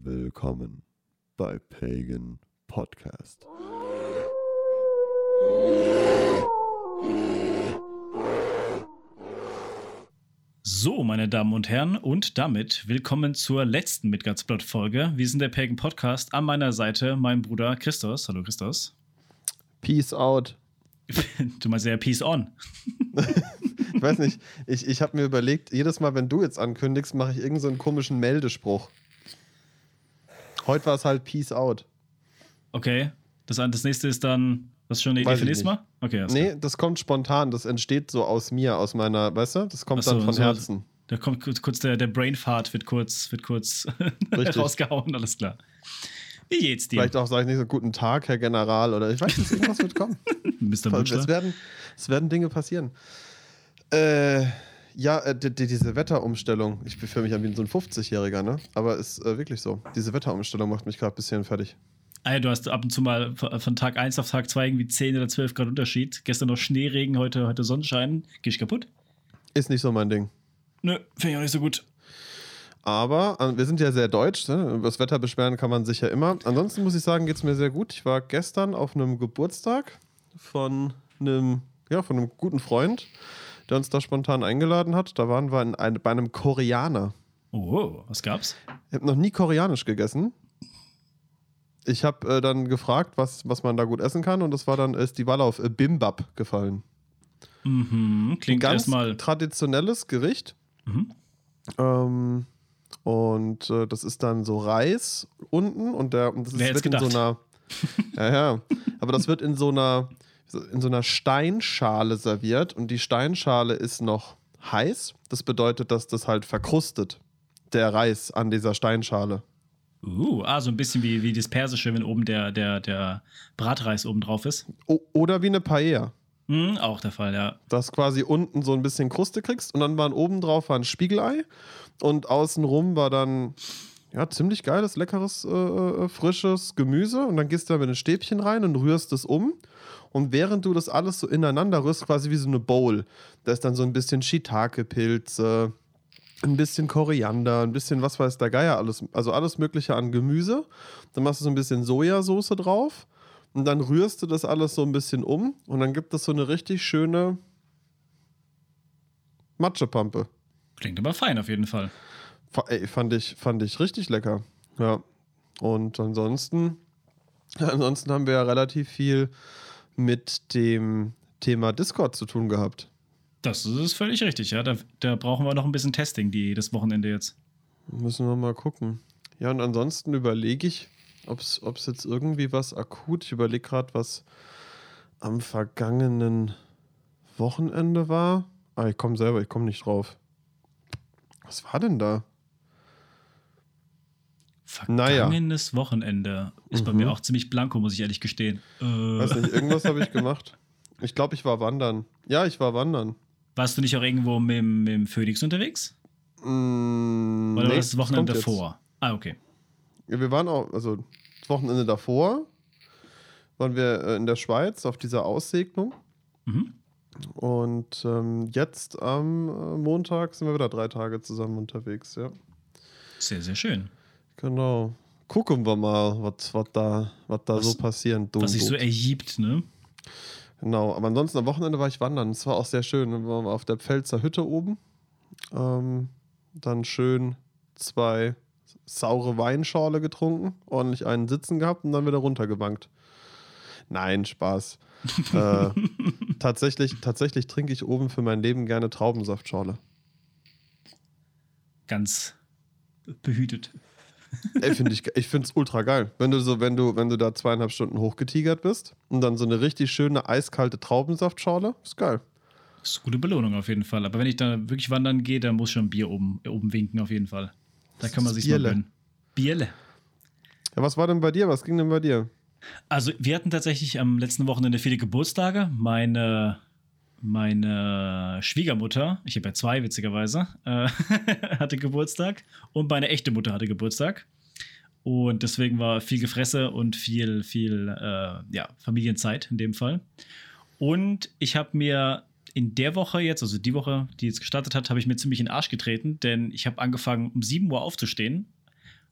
Willkommen bei Pagan Podcast. So, meine Damen und Herren, und damit willkommen zur letzten Midgardsplot-Folge. Wir sind der Pagan Podcast. An meiner Seite mein Bruder Christos. Hallo Christos. Peace out. Du meinst ja Peace on. ich weiß nicht, ich, ich habe mir überlegt, jedes Mal, wenn du jetzt ankündigst, mache ich irgendeinen so komischen Meldespruch. Heute war es halt Peace out. Okay. Das, das nächste ist dann, was schon eine Idee für nächstes Mal? Okay, alles Nee, das kommt spontan, das entsteht so aus mir, aus meiner, weißt du? Das kommt so, dann von so- Herzen. Da kommt kurz, kurz der, der Brainfart wird kurz, wird kurz rausgehauen, alles klar. Wie geht's dir, Vielleicht auch sage ich nicht so guten Tag, Herr General, oder ich weiß nicht, irgendwas wird kommen. Mr. Es werden, es werden Dinge passieren. Äh, ja, äh, die, die, diese Wetterumstellung, ich fühle mich an wie so ein 50-Jähriger, ne? Aber ist äh, wirklich so. Diese Wetterumstellung macht mich gerade ein bisschen fertig. Ah, ja, du hast ab und zu mal von Tag 1 auf Tag 2 irgendwie 10 oder 12 Grad Unterschied. Gestern noch Schneeregen, heute, heute Sonnenschein. Geh ich kaputt? Ist nicht so mein Ding. Nö, finde ich auch nicht so gut. Aber wir sind ja sehr deutsch, ne? Über das Wetter beschweren kann man sich ja immer. Ansonsten muss ich sagen, geht es mir sehr gut. Ich war gestern auf einem Geburtstag von einem, ja, von einem guten Freund, der uns da spontan eingeladen hat. Da waren wir in ein, bei einem Koreaner. Oh, was gab's? Ich habe noch nie koreanisch gegessen. Ich habe äh, dann gefragt, was, was man da gut essen kann, und das war dann, ist die Wahl auf äh, Bimbap gefallen. Mhm, Ein klingt ganz erstmal. traditionelles Gericht. Mhm. Ähm, und äh, das ist dann so Reis unten und der und das ist, Wer hätt's wird in so einer. ja, ja. Aber das wird in so einer in so einer Steinschale serviert und die Steinschale ist noch heiß. Das bedeutet, dass das halt verkrustet, der Reis an dieser Steinschale. Uh, ah, so ein bisschen wie, wie das Persische, wenn oben der, der, der Bratreis oben drauf ist. O oder wie eine Paella. Mhm, auch der Fall, ja. dass quasi unten so ein bisschen Kruste kriegst und dann waren oben drauf war ein Spiegelei und außenrum war dann ja ziemlich geiles, leckeres, äh, äh, frisches Gemüse und dann gehst du da mit den Stäbchen rein und rührst es um und während du das alles so ineinander rührst, quasi wie so eine Bowl, da ist dann so ein bisschen Shiitake-Pilze, ein bisschen Koriander, ein bisschen was weiß der Geier alles, also alles mögliche an Gemüse. Dann machst du so ein bisschen Sojasauce drauf und dann rührst du das alles so ein bisschen um und dann gibt es so eine richtig schöne Matschepampe. Klingt aber fein auf jeden Fall. Fa- Ey, fand ich, fand ich richtig lecker. Ja. Und ansonsten, ansonsten haben wir ja relativ viel mit dem Thema Discord zu tun gehabt. Das ist völlig richtig, ja. Da, da brauchen wir noch ein bisschen Testing, die, das Wochenende jetzt. Müssen wir mal gucken. Ja, und ansonsten überlege ich, ob es jetzt irgendwie was akut, ich überlege gerade, was am vergangenen Wochenende war. Ah, ich komme selber, ich komme nicht drauf. Was war denn da? Naja. Vergangenes Wochenende ist bei Mhm. mir auch ziemlich blanko, muss ich ehrlich gestehen. Äh, Weiß nicht, irgendwas habe ich gemacht. Ich glaube, ich war wandern. Ja, ich war wandern. warst du nicht auch irgendwo mit, dem- mit dem Phoenix unterwegs? Mm, Oder nee, war das das Wochenende kommt jetzt. davor? Ah, okay. Ja, wir waren auch, also das Wochenende davor waren wir äh, in der Schweiz auf dieser Aussegnung. Mhm. Und ähm, jetzt am äh, Montag sind wir wieder drei Tage zusammen unterwegs, ja. Sehr, sehr schön. Genau. Gucken wir mal, was, was da, was da Was- so passieren Was sich so ergibt, ne? Genau, aber ansonsten am Wochenende war ich wandern. Es war auch sehr schön. Wir waren auf der Pfälzer Hütte oben. Ähm, dann schön zwei saure Weinschorle getrunken, ordentlich einen sitzen gehabt und dann wieder runtergebankt. Nein, Spaß. äh, tatsächlich, tatsächlich trinke ich oben für mein Leben gerne Traubensaftschorle. Ganz behütet. Ey, find ich ich finde es ultra geil. Wenn du so, wenn du, wenn du da zweieinhalb Stunden hochgetigert bist und dann so eine richtig schöne eiskalte Traubensaftschorle, ist geil. Das ist eine gute Belohnung auf jeden Fall. Aber wenn ich da wirklich wandern gehe, dann muss schon Bier oben, oben winken auf jeden Fall. Da kann man sich mal Bierle. gönnen. Bierle. Ja, was war denn bei dir? Was ging denn bei dir? Also, wir hatten tatsächlich am letzten Wochenende viele Geburtstage. Meine, meine Schwiegermutter, ich habe ja zwei witzigerweise, äh, hatte Geburtstag und meine echte Mutter hatte Geburtstag. Und deswegen war viel Gefresse und viel, viel äh, ja, Familienzeit in dem Fall. Und ich habe mir in der Woche jetzt, also die Woche, die jetzt gestartet hat, habe ich mir ziemlich in den Arsch getreten, denn ich habe angefangen, um 7 Uhr aufzustehen,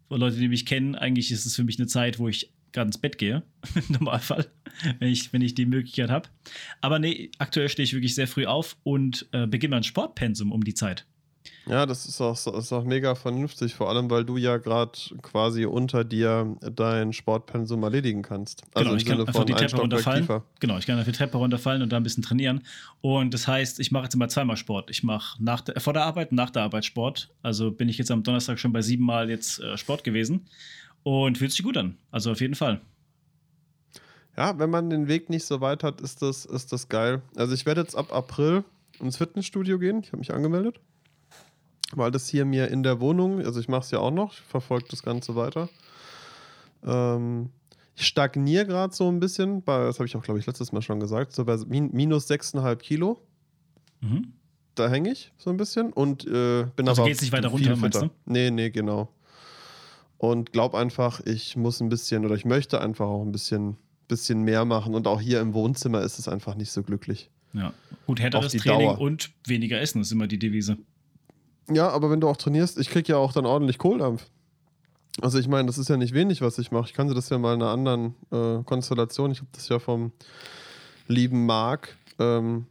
Für Leute, die mich kennen, eigentlich ist es für mich eine Zeit, wo ich gerade ins Bett gehe, im Normalfall, wenn ich, wenn ich die Möglichkeit habe. Aber nee, aktuell stehe ich wirklich sehr früh auf und äh, beginne mein Sportpensum um die Zeit. Ja, das ist auch, ist auch mega vernünftig, vor allem, weil du ja gerade quasi unter dir dein Sportpensum erledigen kannst. Also genau, ich kann einfach die Treppe runterfallen. Genau, ich kann auf die Treppe runterfallen und da ein bisschen trainieren. Und das heißt, ich mache jetzt immer zweimal Sport. Ich mache nach der, vor der Arbeit und nach der Arbeit Sport. Also bin ich jetzt am Donnerstag schon bei siebenmal jetzt äh, Sport gewesen und fühlt sich gut an. Also auf jeden Fall. Ja, wenn man den Weg nicht so weit hat, ist das, ist das geil. Also ich werde jetzt ab April ins Fitnessstudio gehen. Ich habe mich angemeldet weil das hier mir in der Wohnung, also ich mache es ja auch noch, ich verfolge das Ganze weiter. Ähm, ich stagniere gerade so ein bisschen, bei, das habe ich auch, glaube ich, letztes Mal schon gesagt, so bei min minus 6,5 Kilo. Mhm. Da hänge ich so ein bisschen und äh, bin also aber. geht es nicht weiter runter, meinst du? Nee, nee, genau. Und glaube einfach, ich muss ein bisschen oder ich möchte einfach auch ein bisschen, bisschen mehr machen. Und auch hier im Wohnzimmer ist es einfach nicht so glücklich. Ja, gut, härteres Training Dauer. und weniger Essen ist immer die Devise. Ja, aber wenn du auch trainierst, ich krieg ja auch dann ordentlich Kohldampf. Also ich meine, das ist ja nicht wenig, was ich mache. Ich kann dir das ja mal in einer anderen äh, Konstellation, ich habe das ja vom lieben Marc ähm,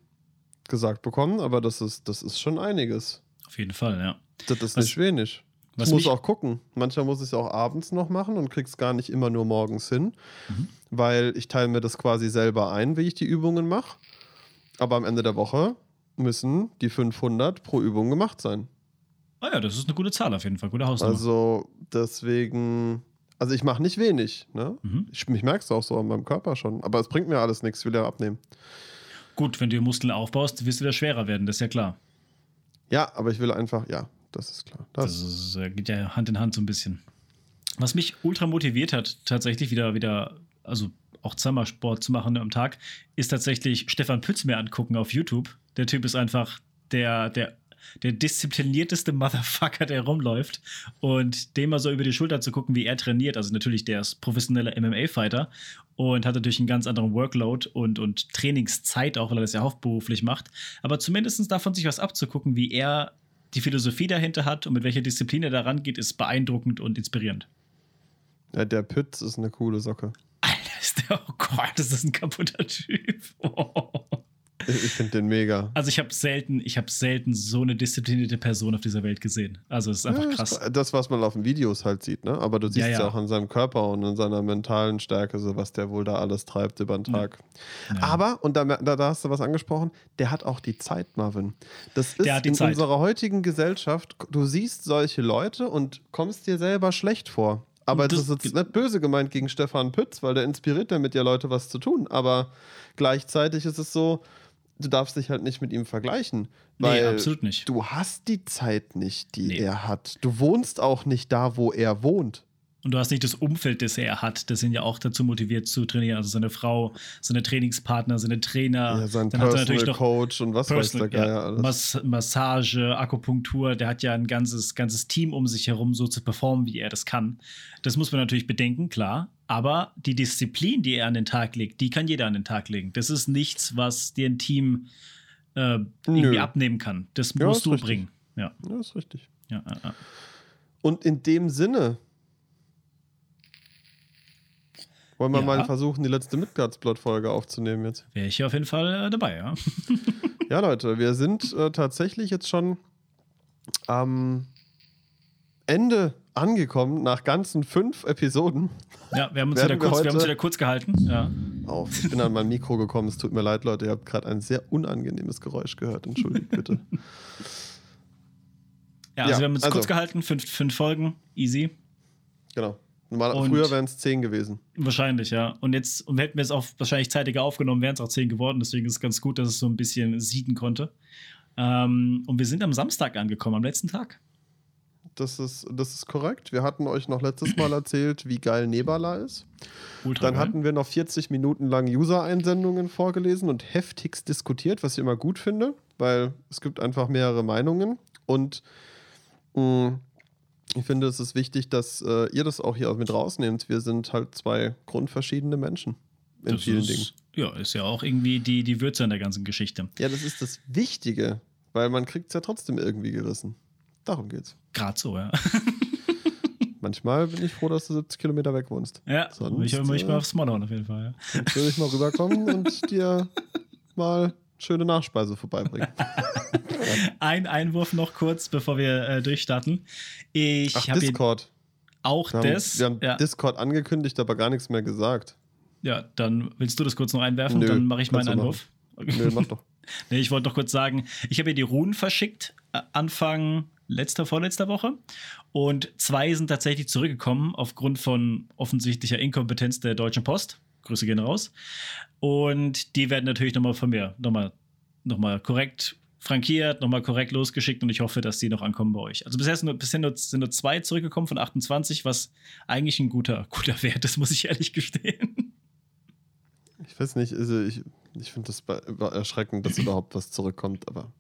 gesagt bekommen, aber das ist, das ist schon einiges. Auf jeden Fall, ja. Das ist was, nicht wenig. Ich muss auch gucken. Manchmal muss ich es auch abends noch machen und krieg's gar nicht immer nur morgens hin, mhm. weil ich teile mir das quasi selber ein, wie ich die Übungen mache. Aber am Ende der Woche müssen die 500 pro Übung gemacht sein. Ah ja, das ist eine gute Zahl auf jeden Fall, gute Hausnummer. Also deswegen, also ich mache nicht wenig. Ne? Mhm. Ich, ich merke es auch so an meinem Körper schon. Aber es bringt mir alles nichts, ich will ja abnehmen. Gut, wenn du Muskeln aufbaust, wirst du wieder schwerer werden, das ist ja klar. Ja, aber ich will einfach, ja, das ist klar. Das, das ist, äh, geht ja Hand in Hand so ein bisschen. Was mich ultra motiviert hat, tatsächlich wieder, wieder, also auch zweimal Sport zu machen am Tag, ist tatsächlich Stefan Pütz mir angucken auf YouTube. Der Typ ist einfach der, der der disziplinierteste Motherfucker, der rumläuft. Und dem mal so über die Schulter zu gucken, wie er trainiert. Also natürlich, der ist professioneller MMA-Fighter und hat natürlich einen ganz anderen Workload und, und Trainingszeit, auch weil er das ja hauptberuflich macht. Aber zumindest davon sich was abzugucken, wie er die Philosophie dahinter hat und mit welcher Disziplin er da rangeht, ist beeindruckend und inspirierend. Ja, der Pütz ist eine coole Socke. Alter, ist der, oh Gott, das ist ein kaputter Typ. Oh. Ich finde den mega. Also ich habe selten, ich habe selten so eine disziplinierte Person auf dieser Welt gesehen. Also es ist einfach ja, krass. Das, was man auf den Videos halt sieht, ne? Aber du siehst ja, ja. ja, auch an seinem Körper und in seiner mentalen Stärke, so was der wohl da alles treibt über den Tag. Aber, und da, da, da, hast du was angesprochen, der hat auch die Zeit, Marvin. Das ist in Zeit. unserer heutigen Gesellschaft, du siehst solche Leute und kommst dir selber schlecht vor. Aber das, das ist jetzt nicht böse gemeint gegen Stefan Pütz, weil der inspiriert damit ja Leute was zu tun. Aber gleichzeitig ist es so, du darfst dich halt nicht mit ihm vergleichen. Weil nee, absolut nicht. Du hast die Zeit nicht, die nee. er hat. Du wohnst auch nicht da, wo er wohnt. Und du hast nicht das Umfeld, das er hat. Das sind ja auch dazu motiviert zu trainieren. Also seine Frau, seine Trainingspartner, seine Trainer. Ja, sein dann Personal hat er natürlich noch Coach und was Personal, weiß der Geier ja, alles. Mas Massage, Akupunktur. Der hat ja ein ganzes, ganzes Team um sich herum, so zu performen, wie er das kann. Das muss man natürlich bedenken, klar. Aber die Disziplin, die er an den Tag legt, die kann jeder an den Tag legen. Das ist nichts, was dir ein Team äh, irgendwie abnehmen kann. Das ja, musst du richtig. bringen. Ja. ja, ist richtig. Ja, ja, Und in dem Sinne wollen wir ja. mal versuchen, die letzte Midgards-Plot-Folge aufzunehmen jetzt? Wäre ich auf jeden Fall äh, dabei, ja. ja, Leute, wir sind äh, tatsächlich jetzt schon am Ende angekommen, nach ganzen fünf Episoden. Ja, wir haben uns, wieder kurz, wir haben uns wieder kurz gehalten. Ja. Auf. Ich bin an mein Mikro gekommen, es tut mir leid, Leute, ihr habt gerade ein sehr unangenehmes Geräusch gehört. Entschuldigt bitte. Ja, also ja, wir haben uns also, kurz gehalten, fünf, fünf Folgen, easy. Genau. Normal, früher wären es zehn gewesen. Wahrscheinlich, ja. Und jetzt und hätten wir es auch wahrscheinlich zeitiger aufgenommen, wären es auch zehn geworden. Deswegen ist es ganz gut, dass es so ein bisschen sieden konnte. Ähm, und wir sind am Samstag angekommen, am letzten Tag. Das ist, das ist korrekt. Wir hatten euch noch letztes Mal erzählt, wie geil Nebala ist. Ultra Dann geil. hatten wir noch 40 Minuten lang User-Einsendungen vorgelesen und heftigst diskutiert, was ich immer gut finde, weil es gibt einfach mehrere Meinungen. Und mh, mm, ich finde, es ist wichtig, dass äh, ihr das auch hier mit rausnehmt. Wir sind halt zwei grundverschiedene Menschen in das vielen ist, Dingen. Ja, ist ja auch irgendwie die, die Würze an der ganzen Geschichte. Ja, das ist das Wichtige, weil man kriegt es ja trotzdem irgendwie gerissen. Darum geht's. Gerade so, ja. Manchmal bin ich froh, dass du 70 Kilometer weg wohnst. Ja, Sonst, ich muss ich äh, mal aufs Modern auf jeden Fall. Ja. Dann würde ich mal rüberkommen und dir mal schöne Nachspeise vorbeibringen. Ein Einwurf noch kurz, bevor wir äh, durchstarten. Ich Ach, habe Discord. auch Wir haben, das. wir haben ja, Discord angekündigt, aber gar nichts mehr gesagt. ja, dann willst du das kurz noch einwerfen, Nö, dann mache ich meinen Einwurf. Nö, mach doch. Nee, ich wollte noch kurz sagen, ich habe ja die Runen verschickt, äh, Anfang letzter, vorletzter Woche. Und zwei sind tatsächlich zurückgekommen aufgrund von offensichtlicher Inkompetenz der Deutschen Post. Grüße gehen raus. Und die werden natürlich nochmal von mir nochmal noch mal korrekt frankiert, nochmal korrekt losgeschickt und ich hoffe, dass die noch ankommen bei euch. Also bisher sind nur, bisher nur, sind nur zwei zurückgekommen von 28, was eigentlich ein guter, guter Wert ist, muss ich ehrlich gestehen. Ich weiß nicht, also ich, ich finde das erschreckend, dass überhaupt was zurückkommt, aber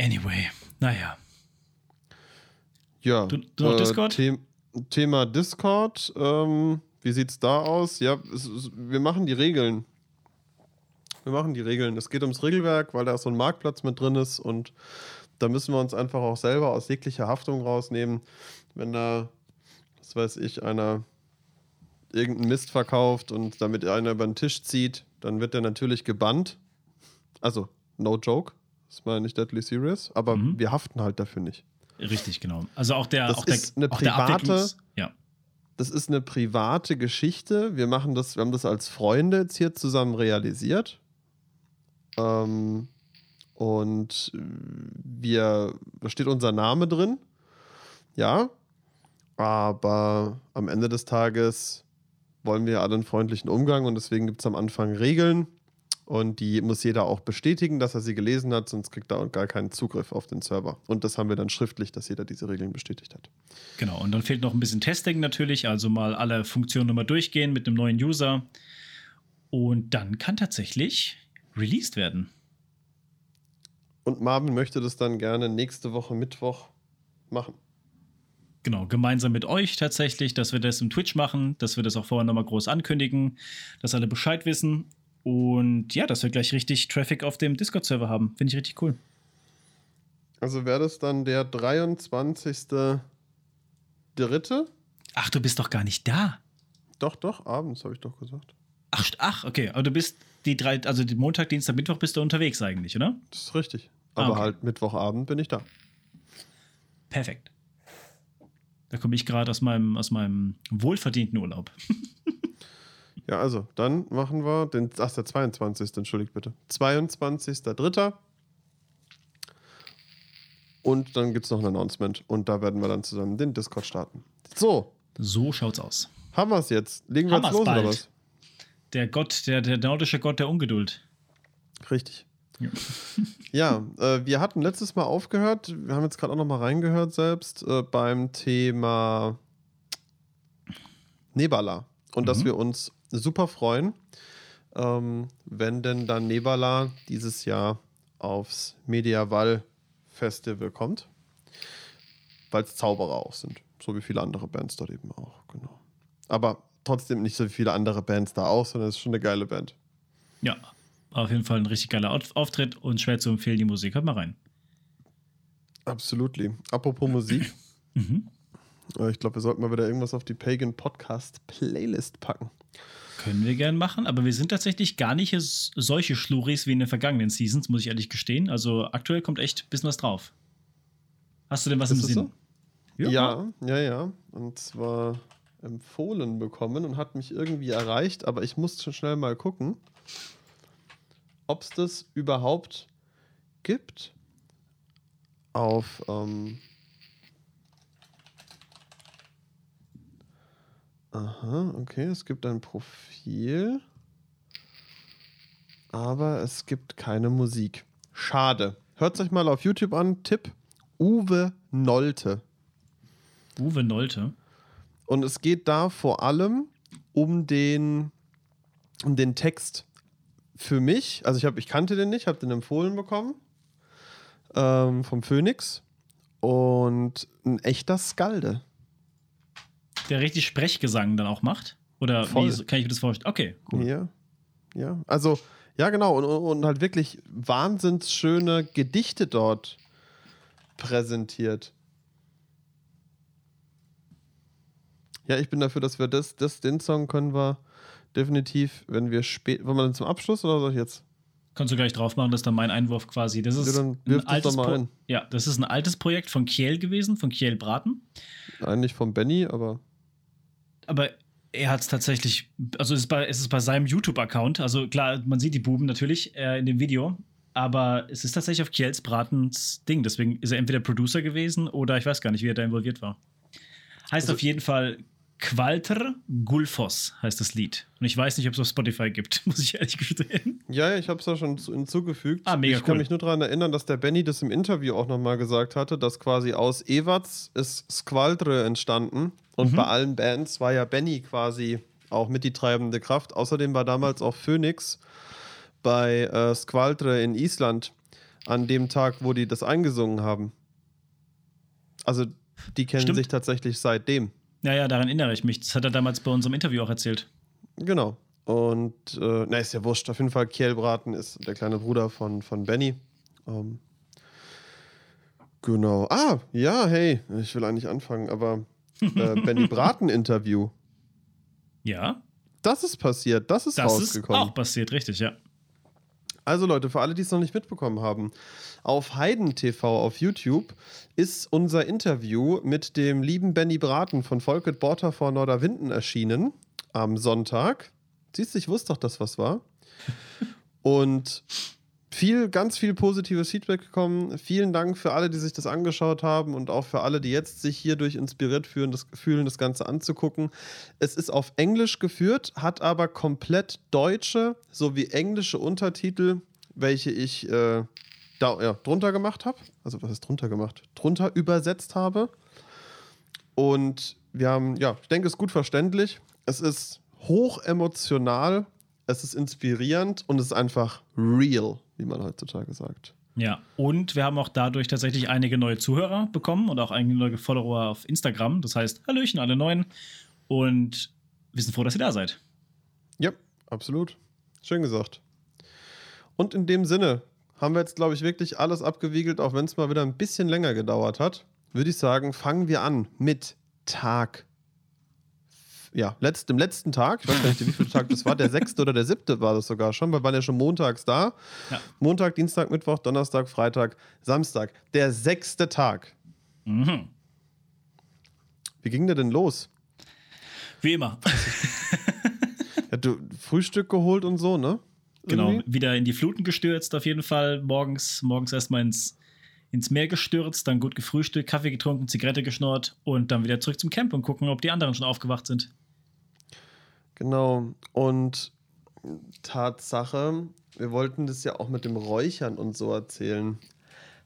Anyway, naja. ja. Du- du noch Discord? The Thema Discord, ähm, wie sieht's da aus? Ja, es, es, wir machen die Regeln. Wir machen die Regeln. Es geht ums Regelwerk, weil da so ein Marktplatz mit drin ist und da müssen wir uns einfach auch selber aus jeglicher Haftung rausnehmen. Wenn da, was weiß ich, einer irgendeinen Mist verkauft und damit einer über den Tisch zieht, dann wird der natürlich gebannt. Also, no joke. Das war nicht deadly serious, aber Mhm. wir haften halt dafür nicht. Richtig, genau. Also auch der, Das auch der, ist eine der private- Abwicklungs- Ja, das ist eine private Geschichte. Wir machen das, wir haben das als Freunde jetzt hier zusammen realisiert. Ähm, und wir, da steht unser Name drin. Ja. Aber am Ende des Tages wollen wir alle einen freundlichen Umgang und deswegen gibt es am Anfang Regeln. Und die muss jeder auch bestätigen, dass er sie gelesen hat, sonst kriegt er gar keinen Zugriff auf den Server. Und das haben wir dann schriftlich, dass jeder diese Regeln bestätigt hat. genau. Und dann fehlt noch ein bisschen Testing natürlich, also mal alle Funktionen nochmal durchgehen mit einem neuen User. Und dann kann tatsächlich released werden. Und Marvin möchte das dann gerne nächste Woche Mittwoch machen. Genau, gemeinsam mit euch tatsächlich, dass wir das im Twitch machen, dass wir das auch vorher nochmal groß ankündigen, dass alle Bescheid wissen. Und ja, dass wir gleich richtig Traffic auf dem Discord-Server haben. Finde ich richtig cool. Also wäre das dann der 23. Dritte? Ach, du bist doch gar nicht da. Doch, doch, abends habe ich doch gesagt. Ach, ach, okay. Aber du bist die drei, also die Montag, Dienstag, Mittwoch bist du unterwegs eigentlich, oder? Das ist richtig. Ah, Aber okay. halt Mittwochabend bin ich da. Perfekt. Da komme ich gerade aus meinem, aus meinem wohlverdienten Urlaub. Ja, also, dann machen wir den, ach, der 22. Entschuldigt bitte. 22.3. Und dann gibt es noch ein Announcement. Und da werden wir dann zusammen den Discord starten. So, So schaut's aus. haben wir es jetzt. Legen wir jetzt los oder bald. was? Der Gott, der, der nordische Gott der Ungeduld. Richtig. Ja. Ja, äh, wir hatten letztes Mal aufgehört, wir haben jetzt gerade auch noch mal reingehört selbst, äh, beim Thema Nebala. Und dass Mhm. wir uns super freuen, ähm, wenn denn dann Nebala dieses Jahr aufs Mediaval Festival kommt. Weil es Zauberer auch sind. So wie viele andere Bands dort eben auch, genau. Aber trotzdem nicht so viele andere Bands da auch, sondern es ist schon eine geile Band. Ja, auf jeden Fall ein richtig geiler Auf- Auftritt und schwer zu empfehlen, die Musik. Hört mal rein. Absolutely. Apropos Musik. Mhm. Äh, Ich glaube, wir sollten mal wieder irgendwas auf die Pagan Podcast Playlist packen. Können wir gern machen, aber wir sind tatsächlich gar nicht solche Schluris wie in den vergangenen Seasons, muss ich ehrlich gestehen. Also aktuell kommt echt ein bisschen was drauf. Hast du denn was Ist im Sinn? so? Ja, ja, ja. Und zwar empfohlen bekommen und hat mich irgendwie erreicht, aber ich muss schon schnell mal gucken, ob es das überhaupt gibt. Auf ähm Aha, okay, es gibt ein Profil, aber es gibt keine Musik. Schade. Hört euch mal auf YouTube an. Tipp: Uwe Nolte. Uwe Nolte. Und es geht da vor allem um den, um den Text. Für mich, also ich, hab, ich kannte den nicht, habe den empfohlen bekommen ähm, vom Phoenix. Und ein echter Skalde. Der richtig Sprechgesang dann auch macht? Oder Voll. wie kann ich mir das vorstellen? Okay, cool. Ja. Ja, also, ja, genau. Und, und halt wirklich wahnsinns schöne Gedichte dort präsentiert. Ja, ich bin dafür, dass wir das, das den Song können wir definitiv, wenn wir spät, wollen wir dann zum Abschluss oder soll ich jetzt? Kannst du gleich drauf machen, das ist dann mein Einwurf quasi. Das ist, Ja, ein, das altes ja, das ist ein altes Projekt von Kiel gewesen, von Kiel Braten. Eigentlich vom Benny, aber Aber er hat es tatsächlich, also es ist bei, es ist bei seinem YouTube-Account, also klar, man sieht die Buben natürlich äh, in dem Video, aber es ist tatsächlich auf Kiels Bratens Ding. Deswegen ist er entweder Producer gewesen oder ich weiß gar nicht, wie er da involviert war. Heißt Also- auf jeden Fall Qualter Gulfos heißt das Lied. Und ich weiß nicht, ob es auf Spotify gibt, muss ich ehrlich gestehen. ja, ja, ich habe es da schon zu- hinzugefügt. Ah, mega ich kann cool. mich nur daran erinnern, dass der Benny das im Interview auch nochmal gesagt hatte, dass quasi aus Ewarts ist Squaldre entstanden und Mhm. bei allen Bands war ja Benny quasi auch mit die treibende Kraft. Außerdem war damals auch Phoenix bei äh, Squaldre in Island an dem Tag, wo die das eingesungen haben. Also die kennen Stimmt. sich tatsächlich seitdem. Ja, ja, daran erinnere ich mich. Das hat er damals bei unserem Interview auch erzählt. Genau. Und, äh, na, ist ja wurscht. Auf jeden Fall, Kjellbraten ist der kleine Bruder von, von Benny. Ähm, genau. Ah, ja, hey, ich will eigentlich anfangen, aber äh, Benny Braten-Interview. Ja, Das ist passiert, das ist das ist rausgekommen. auch passiert, richtig, ja. Also Leute, für alle, die es noch nicht mitbekommen haben, auf Heiden TV auf YouTube ist unser Interview mit dem lieben Benny Braten von Volket Borter vor Norderwinden erschienen am Sonntag. Siehst du, ich wusste doch, dass was war. Und viel, ganz viel positives Feedback gekommen. Vielen Dank für alle, die sich das angeschaut haben und auch für alle, die jetzt sich hierdurch inspiriert fühlen, das, fühlen, das Ganze anzugucken. Es ist auf Englisch geführt, hat aber komplett deutsche sowie englische Untertitel, welche ich äh, da, ja, drunter gemacht habe. Also was ist drunter gemacht? Drunter übersetzt habe. Und wir haben, ja, ich denke, es ist gut verständlich. Es ist hoch emotional, es ist inspirierend und es ist einfach real, wie man heutzutage sagt. Ja, und wir haben auch dadurch tatsächlich einige neue Zuhörer bekommen und auch einige neue Follower auf Instagram. Das heißt, Hallöchen, alle neuen. Und wir sind froh, dass ihr da seid. Ja, absolut. Schön gesagt. Und in dem Sinne haben wir jetzt, glaube ich, wirklich alles abgewiegelt, auch wenn es mal wieder ein bisschen länger gedauert hat. Würde ich sagen, fangen wir an mit Tag. Ja, letzt, dem letzten Tag, ich weiß gar nicht, wie viel Tag das war, der sechste oder der siebte war das sogar schon, weil wir waren ja schon montags da. Ja. Montag, Dienstag, Mittwoch, Donnerstag, Freitag, Samstag. Der sechste Tag. Mhm. Wie ging der denn los? Wie immer. Ja, du Frühstück geholt und so, ne? Genau, Irgendwie? wieder in die Fluten gestürzt, auf jeden Fall. Morgens, morgens erstmal ins, ins Meer gestürzt, dann gut gefrühstückt, Kaffee getrunken, Zigarette geschnurrt und dann wieder zurück zum Camp und gucken, ob die anderen schon aufgewacht sind. Genau. Und Tatsache, wir wollten das ja auch mit dem Räuchern und so erzählen.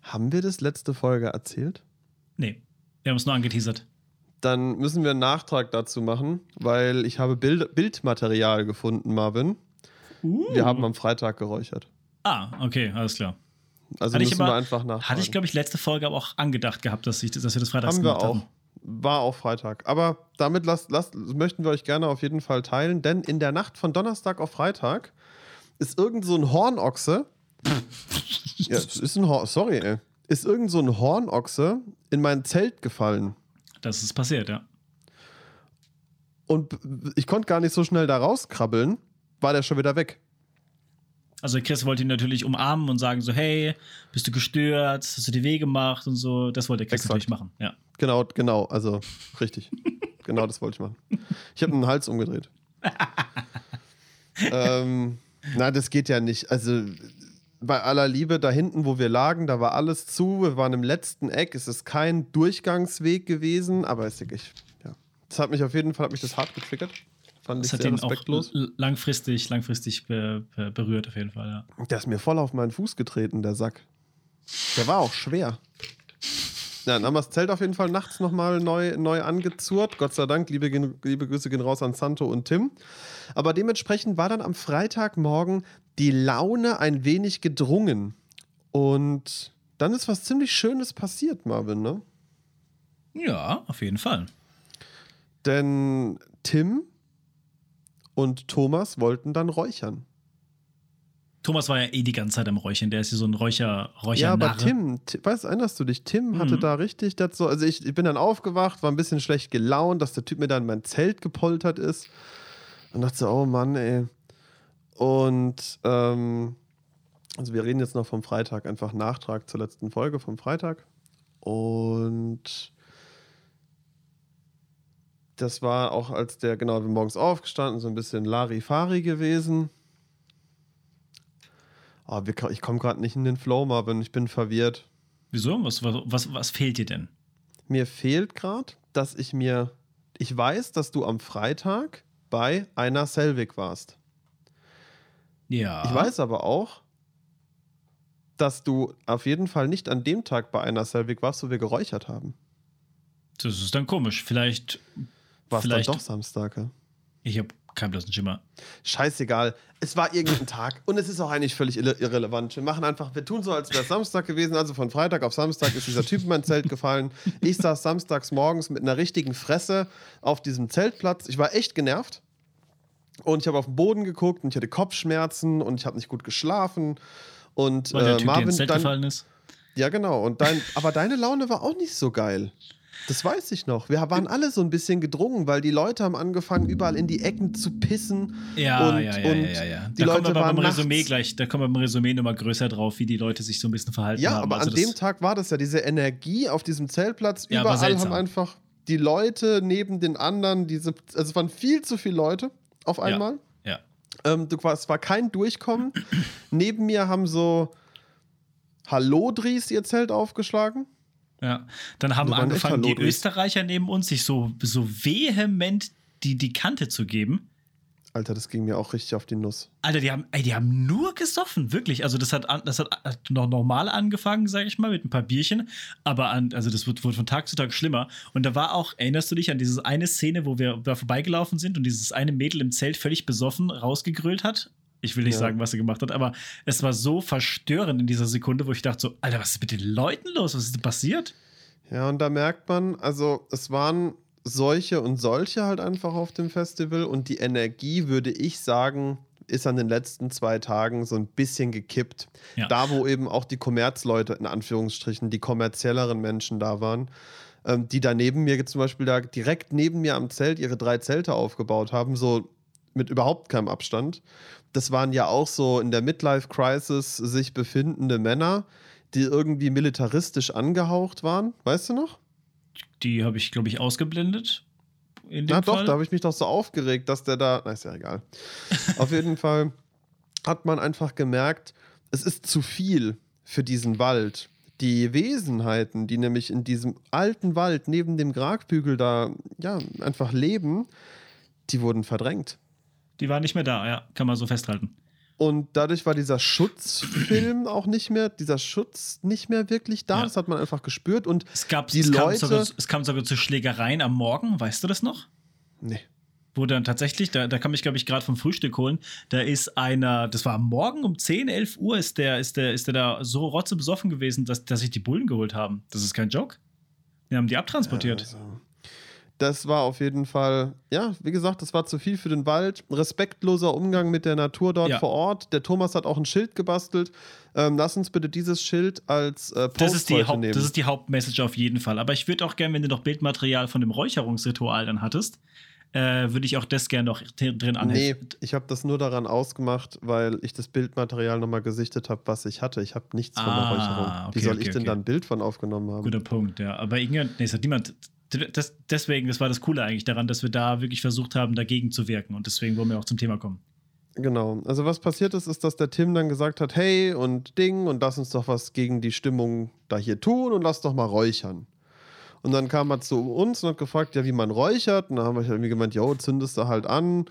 Haben wir das letzte Folge erzählt? Nee, wir haben es nur angeteasert. Dann müssen wir einen Nachtrag dazu machen, weil ich habe Bild Bildmaterial gefunden, Marvin. Wir haben am Freitag geräuchert. Ah, okay, alles klar. Also Hatte ich müssen aber- wir einfach nachfragen. Hatte ich, glaube ich, letzte Folge aber auch angedacht gehabt, dass, ich, dass wir das freitags Haben wir gemacht auch. haben. War auch Freitag. Aber damit lasst, lasst, möchten wir euch gerne auf jeden Fall teilen, denn in der Nacht von Donnerstag auf Freitag ist irgend so ein Hornochse. ja, ist ein Hor sorry, ey. Ist irgend so ein Hornochse in mein Zelt gefallen. Das ist passiert, ja. Und ich konnte gar nicht so schnell da rauskrabbeln, war der schon wieder weg. Also Chris wollte ihn natürlich umarmen und sagen so, hey, bist du gestört, hast du die Weh gemacht und so. Das wollte Chris Exakt. natürlich machen, ja. Genau, genau, also richtig. genau das wollte ich machen. Ich habe den Hals umgedreht. ähm, na, das geht ja nicht. Also bei aller Liebe, da hinten, wo wir lagen, da war alles zu. Wir waren im letzten Eck. Es ist kein Durchgangsweg gewesen, aber es, ich, ja. das hat mich auf jeden Fall hat mich das hart getriggert. Fand Das ich hat ihn auch respektlos. l- langfristig, langfristig be be berührt, auf jeden Fall, ja. Der ist mir voll auf meinen Fuß getreten, der Sack. Der war auch schwer. Ja, dann haben wir das Zelt auf jeden Fall nachts nochmal neu, neu angezurrt. Gott sei Dank, liebe, liebe Grüße gehen raus an Santo und Tim. Aber dementsprechend war dann am Freitagmorgen die Laune ein wenig gedrungen. Und dann ist was ziemlich Schönes passiert, Marvin, ne? Ja, auf jeden Fall. Denn Tim und Thomas wollten dann räuchern. Thomas war ja eh die ganze Zeit am Räuchern. Der ist ja so ein Räucher, Räucher Ja, aber Tim, Ti- weißt, erinnerst du dich? Tim hatte Mhm. da richtig das so, also ich, ich bin dann aufgewacht, war ein bisschen schlecht gelaunt, dass der Typ mir da in mein Zelt gepoltert ist und dachte so, oh Mann, ey. Und ähm, also wir reden jetzt noch vom Freitag, einfach Nachtrag zur letzten Folge vom Freitag. Und das war auch, als der, genau, wir morgens aufgestanden, so ein bisschen Larifari gewesen. Oh, ich komme gerade nicht in den Flow, Marvin, ich bin verwirrt. Wieso? Was, was, was, fehlt dir denn? Mir fehlt gerade, dass ich mir. Ich weiß, dass du am Freitag bei einer Selvig warst. Ja. Ich weiß aber auch, dass du auf jeden Fall nicht an dem Tag bei einer Selvig warst, wo wir geräuchert haben. Das ist dann komisch. Vielleicht. War es dann doch Samstag? ja? Ich habe keinen blassen Schimmer. Scheißegal. Es war irgendein Tag und es ist auch eigentlich völlig irre irrelevant. Wir machen einfach, wir tun so, als wäre es Samstag gewesen. Also von Freitag auf Samstag ist dieser Typ in mein Zelt gefallen. Ich saß samstags morgens mit einer richtigen Fresse auf diesem Zeltplatz. Ich war echt genervt. Und ich habe auf den Boden geguckt und ich hatte Kopfschmerzen und ich habe nicht gut geschlafen. Und Weil der äh, Typ, der Marvin, ins Zelt dein, gefallen ist. ja genau. Und dein, aber deine Laune war auch nicht so geil. Das weiß ich noch. Wir waren alle so ein bisschen gedrungen, weil die Leute haben angefangen, überall in die Ecken zu pissen. Ja, und, ja, ja, und ja, ja, ja. Die Da Leute kommen wir waren beim Resümee gleich, da kommen wir beim Resümee nochmal größer drauf, wie die Leute sich so ein bisschen verhalten Ja, haben. aber Also an dem Tag war das ja diese Energie auf diesem Zeltplatz. Ja, Überall haben einfach die Leute neben den anderen, diese, also es waren viel zu viele Leute auf einmal. Ja. Ähm, du, es war kein Durchkommen. neben mir haben so Hallodris ihr Zelt aufgeschlagen. Ja, dann haben angefangen, die. Österreicher neben uns sich so, so vehement die, die Kante zu geben. Alter, das ging mir auch richtig auf die Nuss. Alter, die haben, ey, die haben nur gesoffen, wirklich. Also das hat, das hat hat noch normal angefangen, sag ich mal, mit ein paar Bierchen. Aber an, also das wird, wird von Tag zu Tag schlimmer. Und da war auch, erinnerst du dich an diese eine Szene, wo wir da vorbeigelaufen sind und dieses eine Mädel im Zelt völlig besoffen rausgegrölt hat? Ich will nicht Ja. sagen, was sie gemacht hat, aber es war so verstörend in dieser Sekunde, wo ich dachte so, Alter, was ist mit den Leuten los? Was ist denn passiert? Ja, und da merkt man, also es waren solche und solche halt einfach auf dem Festival und die Energie, würde ich sagen, ist an den letzten zwei Tagen so ein bisschen gekippt. Ja. Da, wo eben auch die Kommerzleute, in Anführungsstrichen, die kommerzielleren Menschen da waren, ähm, die da neben mir zum Beispiel da direkt neben mir am Zelt ihre drei Zelte aufgebaut haben, so mit überhaupt keinem Abstand. Das waren ja auch so in der Midlife-Crisis sich befindende Männer, die irgendwie militaristisch angehaucht waren. Weißt du noch? Die habe ich, glaube ich, ausgeblendet. Na doch, Fall. da habe ich mich doch so aufgeregt, dass der da. Na, ist ja egal. Auf jeden Fall hat man einfach gemerkt, es ist zu viel für diesen Wald. Die Wesenheiten, die nämlich in diesem alten Wald neben dem Gragbügel da ja einfach leben, die wurden verdrängt. Die war nicht mehr da, ja, kann man so festhalten. Und dadurch war dieser Schutzfilm auch nicht mehr, dieser Schutz nicht mehr wirklich da. Ja. Das hat man einfach gespürt. Und Es, gab, Die es, kam Leute- sogar, es kam sogar zu Schlägereien am Morgen, weißt du das noch? nee. Wo dann tatsächlich, da, da kam ich, glaube ich, gerade vom Frühstück holen, da ist einer, das war am Morgen um 10, 11 Uhr, ist der, ist der, ist der da so rotzebesoffen gewesen, dass, dass sich die Bullen geholt haben. Das ist kein Joke. Die haben die abtransportiert. Also, das war auf jeden Fall, ja, wie gesagt, das war zu viel für den Wald. Respektloser Umgang mit der Natur dort Ja. vor Ort. Der Thomas hat auch ein Schild gebastelt. Ähm, lass uns bitte dieses Schild als äh, Post das, ist die Haupt, nehmen. das ist die Hauptmessage auf jeden Fall. Aber ich würde auch gerne, wenn du noch Bildmaterial von dem Räucherungsritual dann hattest, äh, würde ich auch das gerne noch drin nee, anheften. ich habe das nur daran ausgemacht, weil ich das Bildmaterial nochmal gesichtet habe, was ich hatte. Ich habe nichts von der Ah, Räucherung. Wie okay, soll okay, ich denn okay. da ein Bild von aufgenommen haben? Guter Punkt, ja. Aber irgendjemand, nee, es hat niemand. Das, deswegen, das war das Coole eigentlich daran, dass wir da wirklich versucht haben, dagegen zu wirken. Und deswegen wollen wir auch zum Thema kommen. Genau. Also was passiert ist, ist, dass der Tim dann gesagt hat, hey und Ding und lass uns doch was gegen die Stimmung da hier tun und lass doch mal räuchern. Und dann kam er zu uns und hat gefragt, ja, wie man räuchert. Und dann haben wir irgendwie gemeint, jo, zündest du halt an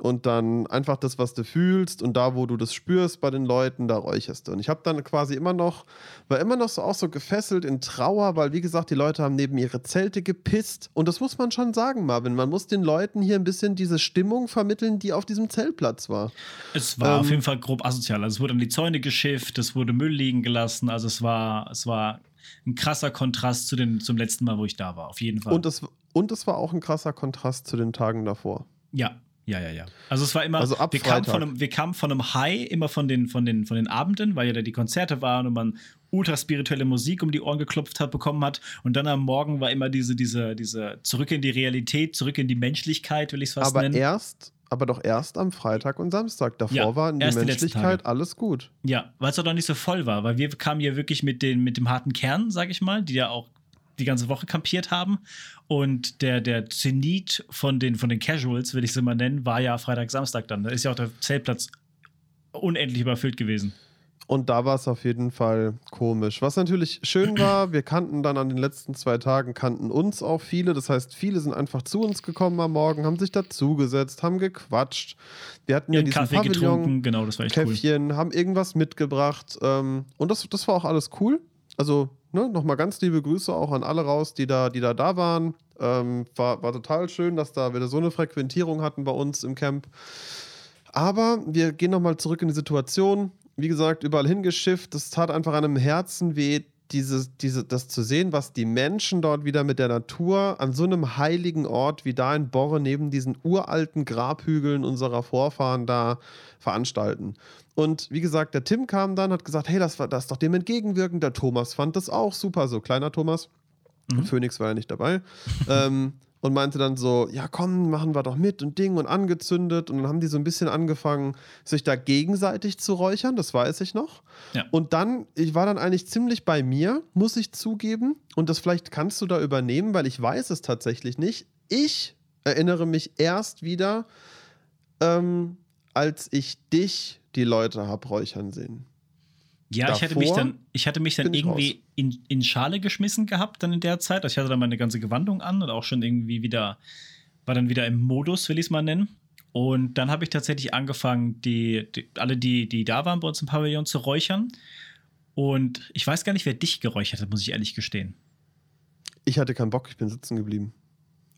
und dann einfach das, was du fühlst und da, wo du das spürst bei den Leuten, da räucherst du. Und ich habe dann quasi immer noch, war immer noch so auch so gefesselt in Trauer, weil wie gesagt, die Leute haben neben ihre Zelte gepisst. Und das muss man schon sagen, Marvin. Man muss den Leuten hier ein bisschen diese Stimmung vermitteln, die auf diesem Zeltplatz war. Es war Ähm, auf jeden Fall grob asozial. Also es wurde an die Zäune geschifft, es wurde Müll liegen gelassen. Also es war, es war ein krasser Kontrast zu den, zum letzten Mal, wo ich da war. Auf jeden Fall. Und es, und es war auch ein krasser Kontrast zu den Tagen davor. ja, Ja, ja, ja. Also es war immer, Also ab wir, kamen von einem, wir kamen von einem High immer von den, von, den, von den Abenden, weil ja da die Konzerte waren und man ultra spirituelle Musik um die Ohren geklopft hat, bekommen hat. Und dann am Morgen war immer diese, diese, diese zurück in die Realität, zurück in die Menschlichkeit, will ich es fast Aber nennen. erst, aber doch erst am Freitag und Samstag. Davor Ja, war in die Menschlichkeit alles gut. Ja, weil es auch noch nicht so voll war, weil wir kamen ja wirklich mit, den, mit dem harten Kern, sag ich mal, die ja auch die ganze Woche kampiert haben. Und der, der Zenit von den, von den Casuals, will ich sie mal nennen, war ja Freitag, Samstag dann. Da ist ja auch der Zeltplatz unendlich überfüllt gewesen. Und da war es auf jeden Fall komisch. Was natürlich schön war, wir kannten dann an den letzten zwei Tagen, kannten uns auch viele. Das heißt, viele sind einfach zu uns gekommen am Morgen, haben sich dazugesetzt, haben gequatscht. Wir hatten ja Ihren diesen Kaffee Pavillon, getrunken, genau, das war echt cool. Käffchen, haben irgendwas mitgebracht. Ähm, und das, das war auch alles cool. Also, ne, nochmal ganz liebe Grüße auch an alle raus, die da, die da, da waren. Ähm, war, war total schön, dass da wieder so eine Frequentierung hatten bei uns im Camp. Aber wir gehen nochmal zurück in die Situation. Wie gesagt, überall hingeschifft. Es tat einfach einem Herzen weh, diese, diese, das zu sehen, was die Menschen dort wieder mit der Natur an so einem heiligen Ort wie da in Borre neben diesen uralten Grabhügeln unserer Vorfahren da veranstalten. Und wie gesagt, der Tim kam dann, hat gesagt, hey, das, war- das doch dem entgegenwirken. Der Thomas fand das auch super, so kleiner Thomas. Mhm. Phoenix war ja nicht dabei. ähm, und meinte dann so, ja komm, machen wir doch mit und Ding und angezündet. Und dann haben die so ein bisschen angefangen, sich da gegenseitig zu räuchern, das weiß ich noch. Ja. Und dann, ich war dann eigentlich ziemlich bei mir, muss ich zugeben. Und das vielleicht kannst du da übernehmen, weil ich weiß es tatsächlich nicht. Ich erinnere mich erst wieder, ähm, als ich dich die Leute hab räuchern sehen. Ja, ich hatte mich dann, ich hatte mich dann irgendwie in, in Schale geschmissen gehabt dann in der Zeit. Also ich hatte dann meine ganze Gewandung an und auch schon irgendwie wieder, war dann wieder im Modus, will ich es mal nennen. Und dann habe ich tatsächlich angefangen, die, die, alle, die, die da waren bei uns im Pavillon zu räuchern. Und ich weiß gar nicht, wer dich geräuchert hat, muss ich ehrlich gestehen. Ich hatte keinen Bock, ich bin sitzen geblieben.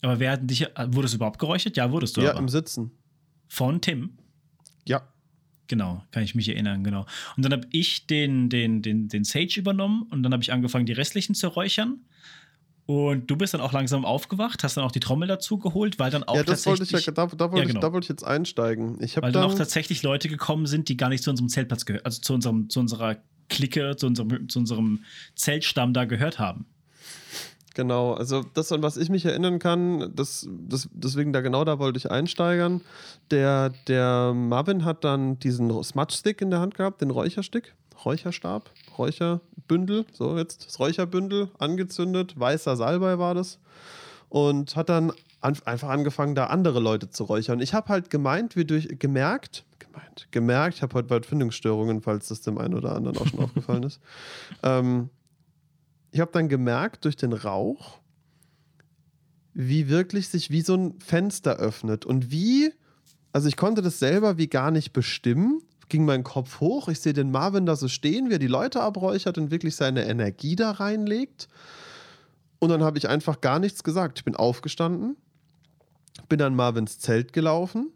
Aber wer hat dich, wurdest du überhaupt geräuchert? Ja, wurdest du ja, aber. im Sitzen. Von Tim. Genau, kann ich mich erinnern, genau. Und dann habe ich den, den, den, den Sage übernommen und dann habe ich angefangen, die restlichen zu räuchern. Und du bist dann auch langsam aufgewacht, hast dann auch die Trommel dazu geholt, weil dann auch Ja, das wollte ich ja, tatsächlich, da, da, wollte Ja, ich, genau. da wollte ich jetzt einsteigen. Ich weil dann dann, auch tatsächlich Leute gekommen sind, die gar nicht zu unserem Zeltplatz gehört, also zu unserem, zu unserer Clique, zu unserem, zu unserem Zeltstamm da gehört haben. Genau, also das, an was ich mich erinnern kann, das, das, deswegen da genau da wollte ich einsteigern. Der, der Marvin hat dann diesen Smudge-Stick in der Hand gehabt, den Räucherstick, Räucherstab, Räucherbündel, so jetzt das Räucherbündel angezündet, weißer Salbei war das und hat dann an, einfach angefangen, da andere Leute zu räuchern. Ich habe halt gemeint, wie durch, gemerkt, gemeint, gemerkt, ich habe heute bald Findungsstörungen, falls das dem einen oder anderen auch schon aufgefallen ist. Ähm, ich habe dann gemerkt, durch den Rauch, wie wirklich sich wie so ein Fenster öffnet und wie, also ich konnte das selber wie gar nicht bestimmen, ging mein Kopf hoch, ich sehe den Marvin da so stehen, wie er die Leute abräuchert und wirklich seine Energie da reinlegt. Und dann habe ich einfach gar nichts gesagt. Ich bin aufgestanden, bin an Marvins Zelt gelaufen.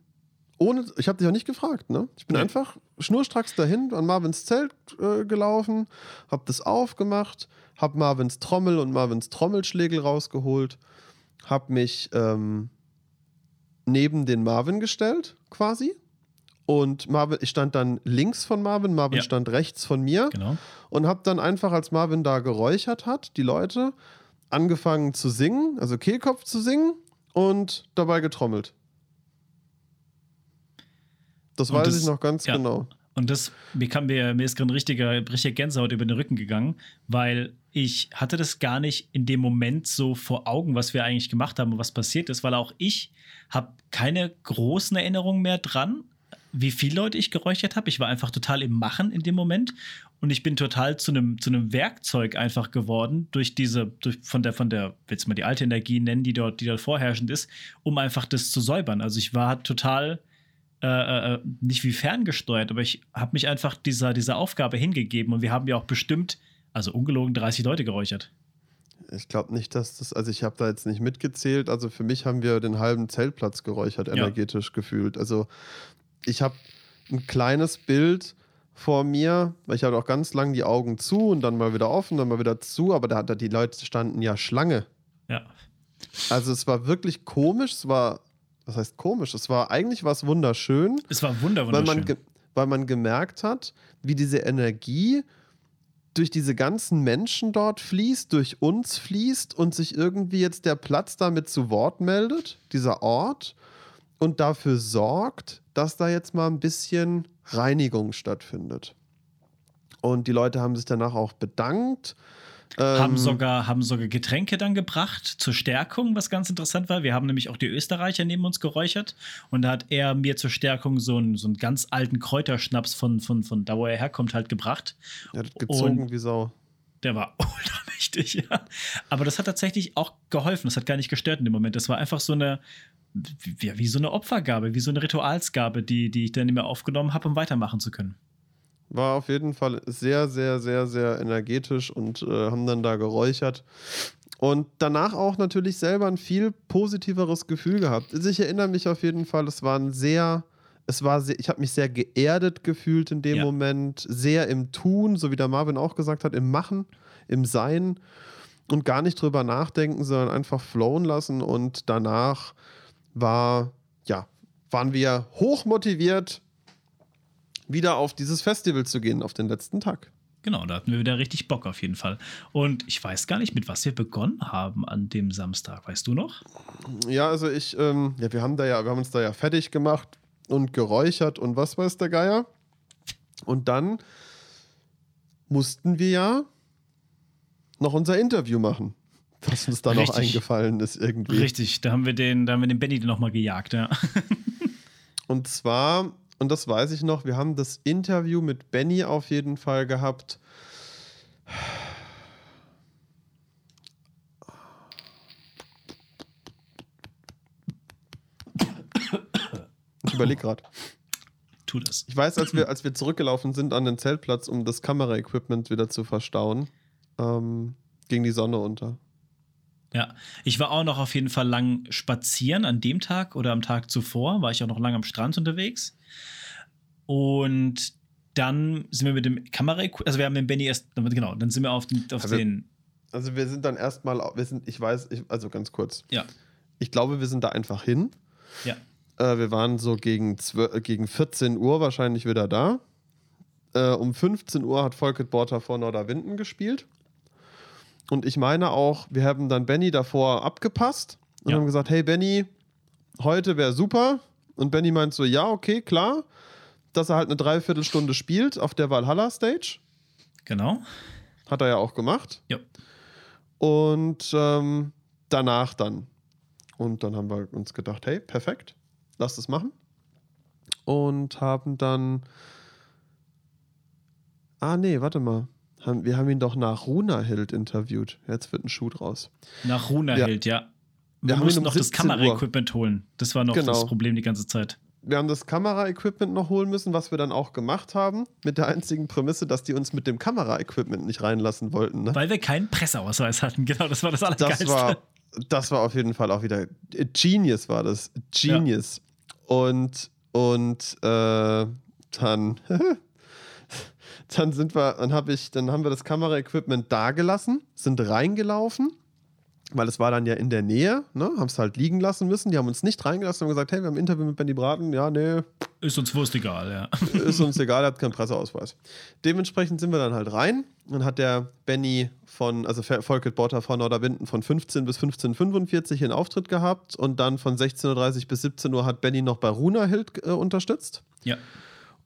Ohne, ich habe dich auch nicht gefragt, ne? Ich bin Nee. einfach schnurstracks dahin an Marvins Zelt äh, gelaufen, habe das aufgemacht, habe Marvins Trommel und Marvins Trommelschlägel rausgeholt, habe mich ähm, neben den Marvin gestellt, quasi. Und Marvin, ich stand dann links von Marvin, Marvin Ja. stand rechts von mir Genau. und habe dann einfach, als Marvin da geräuchert hat, die Leute angefangen zu singen, also Kehlkopf zu singen und dabei getrommelt. Das Und weiß das- ich noch ganz ja. genau. Und das, mir, kam, mir, mir ist gerade ein richtiger, richtiger Gänsehaut über den Rücken gegangen, weil ich hatte das gar nicht in dem Moment so vor Augen, was wir eigentlich gemacht haben und was passiert ist, weil auch ich habe keine großen Erinnerungen mehr dran, wie viele Leute ich geräuchert habe. Ich war einfach total im Machen in dem Moment und ich bin total zu einem zu einem Werkzeug einfach geworden durch diese durch, von der von der willst du mal die alte Energie nennen, die dort die dort vorherrschend ist, um einfach das zu säubern. Also ich war total äh, äh, nicht wie ferngesteuert, aber ich habe mich einfach dieser, dieser Aufgabe hingegeben und wir haben ja auch bestimmt, also ungelogen 30 Leute geräuchert. Ich glaube nicht, dass das, also ich habe da jetzt nicht mitgezählt. Also für mich haben wir den halben Zeltplatz geräuchert, energetisch gefühlt. Also ich habe ein kleines Bild vor mir, weil ich hatte auch ganz lang die Augen zu und dann mal wieder offen, dann mal wieder zu, aber da, hat- da die Leute standen ja Schlange. Ja. Also es war wirklich komisch, es war was heißt komisch? Es war eigentlich was wunderschön. Es war wunder weil wunderschön. man, weil man gemerkt hat, wie diese Energie durch diese ganzen Menschen dort fließt, durch uns fließt und sich irgendwie jetzt der Platz damit zu Wort meldet, dieser Ort, und dafür sorgt, dass da jetzt mal ein bisschen Reinigung stattfindet. Und die Leute haben sich danach auch bedankt. Haben, Ähm, sogar, haben sogar Getränke dann gebracht zur Stärkung, was ganz interessant war. Wir haben nämlich auch die Österreicher neben uns geräuchert und da hat er mir zur Stärkung so einen, so einen ganz alten Kräuterschnaps von, von, von da, wo er herkommt, halt gebracht. er hat gezogen Und- wie Sau. Der war ultramächtig, ja. Aber das hat tatsächlich auch geholfen. Das hat gar nicht gestört in dem Moment. Das war einfach so eine, wie, wie so eine Opfergabe, wie so eine Ritualsgabe, die, die ich dann immer aufgenommen habe, um weitermachen zu können. War auf jeden Fall sehr, sehr, sehr, sehr energetisch und äh, haben dann da geräuchert. Und danach auch natürlich selber ein viel positiveres Gefühl gehabt. Also ich erinnere mich auf jeden Fall, es war ein sehr, es war sehr, ich habe mich sehr geerdet gefühlt in dem Ja. Moment, sehr im Tun, so wie der Marvin auch gesagt hat, im Machen, im Sein und gar nicht drüber nachdenken, sondern einfach flowen lassen. Und danach war, ja, waren wir hoch motiviert, wieder auf dieses Festival zu gehen, auf den letzten Tag. Genau, da hatten wir wieder richtig Bock auf jeden Fall. Und ich weiß gar nicht, mit was wir begonnen haben an dem Samstag. Weißt du noch? Ja, also ich, ähm, ja, wir haben da ja, wir haben uns da ja fertig gemacht und geräuchert und was weiß der Geier. Und dann mussten wir ja noch unser Interview machen, was uns da noch eingefallen ist irgendwie. Richtig, da haben wir den, da haben wir den Benny nochmal gejagt, ja. Und zwar, und das weiß ich noch, wir haben das Interview mit Benny auf jeden Fall gehabt. Ich überlege gerade. Tu das. Ich weiß, als wir, als wir zurückgelaufen sind an den Zeltplatz, um das Kameraequipment wieder zu verstauen, ähm, ging die Sonne unter. Ja, ich war auch noch auf jeden Fall lang spazieren an dem Tag oder am Tag zuvor, war ich auch noch lang am Strand unterwegs. Und dann sind wir mit dem Kamera, also wir haben den Benny erst, genau, dann sind wir auf den, auf Also- den Also wir sind dann erstmal, wir sind, ich weiß, ich, also ganz kurz. ja, Ich glaube, wir sind da einfach hin. ja, Äh, wir waren so gegen, 12, gegen 14 Uhr wahrscheinlich wieder da. Äh, um 15 Uhr hat Volket Borter vor Norderwinden gespielt. Und ich meine auch, wir haben dann Benny davor abgepasst und Ja. haben gesagt, hey Benny, heute wäre super. Und Benny meint so, ja, okay, klar. Dass er halt eine Dreiviertelstunde spielt auf der Valhalla Stage. genau. Hat er ja auch gemacht. Ja. Und ähm, danach dann. Und dann haben wir uns gedacht, hey, perfekt, lass das machen. Und haben dann. Ah, nee, warte mal. Wir haben ihn doch nach Runahild interviewt. Jetzt wird ein Shoot raus. Nach Runa Ja. ja. Wir haben mussten um noch das 17 Uhr. Kameraequipment holen. Das war noch Genau. das Problem die ganze Zeit. Wir haben das Kameraequipment noch holen müssen, was wir dann auch gemacht haben, mit der einzigen Prämisse, dass die uns mit dem Kameraequipment nicht reinlassen wollten. Ne? Weil wir keinen Presseausweis hatten. Genau, das war das Das Allergeilste. war, das war auf jeden Fall auch wieder Genius war das. Genius. Und, und äh, dann, dann sind wir, dann habe ich, dann haben wir das Kameraequipment da gelassen, sind reingelaufen, weil es war dann ja in der Nähe, ne? Haben es halt liegen lassen müssen. Die haben uns nicht reingelassen und gesagt, hey, wir haben ein Interview mit Benny Braten. Ja, nee, Ist uns Wurst egal, ja. ist uns egal, er hat keinen Presseausweis. Dementsprechend sind wir dann halt rein. Dann hat der Benny von, also Volket Botter von Norderwinden von 15 bis 15.45 Uhr einen Auftritt gehabt und dann von 16.30 Uhr bis 17 Uhr hat Benny noch bei Runa Hild äh, unterstützt. Ja.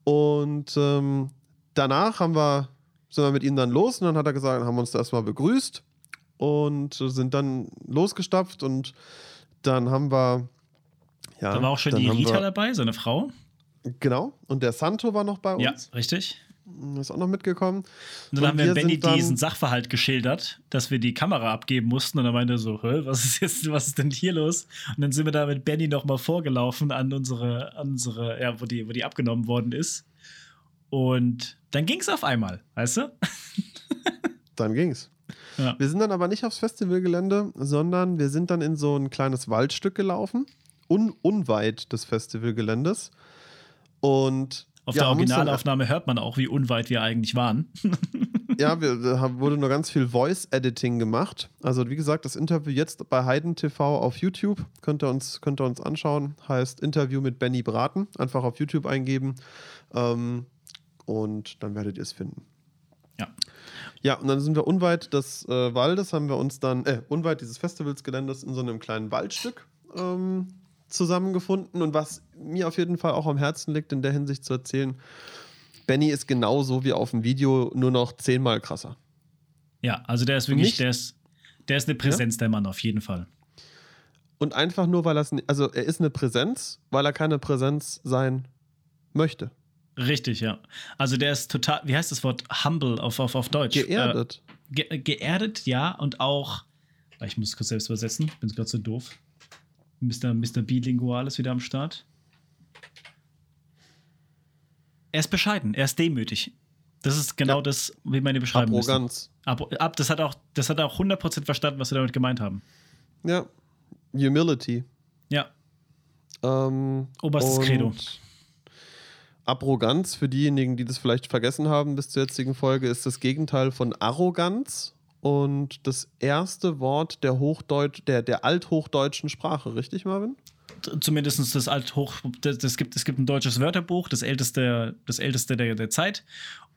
Und ähm, danach haben wir, sind wir mit ihm dann los und dann hat er gesagt, haben wir uns erstmal begrüßt und sind dann losgestapft und dann haben wir. Ja, Da war auch schon die Rita wir- dabei, seine Frau. Genau. Und der Santo war noch bei uns. Ja, richtig. Ist auch noch mitgekommen. Und dann Und haben wir, Benny diesen Sachverhalt geschildert, dass wir die Kamera abgeben mussten. Und dann meinte er so, was ist jetzt, was ist denn hier los? Und dann sind wir da mit Benny nochmal vorgelaufen an unsere, an unsere, ja, wo die, wo die abgenommen worden ist. Und dann ging es auf einmal, weißt du? Dann ging's. Ja. Wir sind dann aber nicht aufs Festivalgelände, sondern wir sind dann in so ein kleines Waldstück gelaufen, un unweit des Festivalgeländes. Und Auf ja, der Originalaufnahme hört man auch, wie unweit wir eigentlich waren. ja, wir, da wurde nur ganz viel Voice-Editing gemacht. Also, wie gesagt, das Interview jetzt bei Heiden TV auf YouTube. Könnt ihr uns, könnt ihr uns anschauen. Heißt Interview mit Benny Braten. Einfach auf YouTube eingeben. Ähm, und dann werdet ihr es finden. Ja. Ja, und dann sind wir unweit des äh, Waldes, haben wir uns dann, äh, unweit dieses Festivalsgeländes in so einem kleinen Waldstück ähm, zusammengefunden. Und was mir auf jeden Fall auch am Herzen liegt, in der Hinsicht zu erzählen, Benny ist genauso wie auf dem Video, nur noch zehnmal krasser. Ja, also der ist wirklich, der ist, der ist eine Präsenz, ja? der Mann, auf jeden Fall. Und einfach nur, weil er also er ist eine Präsenz, weil er keine Präsenz sein möchte. Richtig, ja. Also der ist total, wie heißt das Wort? Humble auf, auf, auf Deutsch. Geerdet. Äh, ge geerdet, ja, und auch, ich muss es kurz selbst übersetzen, bin gerade so doof. Mr. Mr. Bilingual ist wieder am Start. Er ist bescheiden, er ist demütig. Das ist genau ja. das, wie man ihn beschreiben Arroganz. Ab, ab, das hat auch, das hat auch 100% verstanden, was wir damit gemeint haben. Ja. Humility. Ja. Ähm, Oberstes Credo. Arroganz, für diejenigen, die das vielleicht vergessen haben bis zur jetzigen Folge, ist das Gegenteil von Arroganz und das erste Wort der Hochdeutsch, der, der althochdeutschen Sprache, richtig, Marvin? Zumindest das Althoch, das, das gibt, es gibt ein deutsches Wörterbuch, das älteste, das älteste der, der Zeit.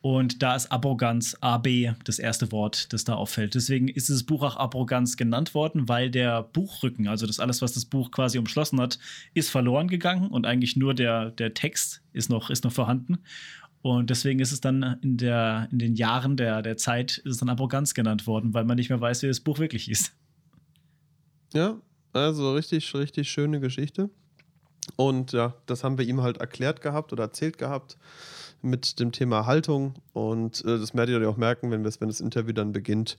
Und da ist Arroganz, AB, das erste Wort, das da auffällt. Deswegen ist dieses Buch auch Arroganz genannt worden, weil der Buchrücken, also das alles, was das Buch quasi umschlossen hat, ist verloren gegangen und eigentlich nur der, der Text ist noch, ist noch vorhanden. Und deswegen ist es dann in, der, in den Jahren der, der Zeit ist es dann Arroganz genannt worden, weil man nicht mehr weiß, wie das Buch wirklich ist. Ja, also richtig, richtig schöne Geschichte. Und ja, das haben wir ihm halt erklärt gehabt oder erzählt gehabt mit dem Thema Haltung. Und äh, das werdet ihr auch merken, wenn, wenn das Interview dann beginnt.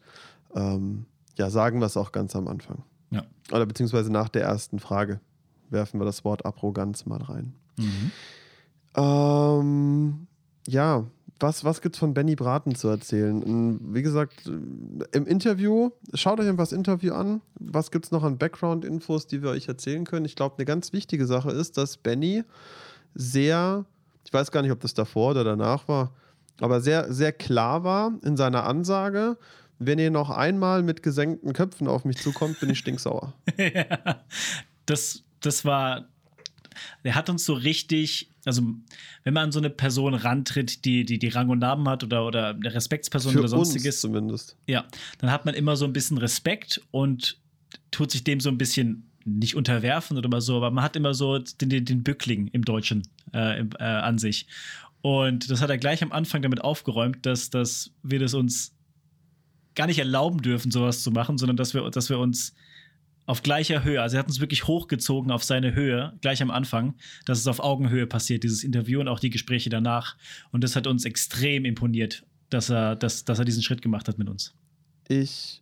Ähm, ja, sagen wir es auch ganz am Anfang. Ja. Oder beziehungsweise nach der ersten Frage werfen wir das Wort Arroganz mal rein. Mhm. Ähm, ja, was, was gibt es von Benny Braten zu erzählen? Wie gesagt, im Interview, schaut euch einfach das Interview an. Was gibt es noch an Background-Infos, die wir euch erzählen können? Ich glaube, eine ganz wichtige Sache ist, dass Benny sehr, ich weiß gar nicht, ob das davor oder danach war, aber sehr, sehr klar war in seiner Ansage. Wenn ihr noch einmal mit gesenkten Köpfen auf mich zukommt, bin ich stinksauer. ja, das, das war der hat uns so richtig, also wenn man an so eine Person rantritt, die, die, die Rang und Namen hat oder, oder eine Respektsperson Für oder sonstiges. Zumindest. Ja, dann hat man immer so ein bisschen Respekt und tut sich dem so ein bisschen nicht unterwerfen oder mal so, aber man hat immer so den, den, den Bückling im Deutschen äh, äh, an sich. Und das hat er gleich am Anfang damit aufgeräumt, dass, dass wir das uns gar nicht erlauben dürfen, sowas zu machen, sondern dass wir, dass wir uns auf gleicher Höhe. Also er hat uns wirklich hochgezogen auf seine Höhe, gleich am Anfang, dass es auf Augenhöhe passiert, dieses Interview und auch die Gespräche danach. Und das hat uns extrem imponiert, dass er, dass, dass er diesen Schritt gemacht hat mit uns. Ich,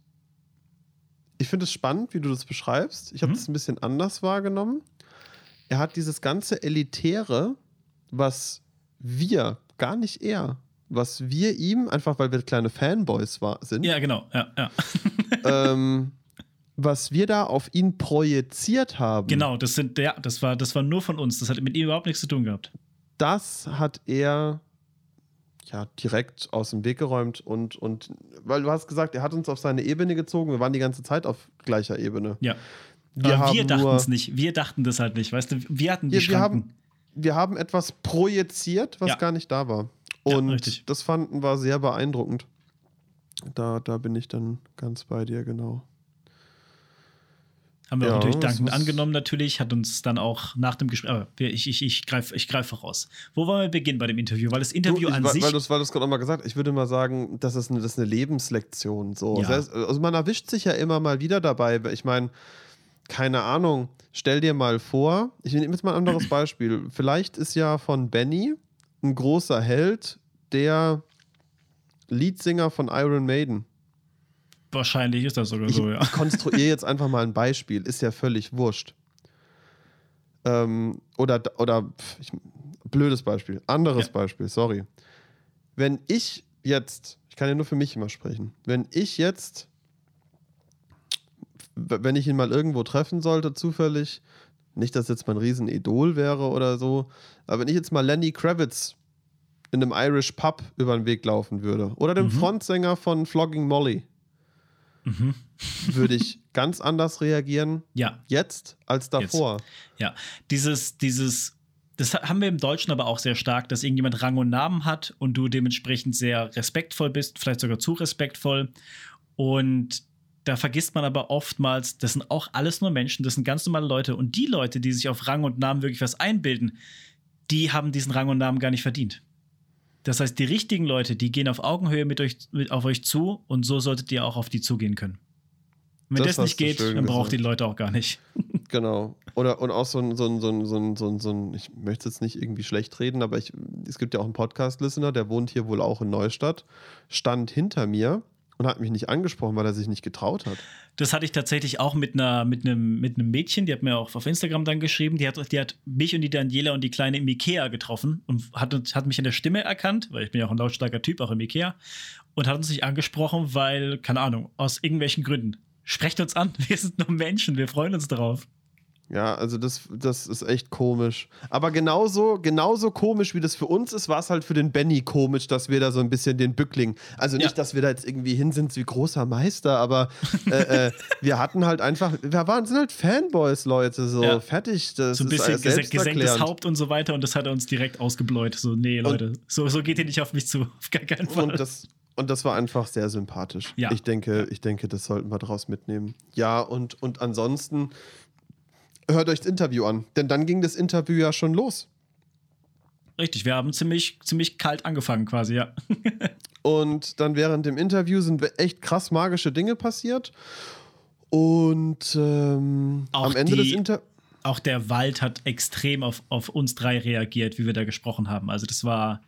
ich finde es spannend, wie du das beschreibst. Ich habe mhm. das ein bisschen anders wahrgenommen. Er hat dieses ganze Elitäre, was wir, gar nicht er, was wir ihm, einfach weil wir kleine Fanboys war, sind. Ja, genau, ja, ja. ähm, was wir da auf ihn projiziert haben. Genau, das sind ja, das war, das war nur von uns. Das hat mit ihm überhaupt nichts zu tun gehabt. Das hat er ja direkt aus dem Weg geräumt und, und weil du hast gesagt, er hat uns auf seine Ebene gezogen. Wir waren die ganze Zeit auf gleicher Ebene. Ja. Wir, Aber wir dachten es nicht. Wir dachten das halt nicht. Weißt du, wir hatten die ja, wir haben, wir haben etwas projiziert, was ja. gar nicht da war. Und ja, das fanden wir sehr beeindruckend. Da, da bin ich dann ganz bei dir, genau. Haben wir ja, natürlich dankend angenommen, natürlich, hat uns dann auch nach dem Gespräch, aber ich, ich, ich greife ich greif voraus. Wo wollen wir beginnen bei dem Interview? Weil das Interview du, ich, an weil, sich. Weil du es gerade nochmal gesagt ich würde mal sagen, das ist eine, das ist eine Lebenslektion. So. Ja. Also man erwischt sich ja immer mal wieder dabei. Ich meine, keine Ahnung, stell dir mal vor, ich nehme jetzt mal ein anderes Beispiel. Vielleicht ist ja von Benny ein großer Held der Leadsinger von Iron Maiden. Wahrscheinlich ist das sogar ich, so, ja. Ich konstruiere jetzt einfach mal ein Beispiel, ist ja völlig wurscht. Ähm, oder, oder ich, blödes Beispiel, anderes ja. Beispiel, sorry. Wenn ich jetzt, ich kann ja nur für mich immer sprechen, wenn ich jetzt, wenn ich ihn mal irgendwo treffen sollte, zufällig, nicht, dass jetzt mein Riesenidol wäre oder so, aber wenn ich jetzt mal Lenny Kravitz in einem Irish Pub über den Weg laufen würde. Oder dem Mhm. Frontsänger von Flogging Molly. Mhm. Würde ich ganz anders reagieren Ja, jetzt als davor. ja. Dieses, dieses, das haben wir im Deutschen aber auch sehr stark, dass irgendjemand Rang und Namen hat und du dementsprechend sehr respektvoll bist, vielleicht sogar zu respektvoll. Und da vergisst man aber oftmals, das sind auch alles nur Menschen, das sind ganz normale Leute. Und die Leute, die sich auf Rang und Namen wirklich was einbilden, die haben diesen Rang und Namen gar nicht verdient. Das heißt, die richtigen Leute, die gehen auf Augenhöhe mit euch, mit, auf euch zu und so solltet ihr auch auf die zugehen können. Wenn Das das, nicht geht, dann braucht die Leute auch gar nicht. Genau. Oder und auch so ein, so ein, so ein, so ein, so ein, so ein ich möchte jetzt nicht irgendwie schlecht reden, aber ich, es gibt ja auch einen Podcast-Listener, der wohnt hier wohl auch in Neustadt, stand hinter mir und hat mich nicht angesprochen, weil er sich nicht getraut hat. Das hatte ich tatsächlich auch mit einer mit einem mit einem Mädchen, die hat mir auch auf Instagram dann geschrieben, die hat die hat mich und die Daniela und die kleine im Ikea getroffen und hat hat mich in der Stimme erkannt, weil ich bin ja auch ein lautstarker Typ auch im Ikea und hat uns nicht angesprochen, weil keine Ahnung, aus irgendwelchen Gründen. Sprecht uns an, wir sind nur Menschen, wir freuen uns darauf. Ja, also das, das ist echt komisch. Aber genauso, genauso komisch, wie das für uns ist, war es halt für den Benny komisch, dass wir da so ein bisschen den Bückling. Also nicht, Ja. dass wir da jetzt irgendwie hin sind wie großer Meister, aber äh, äh, wir hatten halt einfach, wir waren, sind halt Fanboys, Leute, so Ja. fertig. Das So ein bisschen alles ges gesenktes. Haupt und so weiter und das hat er uns direkt ausgebläut. So, nee, Leute, so, so geht ihr nicht auf mich zu. Auf gar keinen Fall. Und das, und das war einfach sehr sympathisch. Ja. Ich denke, ich denke, das sollten wir daraus mitnehmen. Ja, und, und ansonsten hört euch das Interview an, denn dann ging das Interview ja schon los. Richtig, wir haben ziemlich, ziemlich kalt angefangen quasi, ja. Und dann während dem Interview sind echt krass magische Dinge passiert. Und ähm, am Ende die- des Interviews. auch der Wald hat extrem auf, auf uns drei reagiert, wie wir da gesprochen haben. Also das war,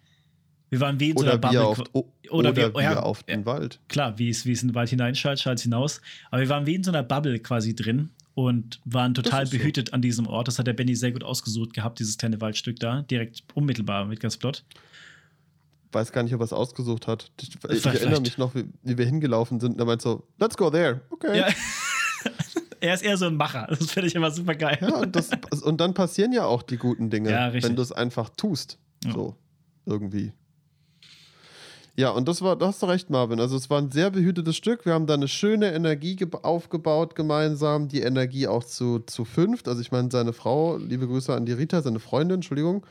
wir waren wie in so einer Oder Bubble. wir auf, o- oder oder wir- wir, ja, auf den. Wald. Klar, wie es, wie es in den Wald hineinschallt, schallt es hinaus. Aber wir waren wie in so einer Bubble quasi drin und waren total ist so. behütet an diesem Ort. Das hat der Benny sehr gut ausgesucht gehabt, dieses kleine Waldstück da, direkt unmittelbar mit Gasplot. Weiß gar nicht, ob er es ausgesucht hat. Ich, ich Vielleicht- erinnere vielleicht. mich noch, wie, wie wir hingelaufen sind. Und er meint so, let's go there. Okay. Ja. er ist eher so ein Macher. Das finde ich immer super geil. Ja, und, das, und dann passieren ja auch die guten Dinge, Ja, wenn du es einfach tust. So, irgendwie. Ja, und das war, da hast du recht, Marvin. Also es war ein sehr behütetes Stück. Wir haben da eine schöne Energie ge- aufgebaut gemeinsam. Die Energie auch zu, zu fünft. Also ich meine, seine Frau, liebe Grüße an die Rita, seine Freundin, Entschuldigung.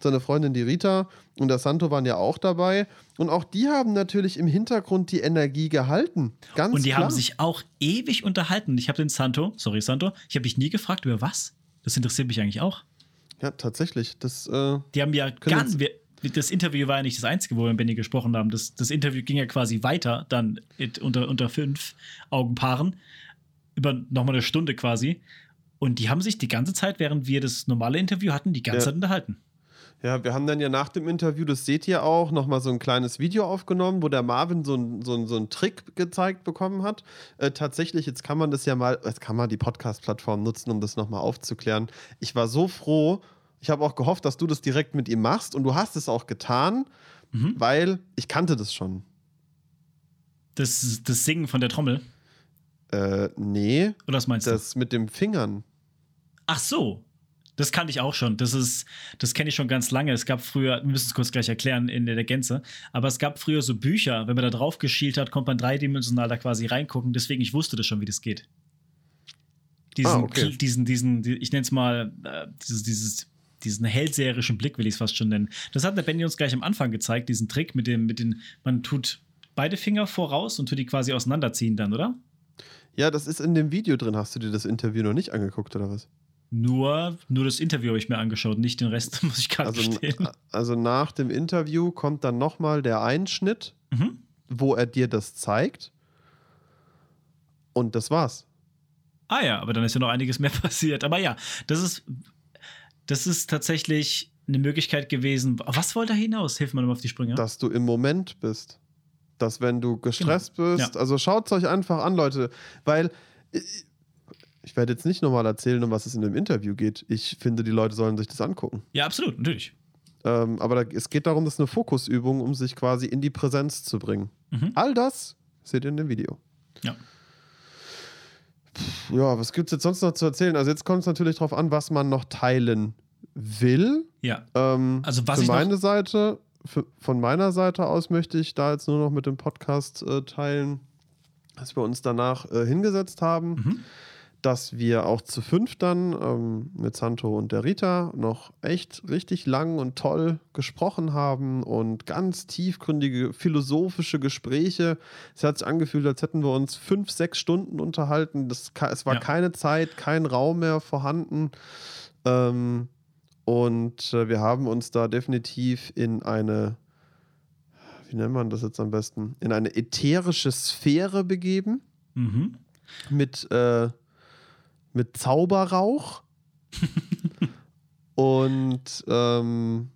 Seine Freundin, die Rita und der Santo waren ja auch dabei. Und auch die haben natürlich im Hintergrund die Energie gehalten. Ganz Und die klar. haben sich auch ewig unterhalten. Ich habe den Santo, sorry Santo, ich habe dich nie gefragt, über was? Das interessiert mich eigentlich auch. Ja, tatsächlich. Das, äh, Die haben ja ganz. Wir, das Interview war ja nicht das einzige, wo wir mit Benny gesprochen haben. Das, das Interview ging ja quasi weiter, dann unter, unter fünf Augenpaaren, über nochmal eine Stunde quasi. Und die haben sich die ganze Zeit, während wir das normale Interview hatten, die ganze Ja. Zeit unterhalten. Ja, wir haben dann ja nach dem Interview, das seht ihr auch, nochmal so ein kleines Video aufgenommen, wo der Marvin so, ein, so, ein, so einen Trick gezeigt bekommen hat. Äh, tatsächlich, jetzt kann man das ja mal, jetzt kann man die Podcast-Plattform nutzen, um das nochmal aufzuklären. Ich war so froh, ich habe auch gehofft, dass du das direkt mit ihm machst und du hast es auch getan, Mhm. weil ich kannte das schon. Das, das Singen von der Trommel. Äh, nee, Oder was meinst du? das mit den Fingern. Ach so. Das kannte ich auch schon. Das ist, das kenne ich schon ganz lange. Es gab früher, wir müssen es kurz gleich erklären in der Gänze, aber es gab früher so Bücher, wenn man da drauf geschielt hat, konnte man dreidimensional da quasi reingucken. Deswegen, ich wusste das schon, wie das geht. Diesen, Ah, okay. Diesen, diesen, die- ich nenne es mal, äh, dieses, dieses, diesen hellseherischen Blick, will ich es fast schon nennen. Das hat der Benny uns gleich am Anfang gezeigt, diesen Trick mit dem, mit den, man tut beide Finger voraus und tut die quasi auseinanderziehen dann, oder? Ja, das ist in dem Video drin. Hast du dir das Interview noch nicht angeguckt oder was? Nur, nur das Interview habe ich mir angeschaut, nicht den Rest, muss ich gerade Also, gestehen. also nach dem Interview kommt dann nochmal der Einschnitt Mhm. wo er dir das zeigt. Und das war's. Ah ja, aber dann ist ja noch einiges mehr passiert. Aber ja, das ist, das ist tatsächlich eine Möglichkeit gewesen. Was wollte er hinaus? Hilf mir mal auf die Sprünge. Dass du im Moment bist. Dass wenn du gestresst Genau. bist, Ja. also schaut es euch einfach an, Leute. Weil ich, ich werde jetzt nicht nochmal erzählen, um was es in dem Interview geht. Ich finde, die Leute sollen sich das angucken. ja, absolut, natürlich. Ähm, aber da, es geht darum, das ist eine Fokusübung, um sich quasi in die Präsenz zu bringen. Mhm. All das seht ihr in dem Video. Ja. Ja, was gibt es jetzt sonst noch zu erzählen? Also jetzt kommt es natürlich darauf an, was man noch teilen will. Ja. Ähm, Also was für meine Seite von meiner Seite aus möchte ich da jetzt nur noch mit dem Podcast äh, teilen, dass wir uns danach äh, hingesetzt haben. Mhm dass wir auch zu fünf dann ähm, mit Santo und der Rita noch echt richtig lang und toll gesprochen haben und ganz tiefgründige philosophische Gespräche. Es hat sich angefühlt, als hätten wir uns fünf, sechs Stunden unterhalten. Das, es war ja. keine Zeit, kein Raum mehr vorhanden. Ähm, und äh, wir haben uns da definitiv in eine, wie nennt man das jetzt am besten, in eine ätherische Sphäre begeben. Mhm. Mit äh, mit Zauberrauch. und ähm,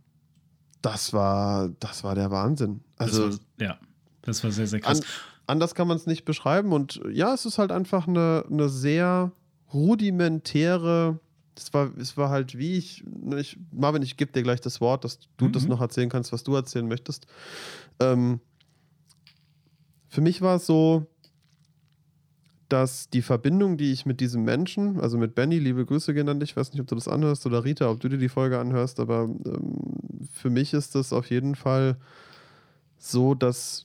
das war, das war der Wahnsinn. Also, das war, ja, das war sehr, sehr krass. An, anders kann man es nicht beschreiben. Und ja, es ist halt einfach eine, eine sehr rudimentäre. Es war, es war halt wie ich, ich Marvin, ich gebe dir gleich das Wort, dass du mhm. das noch erzählen kannst, was du erzählen möchtest. Ähm, für mich war es so, dass die Verbindung, die ich mit diesem Menschen, also mit Benny, liebe Grüße gehen an dich, ich weiß nicht, ob du das anhörst oder Rita, ob du dir die Folge anhörst, aber ähm, für mich ist das auf jeden Fall so, dass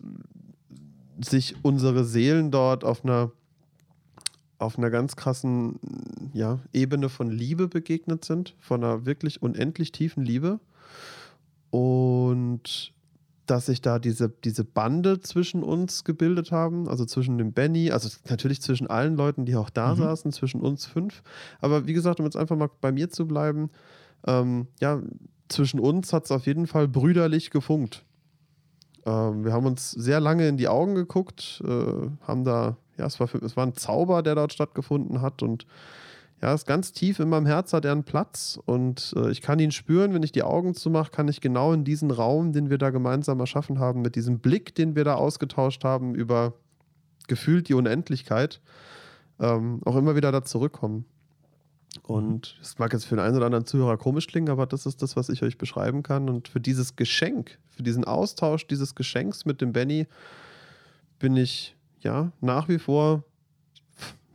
sich unsere Seelen dort auf einer auf einer ganz krassen ja, Ebene von Liebe begegnet sind, von einer wirklich unendlich tiefen Liebe. Und dass sich da diese, diese Bande zwischen uns gebildet haben, also zwischen dem Benny, also natürlich zwischen allen Leuten, die auch da mhm. saßen, zwischen uns fünf. Aber wie gesagt, um jetzt einfach mal bei mir zu bleiben, ähm, ja, zwischen uns hat es auf jeden Fall brüderlich gefunkt. Ähm, wir haben uns sehr lange in die Augen geguckt, äh, haben da, ja, es war, es war ein Zauber, der dort stattgefunden hat und ja, ist ganz tief in meinem Herz hat er einen Platz und äh, ich kann ihn spüren, wenn ich die Augen zumache, kann ich genau in diesen Raum, den wir da gemeinsam erschaffen haben, mit diesem Blick, den wir da ausgetauscht haben, über gefühlt die Unendlichkeit, ähm, auch immer wieder da zurückkommen. Und es mag jetzt für den einen oder anderen Zuhörer komisch klingen, aber das ist das, was ich euch beschreiben kann. Und für dieses Geschenk, für diesen Austausch dieses Geschenks mit dem Benny bin ich ja nach wie vor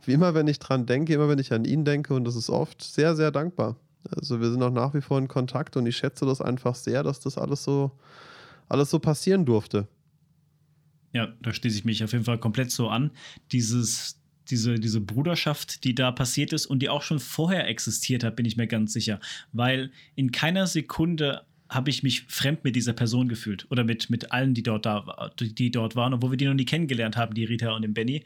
wie immer, wenn ich dran denke, immer wenn ich an ihn denke, und das ist oft, sehr, sehr dankbar. Also wir sind auch nach wie vor in Kontakt und ich schätze das einfach sehr, dass das alles so, alles so passieren durfte. Ja, da schließe ich mich auf jeden Fall komplett so an. Dieses, diese, diese Bruderschaft, die da passiert ist und die auch schon vorher existiert hat, bin ich mir ganz sicher. Weil in keiner Sekunde habe ich mich fremd mit dieser Person gefühlt oder mit, mit allen, die dort, da, die dort waren, obwohl wir die noch nie kennengelernt haben, die Rita und den Benny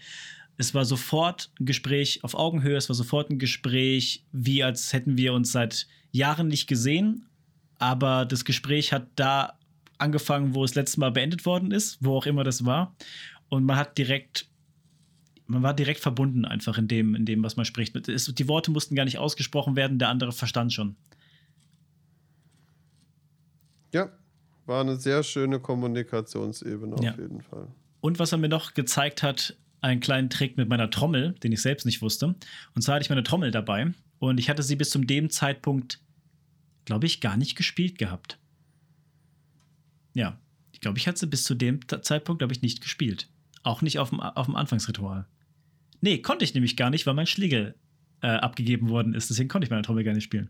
es war sofort ein Gespräch auf Augenhöhe, es war sofort ein Gespräch, wie als hätten wir uns seit Jahren nicht gesehen. Aber das Gespräch hat da angefangen, wo es letztes Mal beendet worden ist, wo auch immer das war. Und man hat direkt, man war direkt verbunden einfach in dem, in dem, was man spricht. die Worte mussten gar nicht ausgesprochen werden, der andere verstand schon. Ja, war eine sehr schöne Kommunikationsebene auf ja. jeden Fall. Und was er mir noch gezeigt hat, einen kleinen Trick mit meiner Trommel, den ich selbst nicht wusste. Und zwar hatte ich meine Trommel dabei und ich hatte sie bis zum dem Zeitpunkt, glaube ich, gar nicht gespielt gehabt. Ja, ich glaube, ich hatte sie bis zu dem Zeitpunkt, glaube ich, nicht gespielt. Auch nicht auf dem, auf dem Anfangsritual. Nee, konnte ich nämlich gar nicht, weil mein Schlegel äh, abgegeben worden ist. Deswegen konnte ich meine Trommel gar nicht spielen.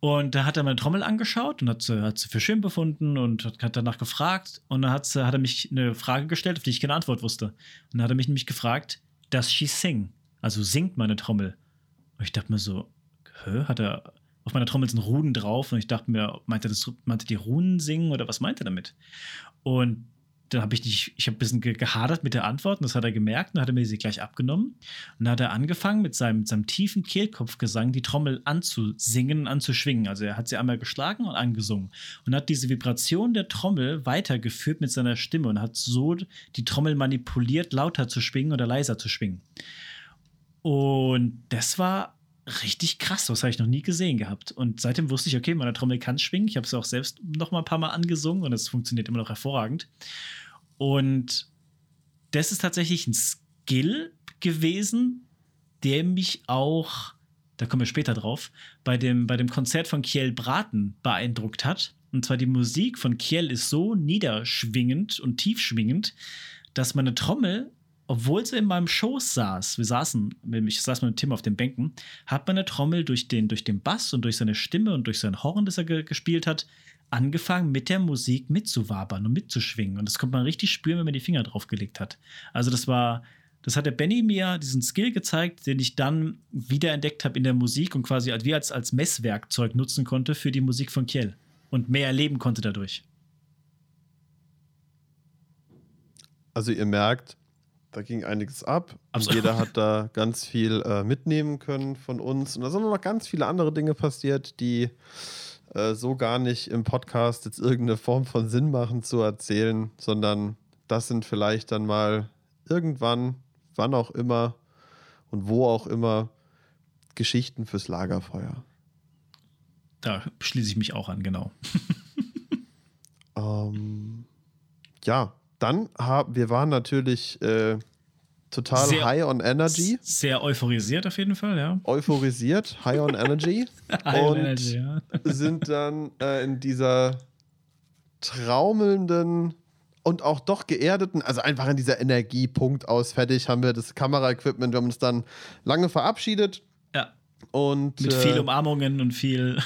Und da hat er meine Trommel angeschaut und hat sie, hat sie für schön befunden und hat, danach gefragt. Und dann hat, sie, hat er mich eine Frage gestellt, auf die ich keine Antwort wusste. Und dann hat er mich nämlich gefragt, does she sing? Also singt meine Trommel. Und ich dachte mir so, hä, hat er auf meiner Trommel sind Runen drauf und ich dachte mir, meinte er das, meinte die Runen singen oder was meint er damit? Und dann habe ich nicht, ich habe ein bisschen gehadert mit der Antwort und das hat er gemerkt und dann hat er mir sie gleich abgenommen. Und dann hat er angefangen mit seinem, mit seinem tiefen Kehlkopfgesang die Trommel anzusingen, anzuschwingen. Also er hat sie einmal geschlagen und angesungen und hat diese Vibration der Trommel weitergeführt mit seiner Stimme und hat so die Trommel manipuliert, lauter zu schwingen oder leiser zu schwingen. Und das war richtig krass, das habe ich noch nie gesehen gehabt. Und seitdem wusste ich, okay, meine Trommel kann schwingen. Ich habe es auch selbst noch mal ein paar Mal angesungen und es funktioniert immer noch hervorragend. Und das ist tatsächlich ein Skill gewesen, der mich auch, da kommen wir später drauf, bei dem, bei dem Konzert von Kiel Braten beeindruckt hat. Und zwar die Musik von Kiel ist so niederschwingend und tiefschwingend, dass meine Trommel obwohl sie in meinem Schoß saß, wir saßen, ich saß mit Tim auf den Bänken, hat meine Trommel durch den, durch den Bass und durch seine Stimme und durch sein Horn, das er ge gespielt hat, angefangen mit der Musik mitzuwabern und mitzuschwingen. Und das konnte man richtig spüren, wenn man die Finger draufgelegt hat. Also das war, das hat der Benny mir diesen Skill gezeigt, den ich dann wiederentdeckt habe in der Musik und quasi wie als, als Messwerkzeug nutzen konnte für die Musik von Kiel und mehr erleben konnte dadurch. Also ihr merkt, da ging einiges ab. Absolut. Jeder hat da ganz viel äh, mitnehmen können von uns. Und da sind noch ganz viele andere Dinge passiert, die äh, so gar nicht im Podcast jetzt irgendeine Form von Sinn machen zu erzählen, sondern das sind vielleicht dann mal irgendwann, wann auch immer und wo auch immer, Geschichten fürs Lagerfeuer. Da schließe ich mich auch an, genau. ähm, ja, dann haben wir waren natürlich äh, total sehr, high on energy. Sehr euphorisiert auf jeden Fall, ja. Euphorisiert, high on energy. high und on energy, ja. sind dann äh, in dieser traumelnden und auch doch geerdeten, also einfach in dieser Energiepunkt aus fertig haben wir das Kameraequipment, wir haben uns dann lange verabschiedet. Ja. Und, Mit äh, viel Umarmungen und viel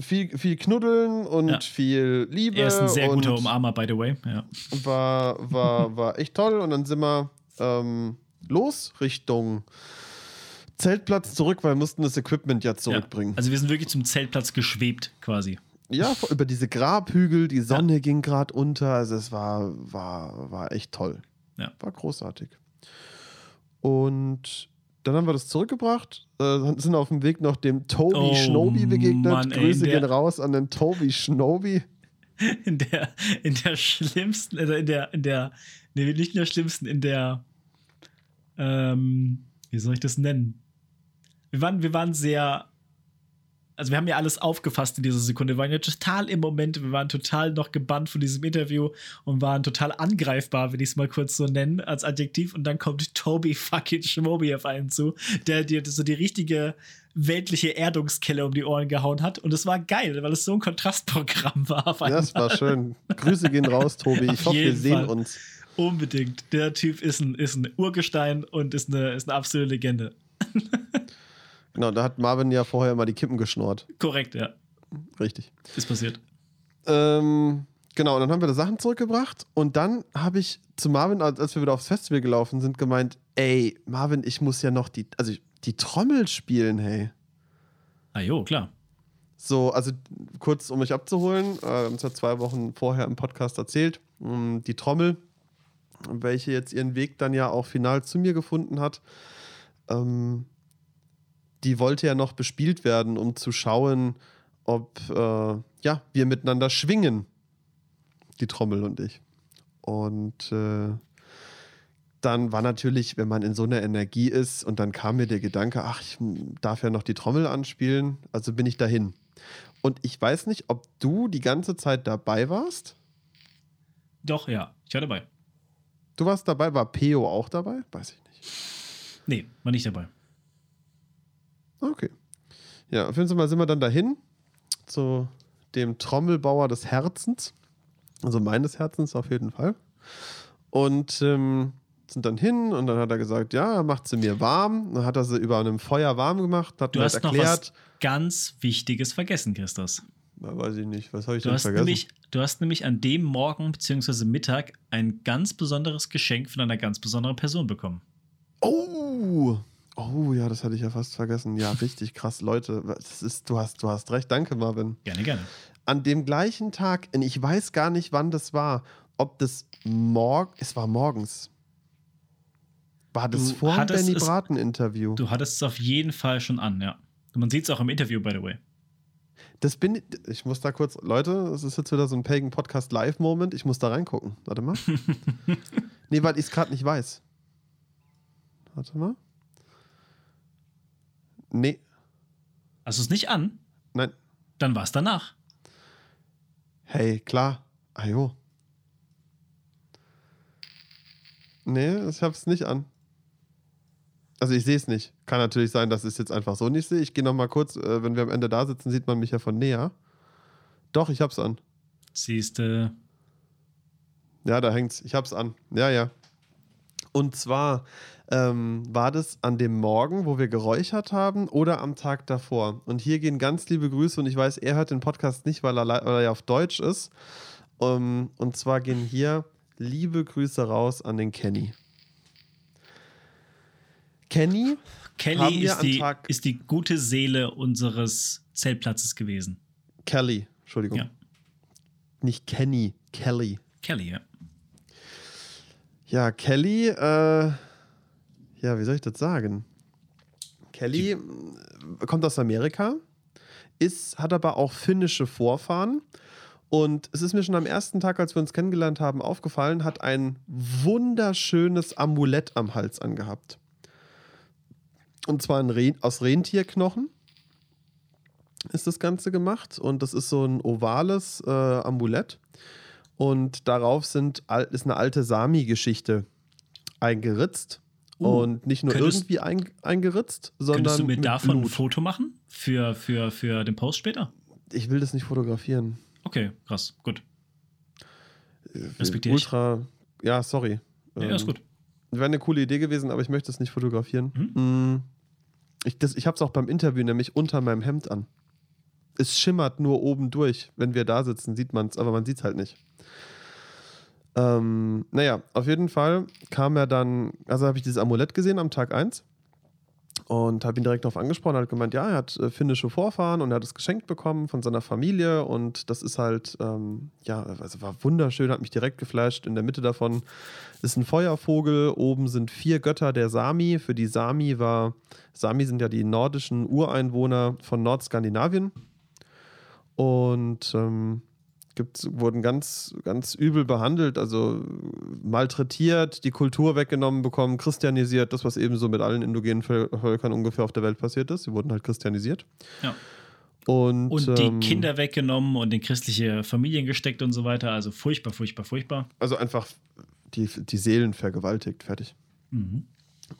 viel, viel Knuddeln und ja. viel Liebe. Er ist ein sehr guter Umarmer, by the way. Ja. War, war, war echt toll. Und dann sind wir ähm, los Richtung Zeltplatz zurück, weil wir mussten das Equipment ja zurückbringen. Ja. Also wir sind wirklich zum Zeltplatz geschwebt quasi. Ja, über diese Grabhügel, die Sonne ging gerade unter. Also es war, war, war echt toll. Ja. War großartig. Und dann haben wir das zurückgebracht, äh, sind auf dem Weg noch dem Toby oh, Schnobi begegnet. Mann, Grüße ey, gehen raus an den Toby Schnobi. In der, in der schlimmsten, also in der, in der, nee, nicht in der schlimmsten, in der, ähm, wie soll ich das nennen? Wir waren, wir waren sehr also wir haben ja alles aufgefasst in dieser Sekunde. Wir waren ja total im Moment, wir waren total noch gebannt von diesem Interview und waren total angreifbar, wenn ich es mal kurz so nennen, als Adjektiv. Und dann kommt Toby fucking Schmobi auf einen zu, der dir so die richtige weltliche Erdungskelle um die Ohren gehauen hat. Und es war geil, weil es so ein Kontrastprogramm war. Ja, es war schön. Grüße gehen raus, Tobi. Ich hoffe, wir sehen Fall. uns. Unbedingt. Der Typ ist ein, ist ein Urgestein und ist eine, ist eine absolute Legende. Genau, da hat Marvin ja vorher mal die Kippen geschnurrt. Korrekt, ja. Richtig. Ist passiert. Ähm, genau, und dann haben wir da Sachen zurückgebracht und dann habe ich zu Marvin, als wir wieder aufs Festival gelaufen sind, gemeint, ey, Marvin, ich muss ja noch die, also die Trommel spielen, hey. Ah jo, klar. So, also kurz, um mich abzuholen, äh, uns hat zwei Wochen vorher im Podcast erzählt, ähm, die Trommel, welche jetzt ihren Weg dann ja auch final zu mir gefunden hat, ähm, die wollte ja noch bespielt werden, um zu schauen, ob äh, ja, wir miteinander schwingen, die Trommel und ich. Und äh, dann war natürlich, wenn man in so einer Energie ist, und dann kam mir der Gedanke, ach, ich darf ja noch die Trommel anspielen, also bin ich dahin. Und ich weiß nicht, ob du die ganze Zeit dabei warst. Doch, ja, ich war dabei. Du warst dabei, war Peo auch dabei? Weiß ich nicht. Nee, war nicht dabei. Okay. Ja, auf jeden Fall sind wir dann dahin zu dem Trommelbauer des Herzens. Also meines Herzens auf jeden Fall. Und ähm, sind dann hin und dann hat er gesagt, ja, macht sie mir warm. Dann hat er sie über einem Feuer warm gemacht, hat du mir hast halt erklärt. Noch was ganz Wichtiges vergessen, Christus. Na, weiß ich nicht. Was habe ich du denn vergessen? Nämlich, du hast nämlich an dem Morgen bzw. Mittag ein ganz besonderes Geschenk von einer ganz besonderen Person bekommen. Oh! Oh ja, das hatte ich ja fast vergessen. Ja, richtig krass, Leute. Das ist, du hast, du hast recht. Danke, Marvin. Gerne, gerne. An dem gleichen Tag, und ich weiß gar nicht, wann das war, ob das morgen, es war morgens. War das du vor dem Benny Braten Interview? Du hattest es auf jeden Fall schon an, ja. Man sieht es auch im Interview, by the way. Das bin ich muss da kurz, Leute, das ist jetzt wieder so ein Pagan Podcast Live Moment. Ich muss da reingucken. Warte mal. nee, weil ich es gerade nicht weiß. Warte mal. Nee. Hast du es nicht an? Nein. Dann war es danach. Hey, klar. Ajo. Nee, ich hab's nicht an. Also ich sehe es nicht. Kann natürlich sein, dass ich es jetzt einfach so nicht sehe. Ich gehe noch mal kurz, äh, wenn wir am Ende da sitzen, sieht man mich ja von näher. Doch, ich hab's an. Siehste. Ja, da hängt's. Ich hab's an. Ja, ja. Und zwar ähm, war das an dem Morgen, wo wir geräuchert haben oder am Tag davor. Und hier gehen ganz liebe Grüße und ich weiß, er hört den Podcast nicht, weil er, weil er ja auf Deutsch ist. Um, und zwar gehen hier liebe Grüße raus an den Kenny. Kenny Kelly ist die, ist die gute Seele unseres Zeltplatzes gewesen. Kelly, Entschuldigung. Ja. Nicht Kenny, Kelly. Kelly, ja. Ja, Kelly, äh, ja, wie soll ich das sagen? Kelly die kommt aus Amerika, ist, hat aber auch finnische Vorfahren. Und es ist mir schon am ersten Tag, als wir uns kennengelernt haben, aufgefallen, hat ein wunderschönes Amulett am Hals angehabt. Und zwar Reh aus Rentierknochen ist das Ganze gemacht. Und das ist so ein ovales äh, Amulett. Und darauf sind, ist eine alte Sami-Geschichte eingeritzt. Uh, und nicht nur irgendwie ein, eingeritzt, sondern. Könntest du mir davon Blut. ein Foto machen? Für, für, für den Post später? Ich will das nicht fotografieren. Okay, krass, gut. Äh, Respektiere Ultra. Ich. Ja, sorry. Ja, ähm, ist gut. Wäre eine coole Idee gewesen, aber ich möchte es nicht fotografieren. Mhm. Mm. Ich, ich habe es auch beim Interview nämlich unter meinem Hemd an. Es schimmert nur oben durch. Wenn wir da sitzen, sieht man es, aber man sieht es halt nicht. Ähm, naja, auf jeden Fall kam er dann, also habe ich dieses Amulett gesehen am Tag 1 und habe ihn direkt darauf angesprochen. Er hat gemeint, ja, er hat äh, finnische Vorfahren und er hat es geschenkt bekommen von seiner Familie und das ist halt, ähm, ja, also war wunderschön, hat mich direkt geflasht. In der Mitte davon ist ein Feuervogel, oben sind vier Götter der Sami. Für die Sami war, Sami sind ja die nordischen Ureinwohner von Nordskandinavien und ähm, gibt, wurden ganz, ganz übel behandelt, also malträtiert, die Kultur weggenommen bekommen, christianisiert, das, was eben so mit allen indogenen Völkern ungefähr auf der Welt passiert ist. Sie wurden halt christianisiert. Ja. Und, und die ähm, Kinder weggenommen und in christliche Familien gesteckt und so weiter. Also furchtbar, furchtbar, furchtbar. Also einfach die, die Seelen vergewaltigt, fertig. Mhm.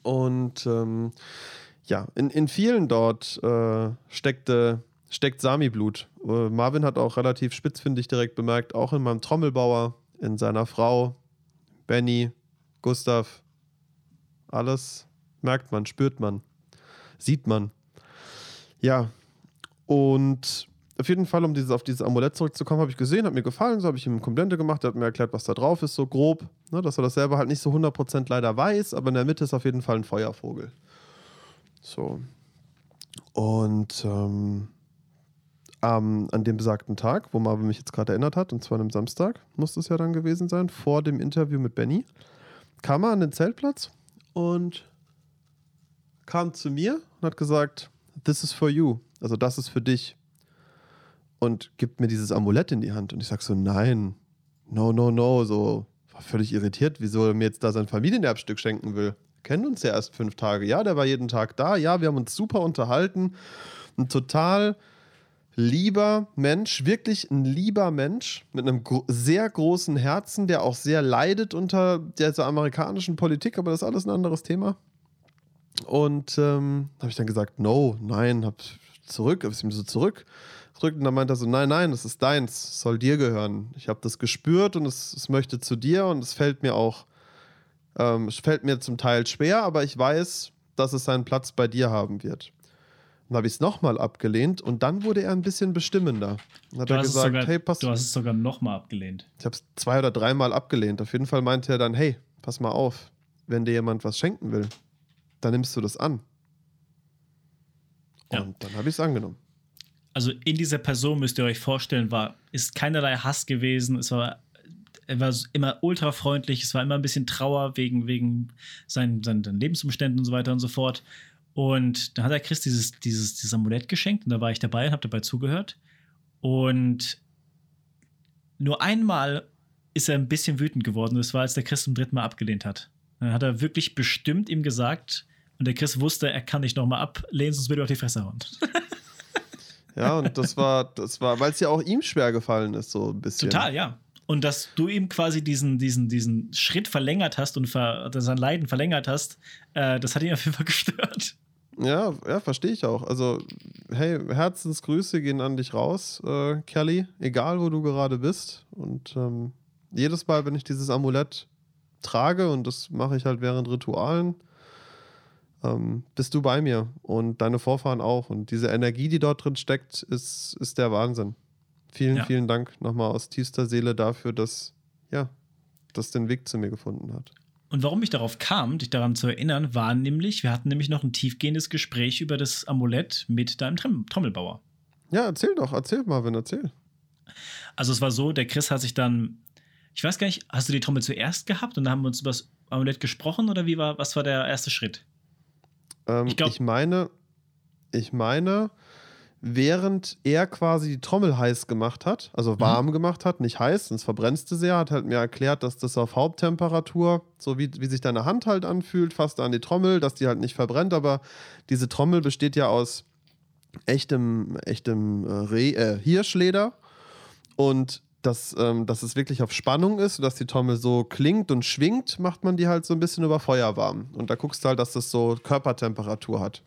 Und ähm, ja, in, in vielen dort äh, steckte steckt Sami-Blut. Äh, Marvin hat auch relativ spitzfindig direkt bemerkt, auch in meinem Trommelbauer, in seiner Frau, Benny, Gustav, alles merkt man, spürt man, sieht man. Ja, und auf jeden Fall, um dieses, auf dieses Amulett zurückzukommen, habe ich gesehen, hat mir gefallen, so habe ich ihm Komplimente gemacht, er hat mir erklärt, was da drauf ist, so grob, ne, dass er das selber halt nicht so 100% leider weiß, aber in der Mitte ist auf jeden Fall ein Feuervogel. So. Und ähm, ähm, an dem besagten Tag, wo Marvin mich jetzt gerade erinnert hat, und zwar am Samstag, muss es ja dann gewesen sein, vor dem Interview mit Benny, kam er an den Zeltplatz und kam zu mir und hat gesagt, this is for you, also das ist für dich. Und gibt mir dieses Amulett in die Hand. Und ich sag so, nein, no, no, no, so war völlig irritiert, wieso er mir jetzt da sein Familienerbstück schenken will. kennen uns ja erst fünf Tage. Ja, der war jeden Tag da. Ja, wir haben uns super unterhalten. Und total lieber Mensch, wirklich ein lieber Mensch mit einem sehr großen Herzen, der auch sehr leidet unter dieser amerikanischen Politik, aber das ist alles ein anderes Thema. Und ähm, habe ich dann gesagt, no, nein, hab zurück, habe es ihm so zurück und dann meinte er so, nein, nein, das ist deins, soll dir gehören. Ich habe das gespürt und es, es, möchte zu dir und es fällt mir auch, ähm, es fällt mir zum Teil schwer, aber ich weiß, dass es seinen Platz bei dir haben wird. Dann habe ich es nochmal abgelehnt und dann wurde er ein bisschen bestimmender. Dann hat du er gesagt, sogar, hey, pass Du hast es sogar nochmal abgelehnt. Ich habe es zwei oder dreimal abgelehnt. Auf jeden Fall meinte er dann, hey, pass mal auf, wenn dir jemand was schenken will, dann nimmst du das an. Und ja. dann habe ich es angenommen. Also in dieser Person müsst ihr euch vorstellen, war, ist keinerlei Hass gewesen. Es war er war immer ultra freundlich, es war immer ein bisschen Trauer wegen, wegen seinen, seinen, Lebensumständen und so weiter und so fort. Und dann hat er Chris dieses, dieses, dieses Amulett geschenkt und da war ich dabei und habe dabei zugehört. Und nur einmal ist er ein bisschen wütend geworden. Das war, als der Chris zum dritten Mal abgelehnt hat. Dann hat er wirklich bestimmt ihm gesagt, und der Chris wusste, er kann nicht nochmal ablehnen, sonst würde er auf die Fresse hauen. ja, und das war, das war, weil es ja auch ihm schwer gefallen ist, so ein bisschen. Total, ja. Und dass du ihm quasi diesen, diesen, diesen Schritt verlängert hast und ver, sein Leiden verlängert hast, äh, das hat ihn auf jeden Fall gestört. Ja, ja, verstehe ich auch. Also, hey, Herzensgrüße gehen an dich raus, äh, Kelly, egal wo du gerade bist. Und ähm, jedes Mal, wenn ich dieses Amulett trage und das mache ich halt während Ritualen, ähm, bist du bei mir und deine Vorfahren auch. Und diese Energie, die dort drin steckt, ist, ist der Wahnsinn. Vielen, ja. vielen Dank nochmal aus tiefster Seele dafür, dass, ja, das den Weg zu mir gefunden hat. Und warum ich darauf kam, dich daran zu erinnern, war nämlich, wir hatten nämlich noch ein tiefgehendes Gespräch über das Amulett mit deinem Trommelbauer. Ja, erzähl doch, erzähl Marvin, erzähl. Also es war so, der Chris hat sich dann, ich weiß gar nicht, hast du die Trommel zuerst gehabt und dann haben wir uns über das Amulett gesprochen oder wie war, was war der erste Schritt? Ähm, ich, glaub, ich meine, ich meine, während er quasi die Trommel heiß gemacht hat, also mhm. warm mhm. gemacht hat, nicht heiß, sonst verbrennst du sehr, hat halt mir erklärt, dass das auf Haupttemperatur, so wie, wie sich deine Hand halt anfühlt, fast an die Trommel, dass die halt nicht verbrennt, aber diese Trommel besteht ja aus echtem, echtem äh, Reh, äh, Hirschleder und dass, ähm, dass es wirklich auf Spannung ist, dass die Trommel so klingt und schwingt, macht man die halt so ein bisschen über Feuer warm. Und da guckst du halt, dass das so Körpertemperatur hat.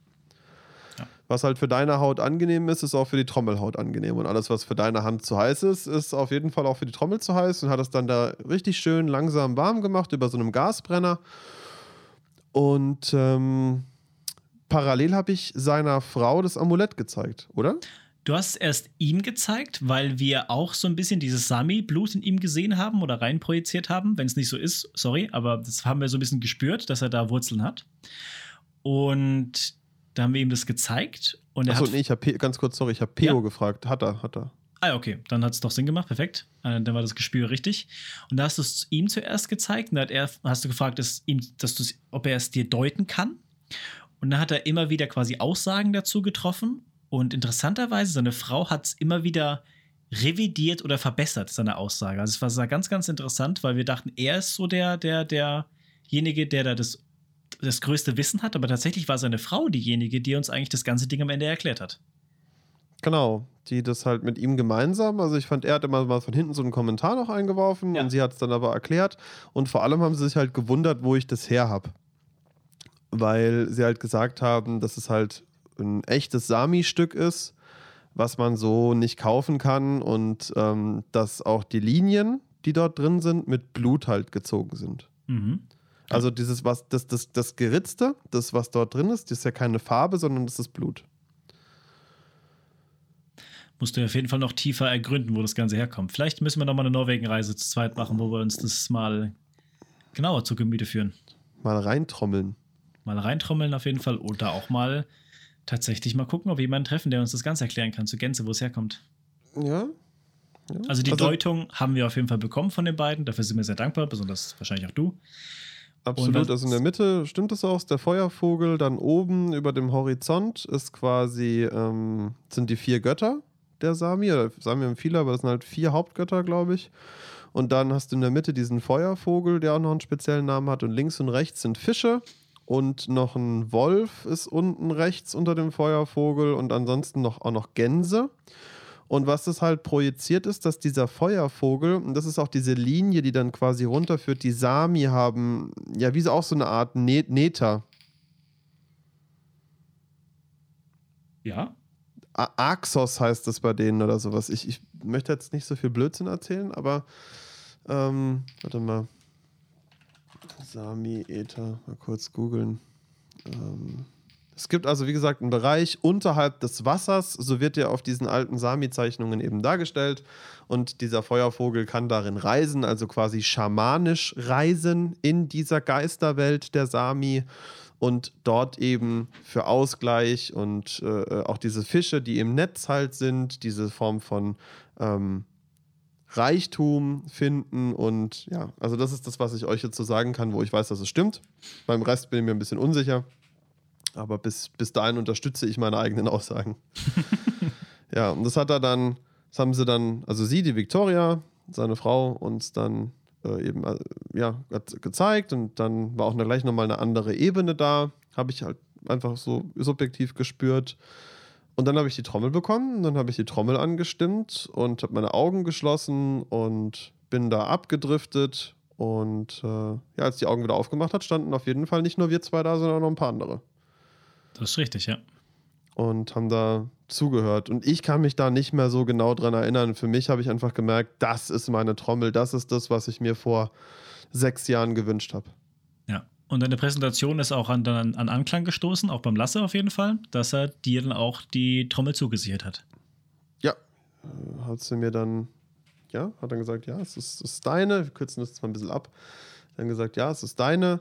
Ja. Was halt für deine Haut angenehm ist, ist auch für die Trommelhaut angenehm. Und alles, was für deine Hand zu heiß ist, ist auf jeden Fall auch für die Trommel zu heiß und hat es dann da richtig schön langsam warm gemacht über so einem Gasbrenner. Und ähm, parallel habe ich seiner Frau das Amulett gezeigt, oder? Du hast erst ihm gezeigt, weil wir auch so ein bisschen dieses Sami-Blut in ihm gesehen haben oder reinprojiziert haben. Wenn es nicht so ist, sorry, aber das haben wir so ein bisschen gespürt, dass er da Wurzeln hat. Und da haben wir ihm das gezeigt. Und Achso, nee, ich habe ganz kurz, sorry, ich habe Peo ja. gefragt. Hat er, hat er. Ah, okay, dann hat es doch Sinn gemacht, perfekt. Äh, dann war das Gespür richtig. Und da hast du es ihm zuerst gezeigt und da hat er, hast du gefragt, dass, ihm, dass ob er es dir deuten kann. Und dann hat er immer wieder quasi Aussagen dazu getroffen und interessanterweise, seine Frau hat es immer wieder revidiert oder verbessert, seine Aussage. Also es war ganz, ganz interessant, weil wir dachten, er ist so der, der, derjenige, der da das, das größte Wissen hat, aber tatsächlich war seine Frau diejenige, die uns eigentlich das ganze Ding am Ende erklärt hat. Genau, die das halt mit ihm gemeinsam. Also ich fand, er hat immer mal von hinten so einen Kommentar noch eingeworfen ja. und sie hat es dann aber erklärt. Und vor allem haben sie sich halt gewundert, wo ich das her habe. Weil sie halt gesagt haben, dass es halt ein echtes Sami-Stück ist, was man so nicht kaufen kann und ähm, dass auch die Linien, die dort drin sind, mit Blut halt gezogen sind. Mhm. Also dieses, was, das, das, das Geritzte, das, was dort drin ist, das ist ja keine Farbe, sondern das ist Blut. Musst du auf jeden Fall noch tiefer ergründen, wo das Ganze herkommt. Vielleicht müssen wir noch mal eine Norwegen-Reise zu zweit machen, wo wir uns das mal genauer zu Gemüte führen. Mal reintrommeln. Mal reintrommeln auf jeden Fall oder auch mal tatsächlich mal gucken, ob wir jemanden treffen, der uns das Ganze erklären kann, zur Gänze, wo es herkommt. Ja. ja. Also die also, Deutung haben wir auf jeden Fall bekommen von den beiden. Dafür sind wir sehr dankbar, besonders wahrscheinlich auch du. Absolut. Also in der Mitte stimmt es auch, ist der Feuervogel. Dann oben über dem Horizont ist quasi, ähm, sind die vier Götter der Sami. Oder Sami haben viele, aber das sind halt vier Hauptgötter, glaube ich. Und dann hast du in der Mitte diesen Feuervogel, der auch noch einen speziellen Namen hat. Und links und rechts sind Fische und noch ein Wolf ist unten rechts unter dem Feuervogel und ansonsten noch, auch noch Gänse. Und was das halt projiziert ist, dass dieser Feuervogel, und das ist auch diese Linie, die dann quasi runterführt, die Sami haben, ja, wie so auch so eine Art Neta. Ja. Axos heißt das bei denen oder sowas. Ich, ich möchte jetzt nicht so viel Blödsinn erzählen, aber ähm, warte mal. Sami Ether, mal kurz googeln. Ähm, es gibt also, wie gesagt, einen Bereich unterhalb des Wassers, so wird er auf diesen alten Sami-Zeichnungen eben dargestellt. Und dieser Feuervogel kann darin reisen, also quasi schamanisch reisen in dieser Geisterwelt der Sami und dort eben für Ausgleich und äh, auch diese Fische, die im Netz halt sind, diese Form von ähm, Reichtum finden und ja, also das ist das, was ich euch jetzt so sagen kann, wo ich weiß, dass es stimmt. Beim Rest bin ich mir ein bisschen unsicher, aber bis, bis dahin unterstütze ich meine eigenen Aussagen. ja, und das hat er dann, das haben sie dann, also sie, die Victoria, seine Frau, uns dann äh, eben äh, ja, gezeigt und dann war auch gleich nochmal eine andere Ebene da, habe ich halt einfach so subjektiv gespürt. Und dann habe ich die Trommel bekommen, dann habe ich die Trommel angestimmt und habe meine Augen geschlossen und bin da abgedriftet. Und äh, ja, als die Augen wieder aufgemacht hat, standen auf jeden Fall nicht nur wir zwei da, sondern auch noch ein paar andere. Das ist richtig, ja. Und haben da zugehört. Und ich kann mich da nicht mehr so genau dran erinnern. Für mich habe ich einfach gemerkt, das ist meine Trommel, das ist das, was ich mir vor sechs Jahren gewünscht habe. Ja. Und deine Präsentation ist auch an, an, an Anklang gestoßen, auch beim Lasse auf jeden Fall, dass er dir dann auch die Trommel zugesichert hat. Ja, äh, hat sie mir dann, ja, hat dann gesagt, ja, es ist, es ist deine. Wir kürzen das jetzt mal ein bisschen ab. Dann gesagt, ja, es ist deine.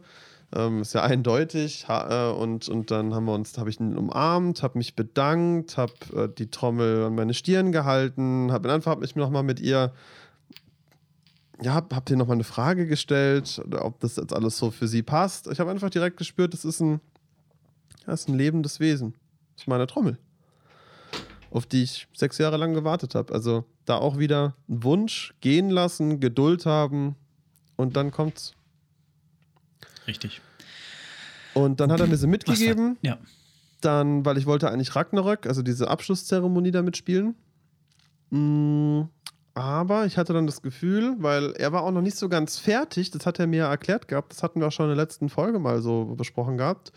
Ähm, ist ja eindeutig. Ha, äh, und, und dann haben wir uns, habe ich ihn umarmt, habe mich bedankt, habe äh, die Trommel an meine Stirn gehalten, habe einfach hab mich nochmal mit ihr, ja, hab, hab dir nochmal eine Frage gestellt, ob das jetzt alles so für sie passt. Ich habe einfach direkt gespürt, das ist ein, das ist ein lebendes Wesen. Das ist meine Trommel auf die ich sechs Jahre lang gewartet habe. Also da auch wieder ein Wunsch, gehen lassen, Geduld haben und dann kommt's. Richtig. Und dann hat er mir sie mitgegeben. Ja. Dann, weil ich wollte eigentlich Ragnarök, also diese Abschlusszeremonie damit spielen. Mm, aber ich hatte dann das Gefühl, weil er war auch noch nicht so ganz fertig, das hat er mir erklärt gehabt, das hatten wir auch schon in der letzten Folge mal so besprochen gehabt.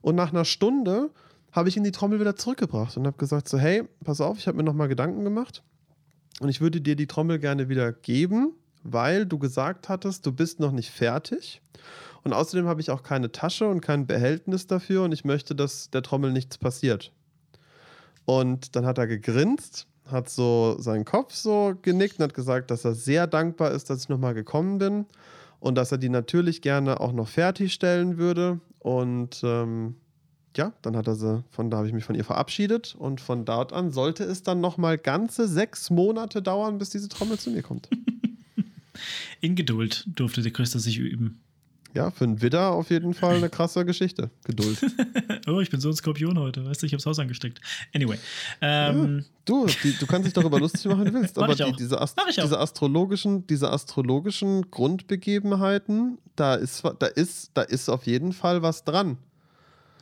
Und nach einer Stunde habe ich ihn die Trommel wieder zurückgebracht und habe gesagt so, hey, pass auf, ich habe mir nochmal Gedanken gemacht und ich würde dir die Trommel gerne wieder geben, weil du gesagt hattest, du bist noch nicht fertig. Und außerdem habe ich auch keine Tasche und kein Behältnis dafür und ich möchte, dass der Trommel nichts passiert. Und dann hat er gegrinst, hat so seinen Kopf so genickt und hat gesagt, dass er sehr dankbar ist, dass ich nochmal gekommen bin und dass er die natürlich gerne auch noch fertigstellen würde. Und ähm, ja, dann hat er sie, von da habe ich mich von ihr verabschiedet und von dort an sollte es dann nochmal ganze sechs Monate dauern, bis diese Trommel zu mir kommt. In Geduld durfte der Christa sich üben. Ja, für einen Widder auf jeden Fall eine krasse Geschichte. Geduld. oh, ich bin so ein Skorpion heute. Weißt du, ich hab's Haus angesteckt. Anyway. Ähm, ja, du, die, du kannst dich darüber lustig machen, wie du willst. aber die, diese, Ast diese, astrologischen, diese astrologischen Grundbegebenheiten, da ist, da, ist, da ist auf jeden Fall was dran.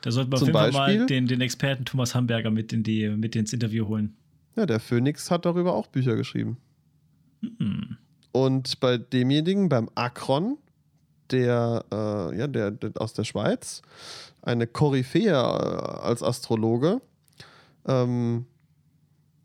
Da sollten wir auf jeden Fall mal den, den Experten Thomas Hamburger mit, in die, mit ins Interview holen. Ja, der Phoenix hat darüber auch Bücher geschrieben. Mhm. Und bei demjenigen, beim Akron, der, äh, ja, der, der, aus der Schweiz, eine Koryphäe äh, als Astrologe, ähm,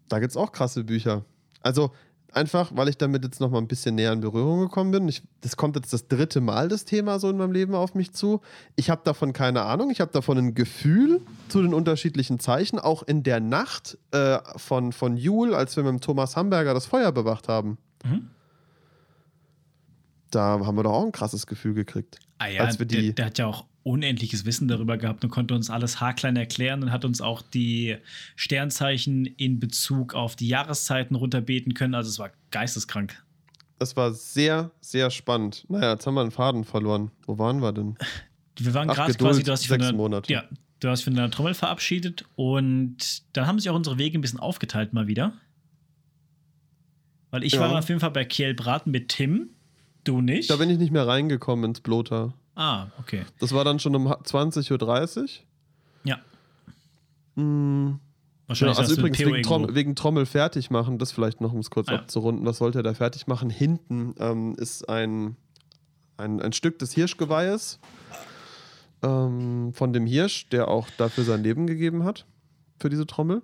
da gibt es auch krasse Bücher. Also einfach, weil ich damit jetzt noch mal ein bisschen näher in Berührung gekommen bin. Ich, das kommt jetzt das dritte Mal, das Thema so in meinem Leben auf mich zu. Ich habe davon keine Ahnung. Ich habe davon ein Gefühl zu den unterschiedlichen Zeichen. Auch in der Nacht äh, von, von Jule, als wir mit dem Thomas Hamburger das Feuer bewacht haben. Mhm. Da haben wir doch auch ein krasses Gefühl gekriegt. Ah ja, als wir die der, der hat ja auch unendliches Wissen darüber gehabt und konnte uns alles haarklein erklären und hat uns auch die Sternzeichen in Bezug auf die Jahreszeiten runterbeten können. Also es war geisteskrank. Es war sehr, sehr spannend. Naja, jetzt haben wir einen Faden verloren. Wo waren wir denn? Wir waren gerade quasi, du hast dich sechs eine, Monate. Ja, du hast von deiner Trommel verabschiedet und dann haben sich auch unsere Wege ein bisschen aufgeteilt mal wieder. Weil ich ja. war auf jeden Fall bei Kiel Braten mit Tim, du nicht. Da bin ich nicht mehr reingekommen ins Bloter. Ah, okay. Das war dann schon um 20.30 Uhr. Ja. Mhm. Wahrscheinlich genau, also übrigens wegen, Trommel, wegen Trommel fertig machen, das vielleicht noch, um es kurz ah, abzurunden, was sollte er da fertig machen? Hinten ähm, ist ein, ein, ein Stück des Hirschgeweihes ähm, von dem Hirsch, der auch dafür sein Leben gegeben hat, für diese Trommel.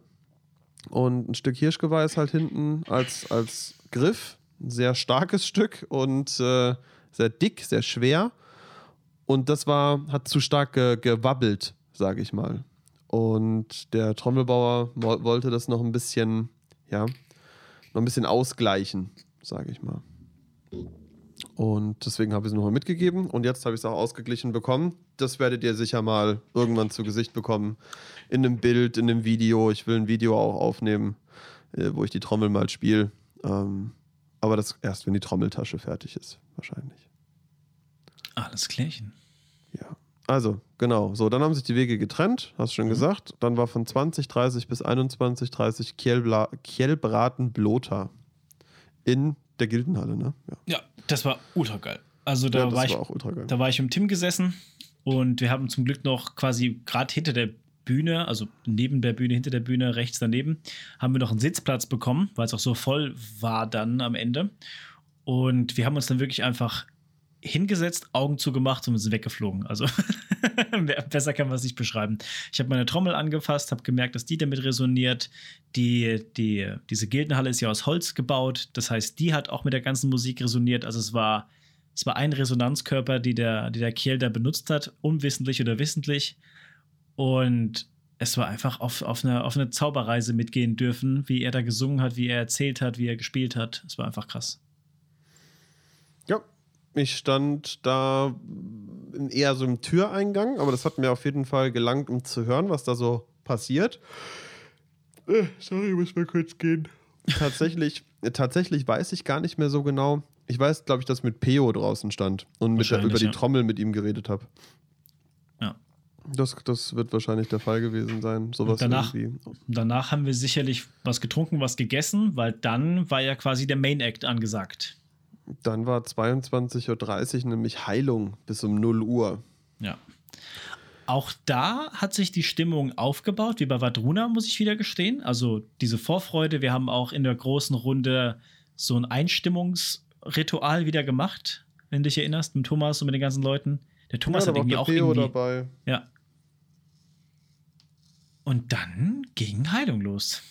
Und ein Stück Hirschgeweih ist halt hinten als, als Griff, ein sehr starkes Stück und äh, sehr dick, sehr schwer. Und das war, hat zu stark ge gewabbelt, sage ich mal. Und der Trommelbauer wollte das noch ein bisschen, ja, noch ein bisschen ausgleichen, sage ich mal. Und deswegen habe ich es nochmal mitgegeben und jetzt habe ich es auch ausgeglichen bekommen. Das werdet ihr sicher mal irgendwann zu Gesicht bekommen. In einem Bild, in einem Video. Ich will ein Video auch aufnehmen, äh, wo ich die Trommel mal spiele. Ähm, aber das erst, wenn die Trommeltasche fertig ist, wahrscheinlich. Alles klärchen. Ja. Also, genau. So, dann haben sich die Wege getrennt, hast du schon mhm. gesagt. Dann war von 2030 bis 2130 Kielbraten Blota in der Gildenhalle, ne? Ja, ja das war ultra geil. Also da ja, war ich, war da war ich im Tim gesessen und wir haben zum Glück noch quasi gerade hinter der Bühne, also neben der Bühne, hinter der Bühne, rechts daneben, haben wir noch einen Sitzplatz bekommen, weil es auch so voll war dann am Ende. Und wir haben uns dann wirklich einfach hingesetzt, Augen zugemacht und sind weggeflogen. Also besser kann man es nicht beschreiben. Ich habe meine Trommel angefasst, habe gemerkt, dass die damit resoniert. Die, die, diese Gildenhalle ist ja aus Holz gebaut. Das heißt, die hat auch mit der ganzen Musik resoniert. Also es war, Es war ein Resonanzkörper, die der, die der Kiel da benutzt hat, unwissentlich oder wissentlich. Und es war einfach auf, auf, eine, auf eine Zauberreise mitgehen dürfen, wie er da gesungen hat, wie er erzählt hat, wie er gespielt hat. Es war einfach krass. Ja, ich stand da eher so im Türeingang, aber das hat mir auf jeden Fall gelangt, um zu hören, was da so passiert. Äh, sorry, muss mal kurz gehen. Tatsächlich, tatsächlich weiß ich gar nicht mehr so genau. Ich weiß, glaube ich, dass mit Peo draußen stand und mit der, über die ja. Trommel mit ihm geredet habe. Das, das wird wahrscheinlich der Fall gewesen sein. Sowas danach, irgendwie. danach haben wir sicherlich was getrunken, was gegessen, weil dann war ja quasi der Main Act angesagt. Dann war 22.30 Uhr nämlich Heilung bis um 0 Uhr. Ja. Auch da hat sich die Stimmung aufgebaut, wie bei Vadruna, muss ich wieder gestehen. Also diese Vorfreude. Wir haben auch in der großen Runde so ein Einstimmungsritual wieder gemacht, wenn du dich erinnerst, mit Thomas und mit den ganzen Leuten. Der Thomas ja, hat irgendwie auch Theo irgendwie, dabei. Ja. Und dann ging Heilung los.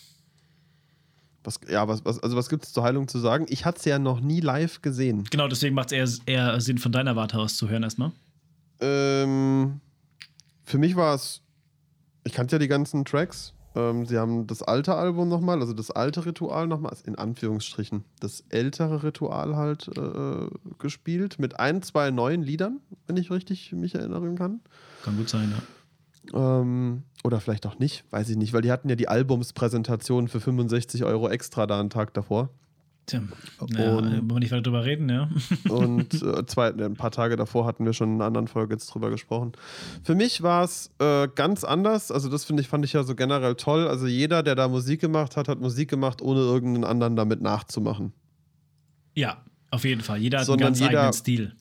Was, ja, was, was, also was gibt es zur Heilung zu sagen? Ich hatte es ja noch nie live gesehen. Genau, deswegen macht es eher, eher Sinn, von deiner Warte aus zu hören erstmal. Ähm, für mich war es, ich kannte ja die ganzen Tracks. Ähm, sie haben das alte Album nochmal, also das alte Ritual nochmal, in Anführungsstrichen, das ältere Ritual halt äh, gespielt mit ein, zwei neuen Liedern, wenn ich richtig mich erinnern kann. Kann gut sein, ja. Ähm, oder vielleicht auch nicht, weiß ich nicht, weil die hatten ja die Albumspräsentation für 65 Euro extra da einen Tag davor. Tja, wollen wir nicht weiter drüber reden, ja. und äh, zwei, ein paar Tage davor hatten wir schon in einer anderen Folge jetzt drüber gesprochen. Für mich war es äh, ganz anders. Also, das finde ich, fand ich ja so generell toll. Also, jeder, der da Musik gemacht hat, hat Musik gemacht, ohne irgendeinen anderen damit nachzumachen. Ja, auf jeden Fall. Jeder hat Sondern einen ganz jeder, eigenen Stil.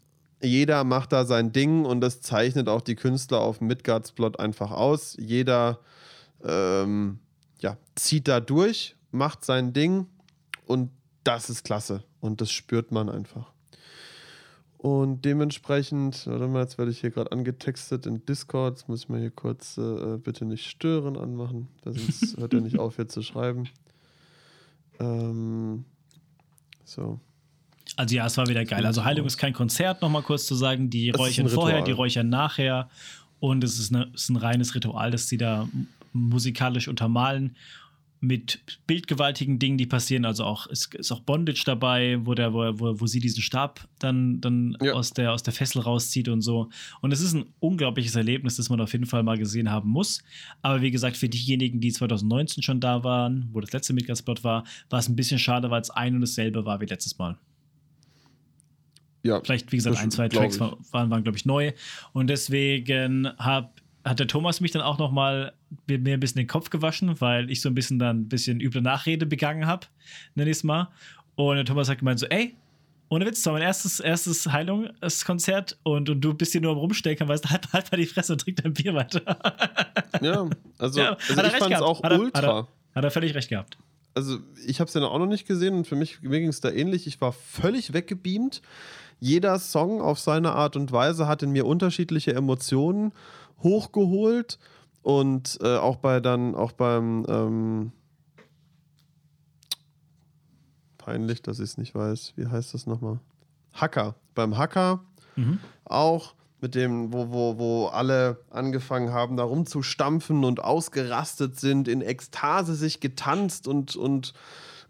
Jeder macht da sein Ding und das zeichnet auch die Künstler auf dem Midgards-Plot einfach aus. Jeder ähm, ja, zieht da durch, macht sein Ding und das ist klasse und das spürt man einfach. Und dementsprechend, warte mal, jetzt werde ich hier gerade angetextet in Discord. Jetzt muss ich mal hier kurz äh, bitte nicht stören anmachen, sonst hört er nicht auf hier zu schreiben. Ähm, so. Also ja, es war wieder geil. Also Heilung ist kein Konzert, nochmal kurz zu sagen. Die das räuchern vorher, die räuchern nachher. Und es ist, eine, es ist ein reines Ritual, das sie da musikalisch untermalen mit bildgewaltigen Dingen, die passieren. Also auch ist, ist auch Bondage dabei, wo, der, wo, wo, wo sie diesen Stab dann, dann ja. aus, der, aus der Fessel rauszieht und so. Und es ist ein unglaubliches Erlebnis, das man auf jeden Fall mal gesehen haben muss. Aber wie gesagt, für diejenigen, die 2019 schon da waren, wo das letzte Midgard-Spot war, war es ein bisschen schade, weil es ein und dasselbe war wie letztes Mal. Ja, Vielleicht, wie gesagt, ein, zwei Tracks waren, waren glaube ich, neu. Und deswegen habe hat der Thomas mich dann auch noch mal mir ein bisschen den Kopf gewaschen, weil ich so ein bisschen dann ein bisschen üble Nachrede begangen habe, nenne ich es mal. Und der Thomas hat gemeint so, ey, ohne Witz, das war mein erstes, erstes Heilung, das Konzert und, und du bist hier nur am Rumstecken, weißt du, halt, halt mal die Fresse und trink dein Bier weiter. ja, also, ja, also ich fand es auch hat ultra. Er, hat, er, hat er völlig recht gehabt. Also ich habe es ja auch noch nicht gesehen und für mich mir ging es da ähnlich. Ich war völlig weggebeamt. Jeder Song auf seine Art und Weise hat in mir unterschiedliche Emotionen hochgeholt und äh, auch bei dann, auch beim ähm, peinlich, dass ich es nicht weiß, wie heißt das nochmal? Hacker. Beim Hacker mhm. auch mit dem, wo, wo, wo alle angefangen haben, da rumzustampfen und ausgerastet sind, in Ekstase sich getanzt und, und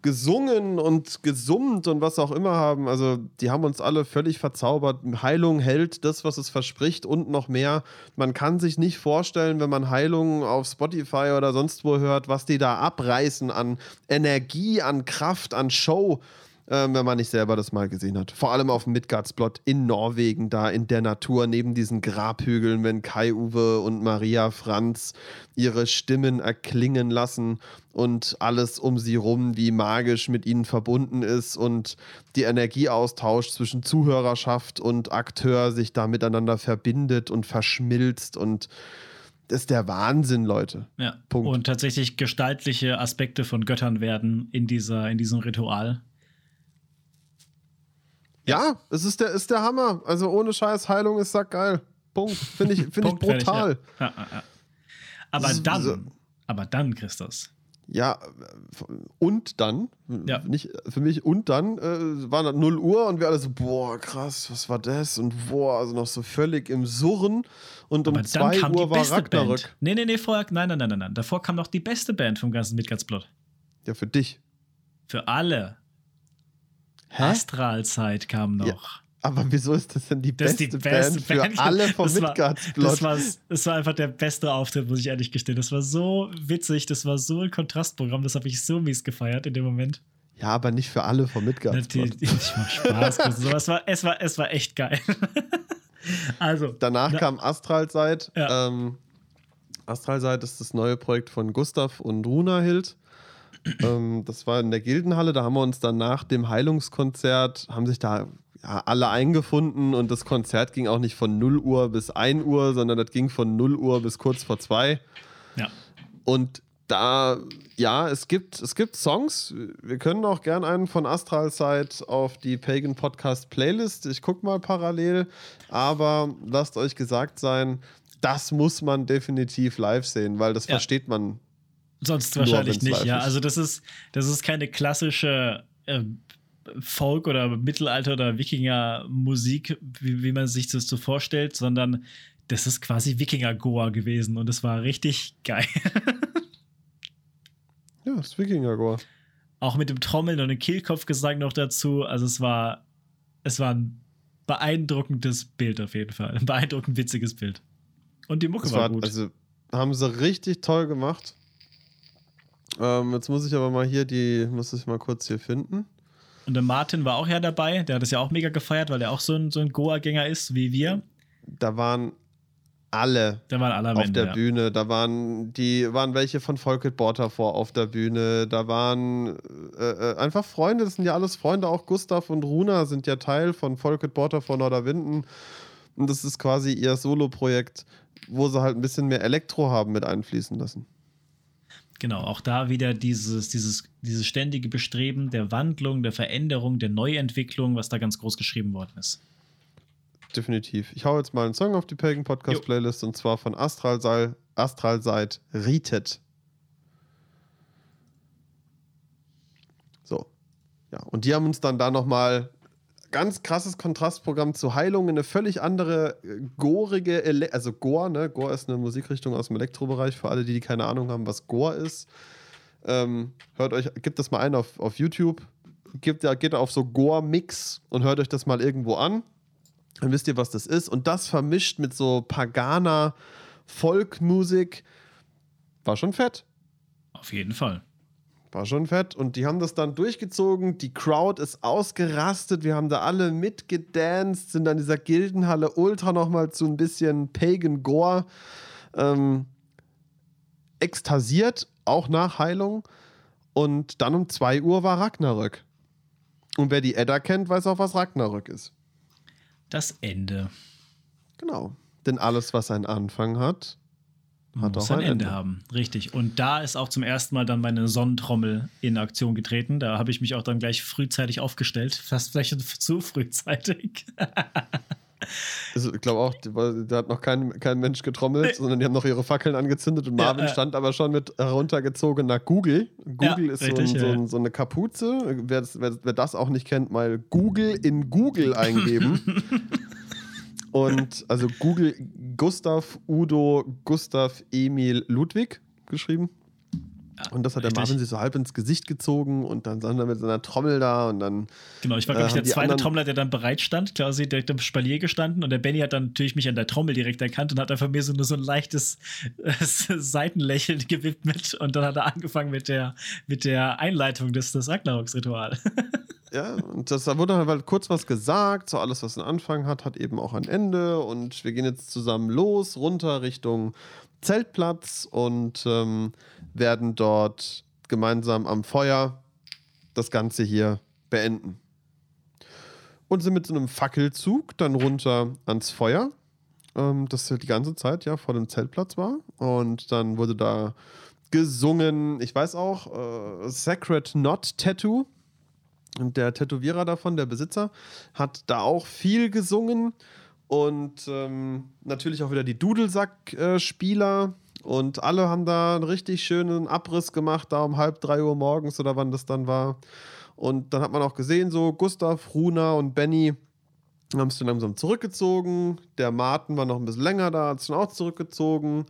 gesungen und gesummt und was auch immer haben. Also die haben uns alle völlig verzaubert. Heilung hält das, was es verspricht und noch mehr. Man kann sich nicht vorstellen, wenn man Heilung auf Spotify oder sonst wo hört, was die da abreißen an Energie, an Kraft, an Show ähm, wenn man nicht selber das mal gesehen hat. Vor allem auf dem Midgardsplot in Norwegen, da in der Natur, neben diesen Grabhügeln, wenn Kai-Uwe und Maria Franz ihre Stimmen erklingen lassen und alles um sie rum wie magisch mit ihnen verbunden ist und die Energieaustausch zwischen Zuhörerschaft und Akteur sich da miteinander verbindet und verschmilzt und das ist der Wahnsinn, Leute. Ja. Punkt. Und tatsächlich gestaltliche Aspekte von Göttern werden in, dieser, in diesem Ritual. Ja, es ist der, ist der Hammer. Also ohne Scheiß, Heilung ist sackgeil. Punkt. Finde ich, find ich brutal. Ja. Ja, ja, aber dann, so. aber dann, Christus. Ja, und dann, Ja. nicht für mich, und dann äh, war das 0 Uhr und wir alle so, boah, krass, was war das? Und boah, also noch so völlig im Surren. Und um Aber dann 2 kam die Uhr war Ragnarök. Band. Nee, nee, nee, vorher, nein, nein, nein, nein, nein. Davor kam noch die beste Band vom ganzen Midgardsplot. Ja, für dich. Für alle. Hä? Astralzeit kam noch. Ja, Aber wieso ist das denn die Das ist beste, die beste Band für Band. alle vom Midgardsplot? Das war, das war einfach der beste Auftritt, muss ich ehrlich gestehen. Das war so witzig, das war so ein Kontrastprogramm, das habe ich so mies gefeiert in dem Moment. Ja, aber nicht für alle vom Midgardsplot. Natürlich, ich mach Spaß. Aber es war, es, war, es war echt geil. also, Danach Na- kam Astralzeit. Ja. Ähm, Astralzeit ist das neue Projekt von Gustav und Runahild. Ähm, das war in der Gildenhalle. Da haben wir uns dann nach dem Heilungskonzert, haben sich da ja, alle eingefunden und das Konzert ging auch nicht von 0 Uhr bis 1 Uhr, sondern das ging von 0 Uhr bis kurz vor 2. ja. Und da, ja, es gibt, es gibt Songs. Wir können auch gern einen von Astralzeit auf die Pagan Podcast Playlist. Ich gucke mal parallel. Aber lasst euch gesagt sein, das muss man definitiv live sehen, weil das Ja. versteht man. Sonst Nur, wahrscheinlich nicht, ja. ist. Also, das ist, das ist keine klassische äh, Folk- oder Mittelalter- oder Wikinger-Musik, wie, wie man sich das so vorstellt, sondern das ist quasi Wikinger-Goa gewesen und es war richtig geil. Ja, das ist Wikinger-Gore. Auch mit dem Trommeln und dem Kehlkopfgesang noch dazu. Also, es war, es war ein beeindruckendes Bild auf jeden Fall. Ein beeindruckend witziges Bild. Und die Mucke war, war, gut. also, haben sie richtig toll gemacht. Ähm, jetzt muss ich aber mal hier die, muss ich mal kurz hier finden. Und der Martin war auch ja dabei. Der hat es ja auch mega gefeiert, weil er auch so ein, so ein Goa-Gänger ist wie wir. Da waren alle Da waren alle auf Ende. der ja. Bühne. Da waren die waren welche von Volkert Borter vor auf der Bühne. Da waren äh, äh, einfach Freunde. Das sind ja alles Freunde. Auch Gustav und Runa sind ja Teil von Volkert Borter vor Norderwinden. Und das ist quasi ihr Solo-Projekt, wo sie halt ein bisschen mehr Elektro haben mit einfließen lassen. Genau, auch da wieder dieses, dieses, dieses ständige Bestreben der Wandlung, der Veränderung, der Neuentwicklung, was da ganz groß geschrieben worden ist. Definitiv. Ich hau jetzt mal einen Song auf die Pagan Podcast Jo. Playlist und zwar von Astralseil, Astralseit Rietet. So. Ja, und die haben uns dann da nochmal ganz krasses Kontrastprogramm zu Heilung in eine völlig andere, äh, gorige, Ele also Gore, ne? Gore ist eine Musikrichtung aus dem Elektrobereich, für alle, die, die keine Ahnung haben, was Gore ist. Ähm, hört euch, gebt das mal ein auf, auf YouTube. Gebt, geht auf so Gore-Mix und hört euch das mal irgendwo an. Dann wisst ihr, was das ist. Und das vermischt mit so paganer Folkmusik. War schon fett. Auf jeden Fall. War schon fett. Und die haben das dann durchgezogen. Die Crowd ist ausgerastet. Wir haben da alle mitgedanced, sind an dieser Gildenhalle ultra nochmal zu ein bisschen Pagan Gore ähm, ekstasiert, auch nach Heilung. Und dann um 2 Uhr war Ragnarök. Und wer die Edda kennt, weiß auch, was Ragnarök ist. Das Ende Genau. Denn alles, was einen Anfang hat, hat muss ein Ende Ende. haben. Richtig. Und da ist auch zum ersten Mal dann meine Sonnentrommel in Aktion getreten. Da habe ich mich auch dann gleich frühzeitig aufgestellt. Fast vielleicht zu frühzeitig. Also, ich glaube auch, da hat noch kein, kein Mensch getrommelt, sondern die haben noch ihre Fackeln angezündet und Ja, Marvin äh. stand aber schon mit heruntergezogener Google. Google Ja, ist richtig, so, ein, so, ja. ein, so eine Kapuze. Wer das, wer, wer das auch nicht kennt, mal Google in Google eingeben. und also Google Gustav Udo Gustav Emil Ludwig geschrieben. Und das hat der richtig. Marvin sich so halb ins Gesicht gezogen und dann stand er mit seiner Trommel da und dann Genau, ich war, Äh, glaube ich, haben der zweite Trommler, der dann bereit stand, quasi direkt am Spalier gestanden und der Benny hat dann natürlich mich an der Trommel direkt erkannt und hat einfach mir so nur so ein leichtes äh, Seitenlächeln gewidmet und dann hat er angefangen mit der, mit der Einleitung des, des Ragnaroks-Ritual. Ja, und das, da wurde halt kurz was gesagt, so alles, was einen Anfang hat, hat eben auch ein Ende und wir gehen jetzt zusammen los, runter Richtung Zeltplatz und ähm, werden dort gemeinsam am Feuer das Ganze hier beenden. Und sind mit so einem Fackelzug dann runter ans Feuer, ähm, das ja die ganze Zeit ja vor dem Zeltplatz war. Und dann wurde da gesungen, ich weiß auch, äh, Sacred Knot Tattoo. Und der Tätowierer davon, der Besitzer, hat da auch viel gesungen. Und ähm, natürlich auch wieder die Dudelsack-Spieler Und alle haben da einen richtig schönen Abriss gemacht, da um halb drei Uhr morgens oder wann das dann war. Und dann hat man auch gesehen, so Gustav, Runa und Benny haben sich dann langsam zurückgezogen. Der Martin war noch ein bisschen länger da, hat sich dann auch zurückgezogen.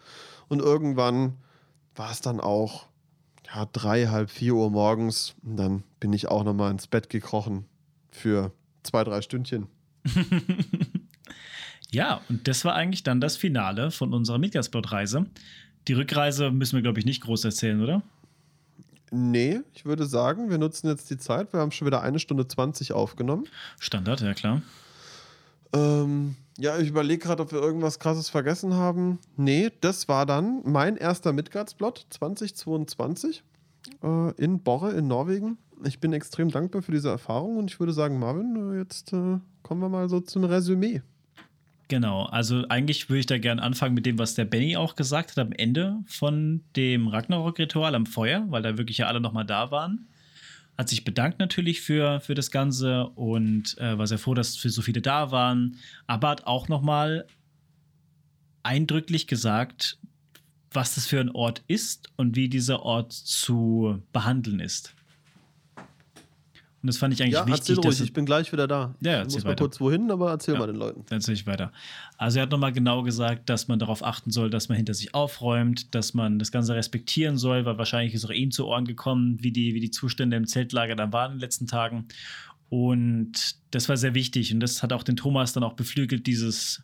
Und irgendwann war es dann auch ja, drei, halb vier Uhr morgens. Und dann bin ich auch nochmal ins Bett gekrochen für zwei, drei Stündchen. ja, und das war eigentlich dann das Finale von unserer Midgard-Reise. Die Rückreise müssen wir, glaube ich, nicht groß erzählen, oder? Nee, ich würde sagen, wir nutzen jetzt die Zeit. Wir haben schon wieder eine Stunde 20 aufgenommen. Standard, ja klar. Ähm, ja, ich überlege gerade, ob wir irgendwas krasses vergessen haben. Nee, das war dann mein erster Midgardsplot 2022 äh, in Borre in Norwegen. Ich bin extrem dankbar für diese Erfahrung und ich würde sagen, Marvin, äh, jetzt äh, kommen wir mal so zum Resümee. Genau, also eigentlich würde ich da gerne anfangen mit dem, was der Benny auch gesagt hat am Ende von dem Ragnarok-Ritual am Feuer, weil da wirklich ja alle nochmal da waren. Hat sich bedankt natürlich für, für das Ganze und äh, war sehr froh, dass für so viele da waren, aber hat auch nochmal eindrücklich gesagt, was das für ein Ort ist und wie dieser Ort zu behandeln ist. Und das fand ich eigentlich ja, wichtig. Erzähl ruhig, ich bin gleich wieder da. Ja, ich muss mal weiter. kurz wohin, aber erzähl ja, mal den Leuten. Erzähl ich weiter. Also er hat nochmal genau gesagt, dass man darauf achten soll, dass man hinter sich aufräumt, dass man das Ganze respektieren soll, weil wahrscheinlich ist auch ihm zu Ohren gekommen, wie die, wie die Zustände im Zeltlager dann waren in den letzten Tagen. Und das war sehr wichtig. Und das hat auch den Thomas dann auch beflügelt, dieses,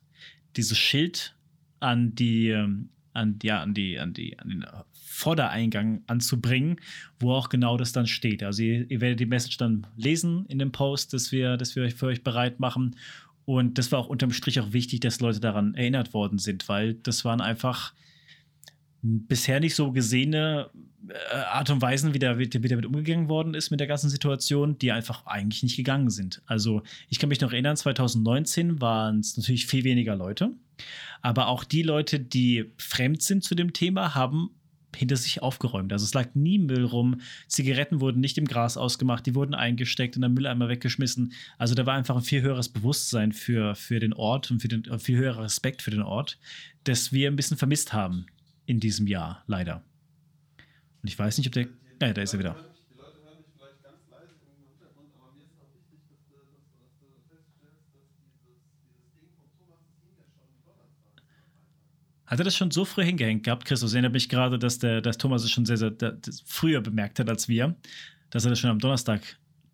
dieses Schild an die, ähm, an, ja, an, die, an, die, an den Vordereingang anzubringen, wo auch genau das dann steht. Also ihr, ihr, werdet die Message dann lesen in dem Post, das wir, das wir für euch bereit machen. Und das war auch unterm Strich auch wichtig, dass Leute daran erinnert worden sind, weil das waren einfach bisher nicht so gesehene äh, Art und Weisen, wie, da, wie damit umgegangen worden ist mit der ganzen Situation, die einfach eigentlich nicht gegangen sind. Also ich kann mich noch erinnern, 2019 waren es natürlich viel weniger Leute, aber auch die Leute, die fremd sind zu dem Thema, haben hinter sich aufgeräumt. Also es lag nie Müll rum. Zigaretten wurden nicht im Gras ausgemacht, die wurden eingesteckt und dann Mülleimer weggeschmissen. Also da war einfach ein viel höheres Bewusstsein für, für den Ort und für den, viel höherer Respekt für den Ort, das wir ein bisschen vermisst haben in diesem Jahr, leider. Und ich weiß nicht, ob der. Ja, da ist er wieder. Hat er das schon so früh hingehängt gehabt, Christus? Erinnert mich gerade, dass der dass Thomas es schon sehr, sehr früher bemerkt hat als wir, dass er das schon am Donnerstag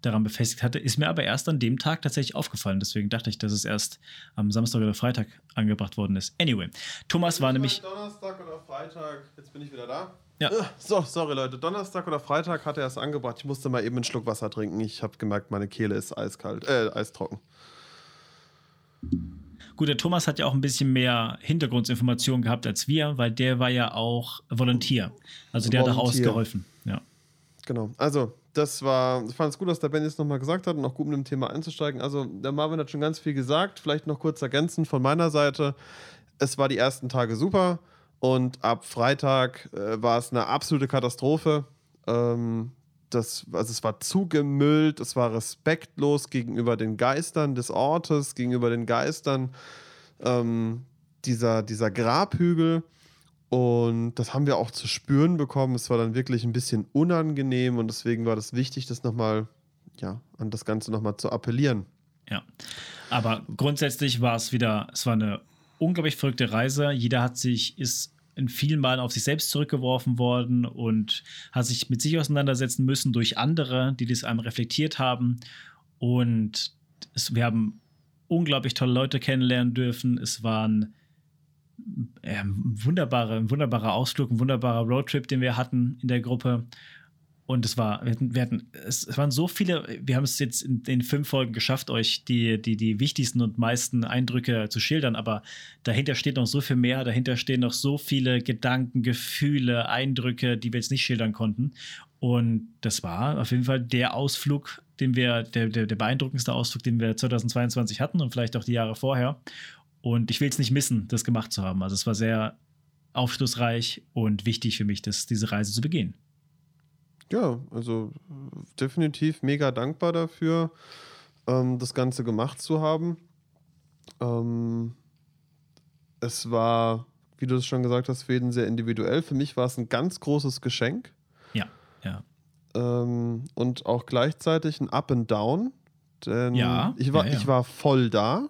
daran befestigt hatte. Ist mir aber erst an dem Tag tatsächlich aufgefallen. Deswegen dachte ich, dass es erst am Samstag oder Freitag angebracht worden ist. Anyway, Thomas war nämlich. Donnerstag oder Freitag, jetzt bin ich wieder da. Ja. So, sorry Leute. Donnerstag oder Freitag hat er es angebracht. Ich musste mal eben einen Schluck Wasser trinken. Ich habe gemerkt, meine Kehle ist eiskalt, äh, eistrocken. Gut, der Thomas hat ja auch ein bisschen mehr Hintergrundinformationen gehabt als wir, weil der war ja auch Volontier. Also der Volunteer. hat auch ausgeholfen. Ja. Genau. Also, das war, ich fand es gut, dass der Ben jetzt nochmal gesagt hat und auch gut mit dem Thema einzusteigen. Also, der Marvin hat schon ganz viel gesagt. Vielleicht noch kurz ergänzend von meiner Seite. Es war die ersten Tage super und ab Freitag äh, war es eine absolute Katastrophe. Ähm, das, also es war zugemüllt, es war respektlos gegenüber den Geistern des Ortes, gegenüber den Geistern ähm, dieser, dieser Grabhügel. Und das haben wir auch zu spüren bekommen. Es war dann wirklich ein bisschen unangenehm und deswegen war das wichtig, das nochmal, ja, an das Ganze nochmal zu appellieren. Ja. Aber grundsätzlich war es wieder, es war eine unglaublich verrückte Reise. Jeder hat sich, ist in vielen Malen auf sich selbst zurückgeworfen worden und hat sich mit sich auseinandersetzen müssen durch andere, die das einem reflektiert haben. Und es, wir haben unglaublich tolle Leute kennenlernen dürfen. Es waren äh, wunderbare, ein wunderbarer Ausflug, ein wunderbarer Roadtrip, den wir hatten in der Gruppe. Und es war, wir hatten, wir hatten, es waren so viele, wir haben es jetzt in den fünf Folgen geschafft, euch die, die, die wichtigsten und meisten Eindrücke zu schildern, aber dahinter steht noch so viel mehr, dahinter stehen noch so viele Gedanken, Gefühle, Eindrücke, die wir jetzt nicht schildern konnten. Und das war auf jeden Fall der Ausflug, den wir, der, der, der beeindruckendste Ausflug, den wir 2022 hatten und vielleicht auch die Jahre vorher. Und ich will es nicht missen, das gemacht zu haben. Also es war sehr aufschlussreich und wichtig für mich, das, diese Reise zu begehen. Ja, also definitiv mega dankbar dafür, ähm, das Ganze gemacht zu haben. Ähm, es war wie du es schon gesagt hast, für jeden sehr individuell. Für mich war es ein ganz großes Geschenk. Ja, ja. Ähm, und auch gleichzeitig ein Up and Down. Denn Ja, ich, war, ja, ja. ich war voll da.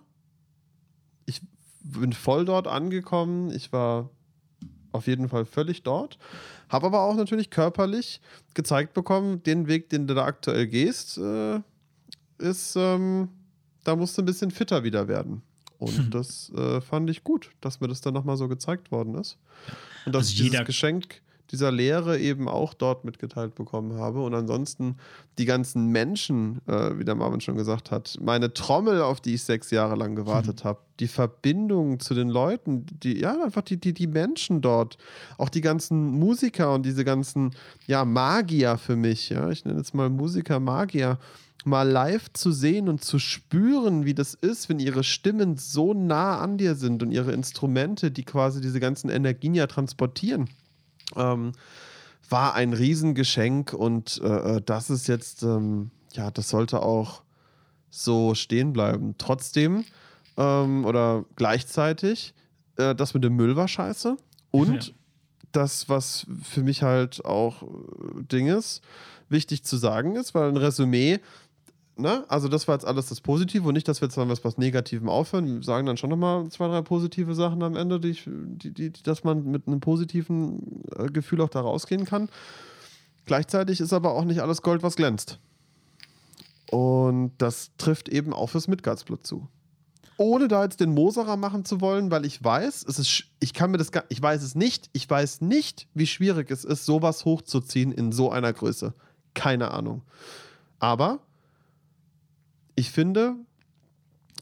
Ich bin voll dort angekommen. Ich war auf jeden Fall völlig dort. Habe aber auch natürlich körperlich gezeigt bekommen, den Weg, den du da aktuell gehst, äh, ist, ähm, da musst du ein bisschen fitter wieder werden. Und das äh, fand ich gut, dass mir das dann nochmal so gezeigt worden ist. Und dass Also ich dieses jeder- Geschenk dieser Lehre eben auch dort mitgeteilt bekommen habe. Und ansonsten die ganzen Menschen, äh, wie der Marvin schon gesagt hat, meine Trommel, auf die ich sechs Jahre lang gewartet habe, die Verbindung zu den Leuten, die, ja, einfach die, die, die Menschen dort, auch die ganzen Musiker und diese ganzen, ja, Magier für mich, ja, ich nenne jetzt mal Musiker, Magier, mal live zu sehen und zu spüren, wie das ist, wenn ihre Stimmen so nah an dir sind und ihre Instrumente, die quasi diese ganzen Energien ja transportieren ähm, war ein Riesengeschenk und äh, äh, das ist jetzt, ähm, ja, das sollte auch so stehen bleiben. Trotzdem ähm, oder gleichzeitig, äh, das mit dem Müll war scheiße und Ja. das, was für mich halt auch äh, Ding ist, wichtig zu sagen ist, weil ein Resümee, ne, also das war jetzt alles das Positive und nicht, dass wir jetzt dann was, was Negativem aufhören. Wir sagen dann schon nochmal zwei, drei positive Sachen am Ende, die, ich, die, die, dass man mit einem positiven äh, Gefühl auch da rausgehen kann. Gleichzeitig ist aber auch nicht alles Gold, was glänzt. Und das trifft eben auch fürs Midgardsblut zu. Ohne da jetzt den Moserer machen zu wollen, weil ich weiß, es ist, ich kann mir das, gar- ich weiß es nicht, ich weiß nicht, wie schwierig es ist, sowas hochzuziehen in so einer Größe. Keine Ahnung. Aber ich finde,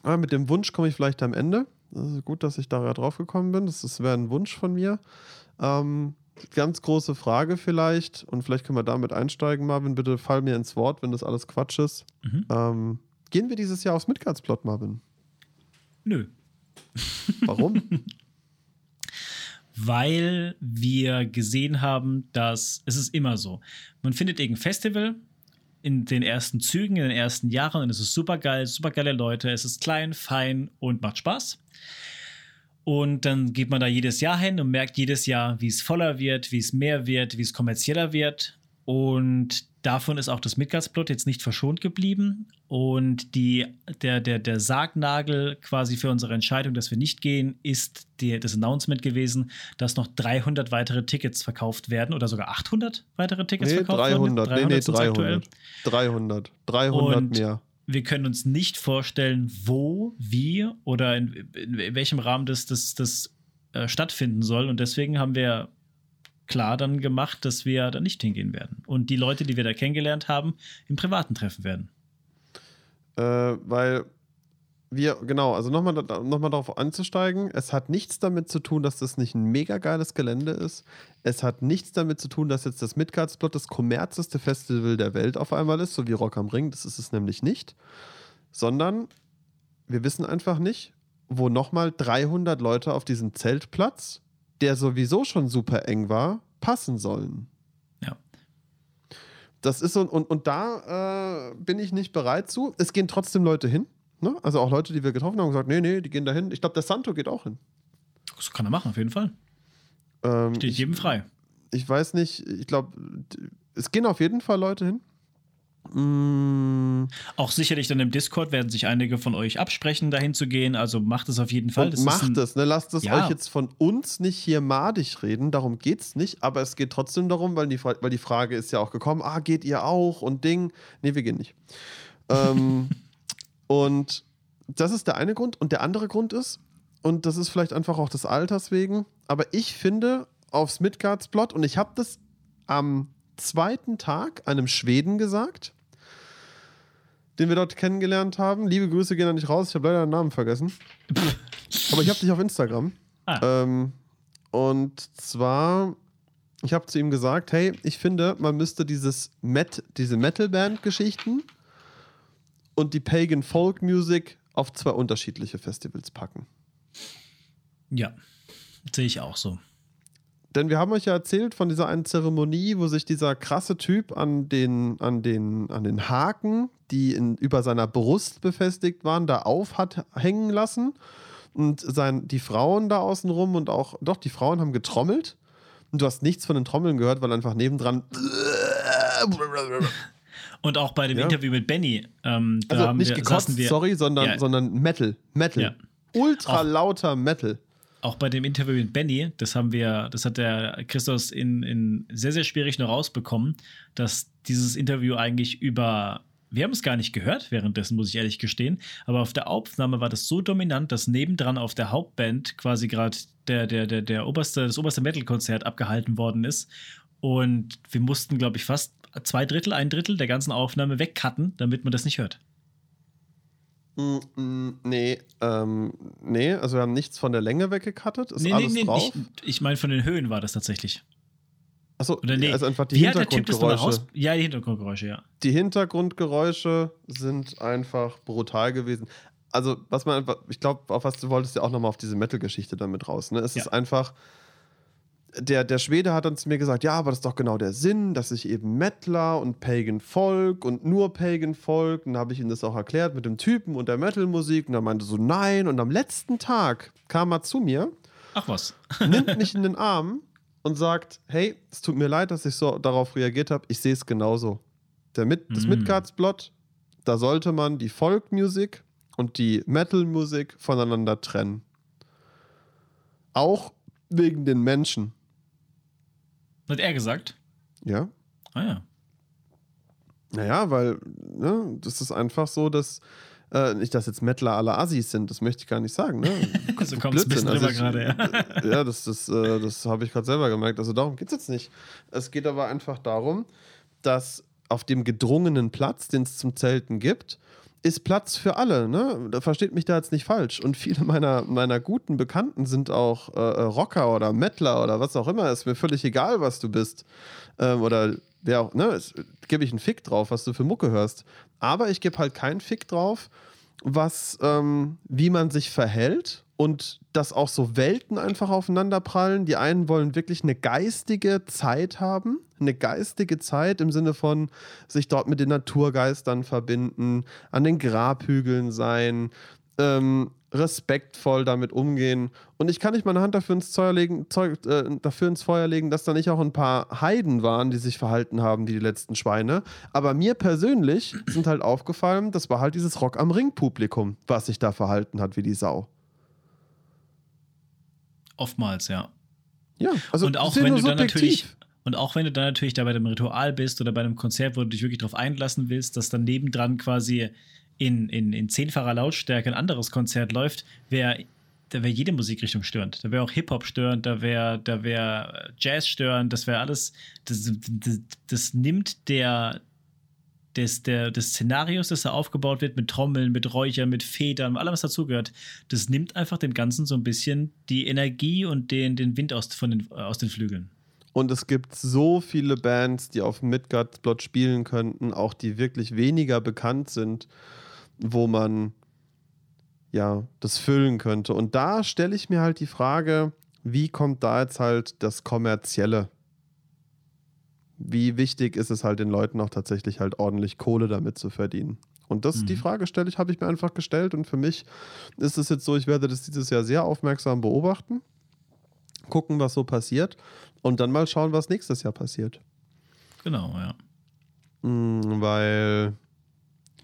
ah, mit dem Wunsch komme ich vielleicht am Ende. Das ist gut, dass ich da drauf gekommen bin. Das, das wäre ein Wunsch von mir. Ähm, ganz große Frage vielleicht, und vielleicht können wir damit einsteigen, Marvin. Bitte fall mir ins Wort, wenn das alles Quatsch ist. Mhm. Ähm, gehen wir dieses Jahr aufs Midgardsplot, Marvin? Nö. Warum? weil wir gesehen haben, dass es ist immer so. Man findet irgendein Festival in den ersten Zügen, in den ersten Jahren und es ist super geil, super geile Leute, es ist klein, fein und macht Spaß. Und dann geht man da jedes Jahr hin und merkt jedes Jahr, wie es voller wird, wie es mehr wird, wie es kommerzieller wird. Und davon ist auch das Midgardsplot jetzt nicht verschont geblieben. Und die, der, der, der Sargnagel quasi für unsere Entscheidung, dass wir nicht gehen, ist die, das Announcement gewesen, dass noch 300 weitere Tickets verkauft werden oder sogar 800 weitere Tickets nee, verkauft 300. werden. Nee, nee, sind's aktuell. 300. 300. 300 Und mehr. Wir können uns nicht vorstellen, wo, wie oder in, in, in welchem Rahmen das, das, das äh, stattfinden soll. Und deswegen haben wir klar dann gemacht, dass wir da nicht hingehen werden. Und die Leute, die wir da kennengelernt haben, im Privaten treffen werden. Äh, weil wir, genau, also nochmal noch mal darauf anzusteigen, es hat nichts damit zu tun, dass das nicht ein mega geiles Gelände ist. Es hat nichts damit zu tun, dass jetzt das Midgardsplot das kommerzeste Festival der Welt auf einmal ist, so wie Rock am Ring. Das ist es nämlich nicht. Sondern wir wissen einfach nicht, wo nochmal 300 Leute auf diesen Zeltplatz, der sowieso schon super eng war, passen sollen. Ja. Das ist so, und, und da äh, bin ich nicht bereit zu. Es gehen trotzdem Leute hin. Ne? Also auch Leute, die wir getroffen haben, gesagt, nee, nee, die gehen da hin. Ich glaube, der Santo geht auch hin. Das kann er machen, auf jeden Fall. Ähm, Steht ich, jedem frei. ich weiß nicht, ich glaube, es gehen auf jeden Fall Leute hin. Mm, Auch sicherlich dann im Discord werden sich einige von euch absprechen, dahin zu gehen. Also macht es auf jeden Fall. Das macht es, ne? Lasst es Ja. euch jetzt von uns nicht hier madig reden, darum geht es nicht, aber es geht trotzdem darum, weil die, weil die Frage ist ja auch gekommen, ah, geht ihr auch und Ding. Nee, wir gehen nicht. ähm, und das ist der eine Grund. Und der andere Grund ist, und das ist vielleicht einfach auch des Alters wegen, aber ich finde aufs Midgardsplot, und ich habe das am zweiten Tag einem Schweden gesagt, den wir dort kennengelernt haben. Liebe Grüße gehen da nicht raus, ich habe leider den Namen vergessen. aber ich habe dich auf Instagram. Ah. Ähm, und zwar, ich habe zu ihm gesagt, hey, ich finde, man müsste dieses Met, diese Metal-Band-Geschichten und die Pagan Folk Music auf zwei unterschiedliche Festivals packen. Ja, sehe ich auch so. Denn wir haben euch ja erzählt von dieser einen Zeremonie, wo sich dieser krasse Typ an den, an den, an den Haken, die in, über seiner Brust befestigt waren, da auf hat hängen lassen. und sein, die Frauen da außen rum und auch, doch, die Frauen haben getrommelt und du hast nichts von den Trommeln gehört, weil einfach nebendran. Und auch bei dem Ja. Interview mit Benny, ähm, da Also haben nicht wir, gekotzt, wir, sorry, sondern, Ja. sondern Metal. Metal. Ja. Ultra lauter Metal. Auch bei dem Interview mit Benny, das haben wir, das hat der Christos in, in sehr, sehr schwierig noch rausbekommen, dass dieses Interview eigentlich über, wir haben es gar nicht gehört währenddessen, muss ich ehrlich gestehen, aber auf der Aufnahme war das so dominant, dass nebendran auf der Hauptband quasi gerade der, der, der, der oberste, das oberste Metal-Konzert abgehalten worden ist. Und wir mussten, glaube ich, fast zwei Drittel, ein Drittel der ganzen Aufnahme wegcutten, damit man das nicht hört. Nee, ähm, nee, also wir haben nichts von der Länge weggekattet. Ist Nee, nee, alles nee, drauf. ich, ich meine, von den Höhen war das tatsächlich. Achso, Oder nee, also einfach die wie Hintergrundgeräusche. Ja, die Hintergrundgeräusche, ja. Die Hintergrundgeräusche sind einfach brutal gewesen. Also, was man einfach, ich glaube, auf was du wolltest ja auch nochmal auf diese Metal-Geschichte damit raus. Ne? Es Ja. ist einfach, der, der Schwede hat dann zu mir gesagt, ja, aber das ist doch genau der Sinn, dass ich eben Mettler und Pagan Folk und nur Pagan Folk. Und habe ich ihm das auch erklärt mit dem Typen und der Metal-Musik. Und er meinte so, nein. Und am letzten Tag kam er zu mir Ach was. nimmt mich in den Arm und sagt: Hey, es tut mir leid, dass ich so darauf reagiert habe. Ich sehe es genauso. Der Mit das Mm. Midgardsblot, da sollte man die Folkmusik und die Metal-Musik voneinander trennen. Auch wegen den Menschen. Hat er gesagt? Ja. Ah ja. Naja, weil ne, das ist einfach so, dass. Äh, nicht, dass jetzt Mettler alle Assis sind, das möchte ich gar nicht sagen. Ne? So kommt es ein bisschen Blödsinn. drüber Also gerade, ja. ja, das, das, äh, das habe ich gerade selber gemerkt. Also darum geht es jetzt nicht. Es geht aber einfach darum, dass auf dem gedrungenen Platz, den es zum Zelten gibt, ist Platz für alle. Ne? Da versteht mich da jetzt nicht falsch. Und viele meiner, meiner guten Bekannten sind auch äh, äh, Rocker oder Mettler oder was auch immer. Ist mir völlig egal, was du bist. Ähm, oder wer auch, ne? Gebe ich einen Fick drauf, was du für Mucke hörst. Aber ich gebe halt keinen Fick drauf, was, ähm, wie man sich verhält und dass auch so Welten einfach aufeinander prallen. Die einen wollen wirklich eine geistige Zeit haben, eine geistige Zeit im Sinne von sich dort mit den Naturgeistern verbinden, an den Grabhügeln sein, ähm, respektvoll damit umgehen. Und ich kann nicht meine Hand dafür ins, Feuer legen, Zeug, äh, dafür ins Feuer legen, dass da nicht auch ein paar Heiden waren, die sich verhalten haben wie die letzten Schweine. Aber mir persönlich sind halt aufgefallen, das war halt dieses Rock am Ring-Publikum, was sich da verhalten hat wie die Sau. Oftmals, ja. Ja, also und auch wenn du dann natürlich und auch wenn du dann natürlich da bei dem Ritual bist oder bei einem Konzert, wo du dich wirklich drauf einlassen willst, dass dann nebendran quasi in, in, in zehnfacher Lautstärke ein anderes Konzert läuft, wäre da wäre jede Musikrichtung störend. Da wäre auch Hip-Hop störend, da wäre da wär Jazz störend, das wäre alles, das, das, das nimmt der, des, der, des Szenarios, das da aufgebaut wird, mit Trommeln, mit Räuchern, mit Federn, allem, was dazugehört, das nimmt einfach dem Ganzen so ein bisschen die Energie und den, den Wind aus, von den, aus den Flügeln. Und es gibt so viele Bands, die auf Midgard-Plot spielen könnten, auch die wirklich weniger bekannt sind, wo man ja das füllen könnte. Und da stelle ich mir halt die Frage, wie kommt da jetzt halt das Kommerzielle? Wie wichtig ist es halt den Leuten auch tatsächlich halt ordentlich Kohle damit zu verdienen? Und das die Mhm. Frage stelle ich, habe ich mir einfach gestellt. Und für mich ist es jetzt so, ich werde das dieses Jahr sehr aufmerksam beobachten, gucken, was so passiert und dann mal schauen, was nächstes Jahr passiert. Genau, ja. Mm, weil,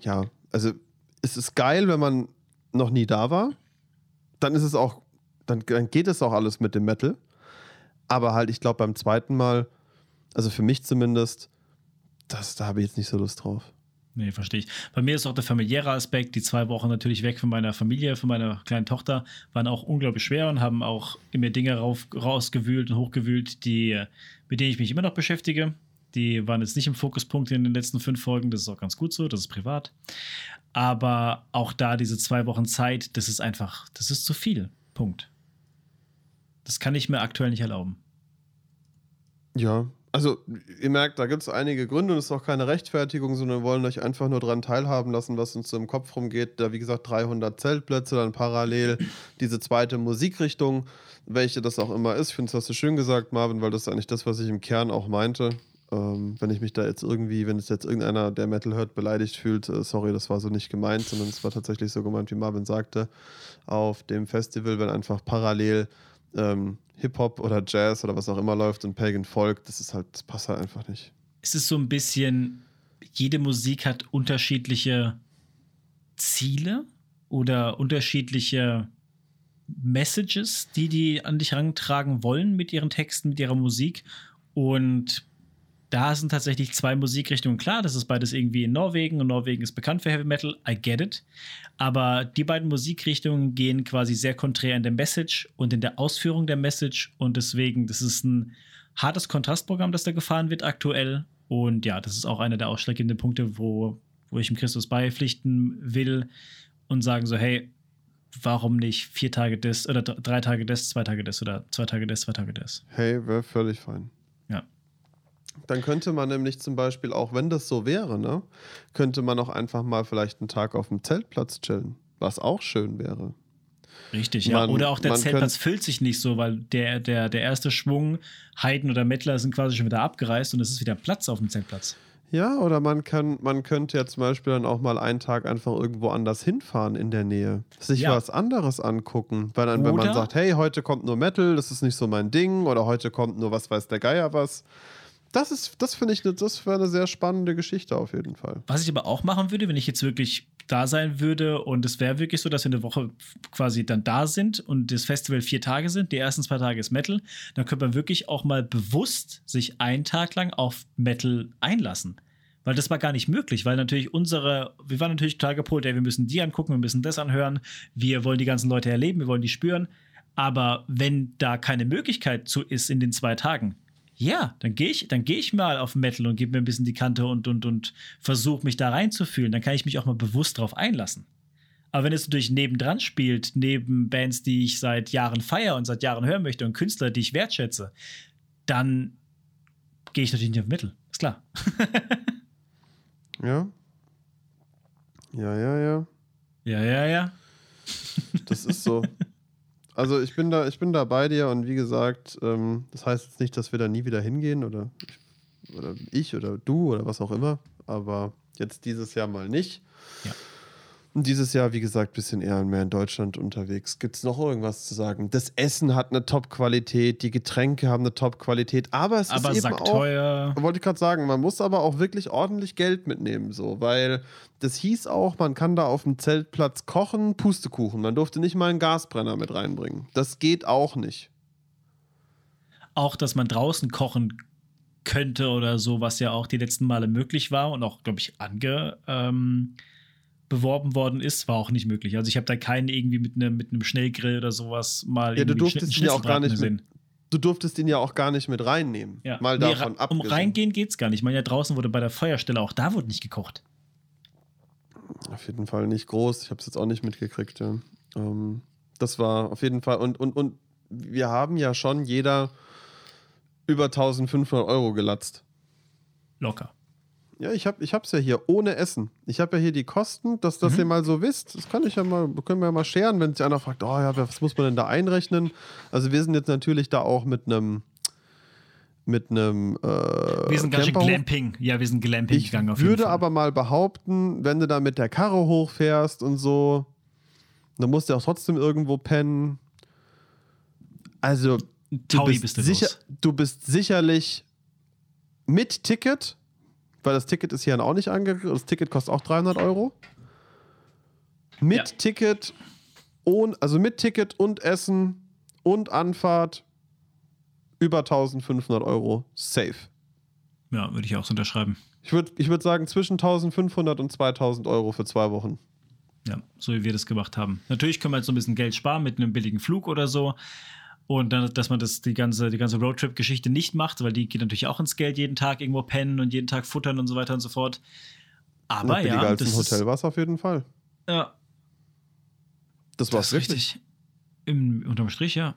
ja, also es ist geil, wenn man noch nie da war. Dann ist es auch, dann, dann geht es auch alles mit dem Metal. Aber halt, ich glaube, beim zweiten Mal, also für mich zumindest, das, da habe ich jetzt nicht so Lust drauf. Nee, verstehe ich. Bei mir ist auch der familiäre Aspekt. Die zwei Wochen natürlich weg von meiner Familie, von meiner kleinen Tochter, waren auch unglaublich schwer und haben auch in mir Dinge rauf, rausgewühlt und hochgewühlt, die, mit denen ich mich immer noch beschäftige. Die waren jetzt nicht im Fokuspunkt in den letzten fünf Folgen. Das ist auch ganz gut so, das ist privat. Aber auch da diese zwei Wochen Zeit, das ist einfach, das ist zu viel. Punkt. Das kann ich mir aktuell nicht erlauben. Ja, also ihr merkt, da gibt es einige Gründe und es ist auch keine Rechtfertigung, sondern wir wollen euch einfach nur daran teilhaben lassen, was uns so im Kopf rumgeht. Da, wie gesagt, 300 Zeltplätze, dann parallel diese zweite Musikrichtung, welche das auch immer ist. Ich finde, das hast du schön gesagt, Marvin, weil das ist eigentlich das, was ich im Kern auch meinte. Ähm, wenn ich mich da jetzt irgendwie, wenn es jetzt irgendeiner, der Metal hört, beleidigt fühlt, äh, sorry, das war so nicht gemeint, sondern es war tatsächlich so gemeint, wie Marvin sagte, auf dem Festival, wenn einfach parallel ähm, Hip-Hop oder Jazz oder was auch immer läuft und Pagan Folk, das ist halt, das passt halt einfach nicht. Es ist so ein bisschen, jede Musik hat unterschiedliche Ziele oder unterschiedliche Messages, die die an dich herantragen wollen mit ihren Texten, mit ihrer Musik. Und da sind tatsächlich zwei Musikrichtungen klar. Das ist beides irgendwie in Norwegen und Norwegen ist bekannt für Heavy Metal. I get it. Aber die beiden Musikrichtungen gehen quasi sehr konträr in der Message und in der Ausführung der Message. Und deswegen, das ist ein hartes Kontrastprogramm, das da gefahren wird aktuell. Und ja, das ist auch einer der ausschlaggebenden Punkte, wo, wo ich dem Christus beipflichten will und sagen so, hey, warum nicht vier Tage des oder drei Tage des, zwei Tage des oder zwei Tage des, zwei Tage des? Hey, wäre völlig fein. Ja. Dann könnte man nämlich zum Beispiel, auch wenn das so wäre, ne, könnte man auch einfach mal vielleicht einen Tag auf dem Zeltplatz chillen, was auch schön wäre. Richtig, ja. oder auch der Zeltplatz füllt sich nicht so, weil der, der, der erste Schwung, Heiden oder Mettler sind quasi schon wieder abgereist und es ist wieder Platz auf dem Zeltplatz. Ja, oder man kann, man könnte ja zum Beispiel dann auch mal einen Tag einfach irgendwo anders hinfahren in der Nähe. Sich ja. was anderes angucken. Weil dann, wenn man sagt, hey, heute kommt nur Metal, das ist nicht so mein Ding, oder heute kommt nur was weiß der Geier was, das ist, das finde ich, das wäre eine sehr spannende Geschichte auf jeden Fall. Was ich aber auch machen würde, wenn ich jetzt wirklich da sein würde und es wäre wirklich so, dass wir eine Woche quasi dann da sind und das Festival vier Tage sind, die ersten zwei Tage ist Metal, dann könnte man wirklich auch mal bewusst sich einen Tag lang auf Metal einlassen. Weil das war gar nicht möglich, weil natürlich unsere, wir waren natürlich total gepolt, ey, wir müssen die angucken, wir müssen das anhören, wir wollen die ganzen Leute erleben, wir wollen die spüren. Aber wenn da keine Möglichkeit zu ist in den zwei Tagen, ja, dann gehe ich, dann ich mal auf Metal und gebe mir ein bisschen die Kante und, und, und versuche mich da reinzufühlen. Dann kann ich mich auch mal bewusst drauf einlassen. Aber wenn es natürlich nebendran spielt, neben Bands, die ich seit Jahren feiere und seit Jahren hören möchte und Künstler, die ich wertschätze, dann gehe ich natürlich nicht auf Metal. Ist klar. ja. Ja, ja, ja. Ja, ja, ja. Das ist so. Also ich bin da, ich bin da bei dir und wie gesagt, ähm, das heißt jetzt nicht, dass wir da nie wieder hingehen oder ich, oder ich oder du oder was auch immer, aber jetzt dieses Jahr mal nicht. Ja. Und dieses Jahr, wie gesagt, ein bisschen eher mehr in Deutschland unterwegs. Gibt es noch irgendwas zu sagen? Das Essen hat eine Top-Qualität, die Getränke haben eine Top-Qualität, aber es aber ist eben auch, teuer. wollte ich gerade sagen, man muss aber auch wirklich ordentlich Geld mitnehmen, so, weil das hieß auch, man kann da auf dem Zeltplatz kochen, Pustekuchen. Man durfte nicht mal einen Gasbrenner mit reinbringen. Das geht auch nicht. Auch, dass man draußen kochen könnte oder so, was ja auch die letzten Male möglich war und auch, glaube ich, ange... Ähm beworben worden ist, war auch nicht möglich. Also ich habe da keinen irgendwie mit einem mit einem Schnellgrill oder sowas mal ja, du durftest ihn ja auch gar nicht mit, Du durftest ihn ja auch gar nicht mit reinnehmen. Ja. Mal nee, davon ab. Um reingehen geht's gar nicht. Ich meine, ja draußen wurde bei der Feuerstelle auch da wurde nicht gekocht. Auf jeden Fall nicht groß. Ich habe es jetzt auch nicht mitgekriegt. Ja. Ähm, das war auf jeden Fall und und und wir haben ja schon jeder über 1500 Euro gelatzt. Locker. Ja, ich habe es ja hier ohne Essen. Ich habe ja hier die Kosten, dass das mhm. ihr mal so wisst. Das kann ich ja mal, können wir ja mal scheren, wenn sich einer fragt, oh ja, was muss man denn da einrechnen? Also wir sind jetzt natürlich da auch mit einem mit einem äh, Wir sind ganz schön Glamping. Ja, wir sind Glamping ich gegangen auf jeden würde aber mal behaupten, wenn du da mit der Karre hochfährst und so, dann musst du auch trotzdem irgendwo pennen. Also du bist, bist sicher, du bist sicherlich mit Ticket weil das Ticket ist hier auch nicht angegeben. Das Ticket kostet auch 300 Euro. Mit ja. Ticket, und, also mit Ticket und Essen und Anfahrt über 1500 Euro safe. Ja, würde ich auch so unterschreiben. Ich würde ich würd sagen zwischen 1500 und 2000 Euro für zwei Wochen. Ja, so wie wir das gemacht haben. Natürlich können wir jetzt so ein bisschen Geld sparen mit einem billigen Flug oder so. Und dann, dass man das, die ganze, die ganze Roadtrip-Geschichte nicht macht, weil die geht natürlich auch ins Geld, jeden Tag irgendwo pennen und jeden Tag futtern und so weiter und so fort. Aber ja. Als im Hotel war es auf jeden Fall. Ja. Das war es richtig. Im, unterm Strich, ja.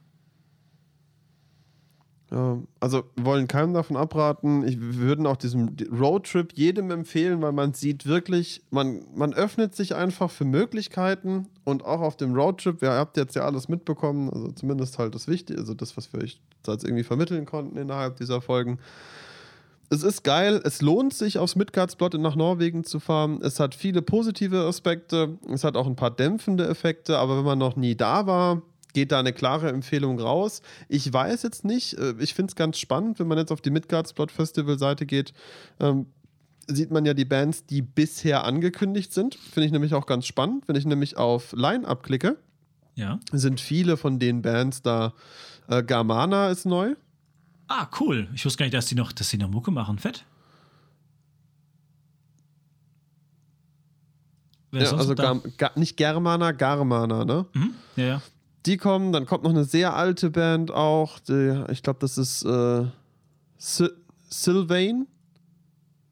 Also wollen keinem davon abraten. Ich würden auch diesen Roadtrip jedem empfehlen, weil man sieht wirklich, man, man öffnet sich einfach für Möglichkeiten und auch auf dem Roadtrip, ihr habt jetzt ja alles mitbekommen, also zumindest halt das Wichtige, also das, was wir euch jetzt irgendwie vermitteln konnten innerhalb dieser Folgen. es ist geil, es lohnt sich, aufs Midgardsblot nach Norwegen zu fahren. Es hat viele positive Aspekte, es hat auch ein paar dämpfende Effekte, aber wenn man noch nie da war, geht da eine klare Empfehlung raus. Ich weiß jetzt nicht, äh, ich finde es ganz spannend, wenn man jetzt auf die Midgardsblot Festival Seite geht, ähm, sieht man ja die Bands, die bisher angekündigt sind. Finde ich nämlich auch ganz spannend. Wenn ich nämlich auf Line-Up klicke, Ja. sind viele von den Bands da. Äh, Garmana ist neu. Ah, cool. Ich wusste gar nicht, dass die noch, dass die noch Mucke machen. Fett. Wer Ja, also? Gar, Gar, nicht Germana, Garmana, ne? Mhm. Ja, ja. Die kommen, dann kommt noch eine sehr alte Band auch. Die, ich glaube, das ist äh, Sil Sylvain.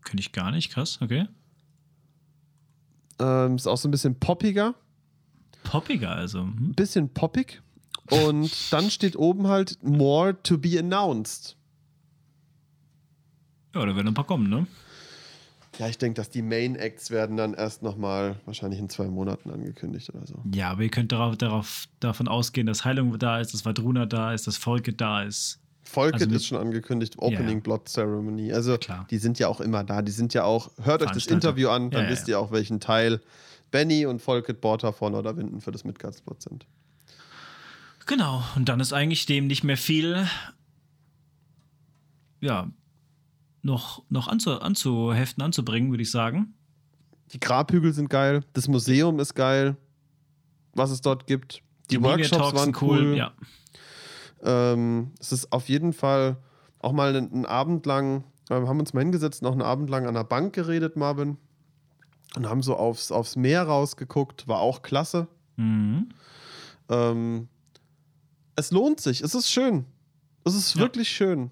Kenn ich gar nicht. Krass. Okay. Ähm, ist auch so ein bisschen poppiger. Poppiger also. Ein bisschen poppig. Und dann steht oben halt More to be announced. Ja, da werden ein paar kommen, ne? Ja, ich denke, dass die Main Acts werden dann erst nochmal wahrscheinlich in zwei Monaten angekündigt oder so. Ja, aber ihr könnt darauf, darauf, davon ausgehen, dass Heilung da ist, dass Vadruna da ist, dass Volke da ist. Volkit Also ist schon angekündigt, Opening Ja. Blood Ceremony. Also Klar. die sind ja auch immer da. Die sind ja auch, hört euch das. Interview an, dann Ja, ja, wisst ihr auch, welchen Teil Benny und Volkit Borta vor Norderwinden für das Midgardsblot sind. Genau. Und dann ist eigentlich dem nicht mehr viel, ja, noch, noch anzu, anzuheften, anzubringen, würde ich sagen. Die Grabhügel sind geil, das Museum ist geil, was es dort gibt. Die, Workshops Media-Talks waren sind cool. Ja. Ähm, es ist auf jeden Fall auch mal einen, einen Abend lang, äh, wir haben uns mal hingesetzt, noch einen Abend lang an der Bank geredet, Marvin. Und haben so aufs, aufs Meer rausgeguckt, war auch klasse. Mhm. Ähm, es lohnt sich, es ist schön. Es ist Ja. wirklich schön.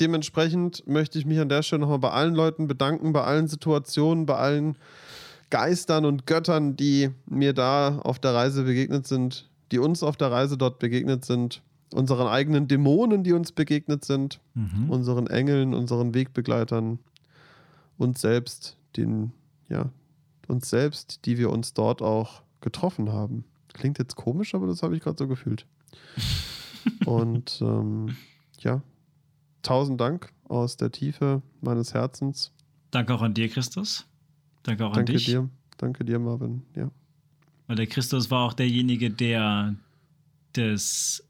Dementsprechend möchte ich mich an der Stelle nochmal bei allen Leuten bedanken, bei allen Situationen, bei allen Geistern und Göttern, die mir da auf der Reise begegnet sind, die uns auf der Reise dort begegnet sind, unseren eigenen Dämonen, die uns begegnet sind, Mhm. unseren Engeln, unseren Wegbegleitern, uns selbst, den, ja, uns selbst, die wir uns dort auch getroffen haben. Klingt jetzt komisch, aber das habe ich gerade so gefühlt. Und ähm, ja, tausend Dank aus der Tiefe meines Herzens. Danke auch an dir, Christus. Danke auch an Danke dich. dir. Danke dir, Marvin. Ja. Weil der Christus war auch derjenige, der das,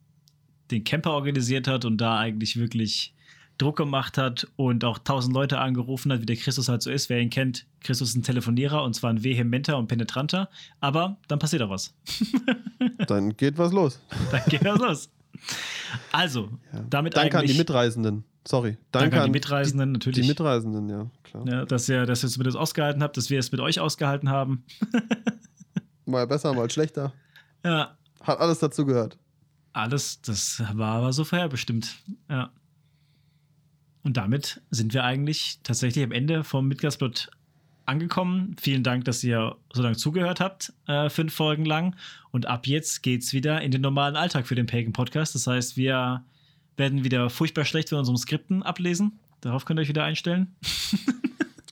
den Camper organisiert hat und da eigentlich wirklich Druck gemacht hat und auch tausend Leute angerufen hat, wie der Christus halt so ist. Wer ihn kennt, Christus ist ein Telefonierer und zwar ein vehementer und penetranter. Aber dann passiert auch was. Dann geht was los. Dann geht was los. Also, Ja. damit Danke an die. Mitreisenden. Sorry. Danke, an die Mitreisenden, Die, natürlich. die Mitreisenden, ja, klar. ja, dass ihr, dass ihr es mit uns ausgehalten habt, dass wir es mit euch ausgehalten haben. Mal besser, mal schlechter. Ja, Hat alles dazu gehört. alles, das war aber so vorherbestimmt. Ja. Und damit sind wir eigentlich tatsächlich am Ende vom Midgardspot angekommen. Vielen Dank, dass ihr so lange zugehört habt, äh, fünf Folgen lang. Und ab jetzt geht's wieder in den normalen Alltag für den Pagan Podcast. Das heißt, wir werden wieder furchtbar schlecht von unseren Skripten ablesen. Darauf könnt ihr euch wieder einstellen.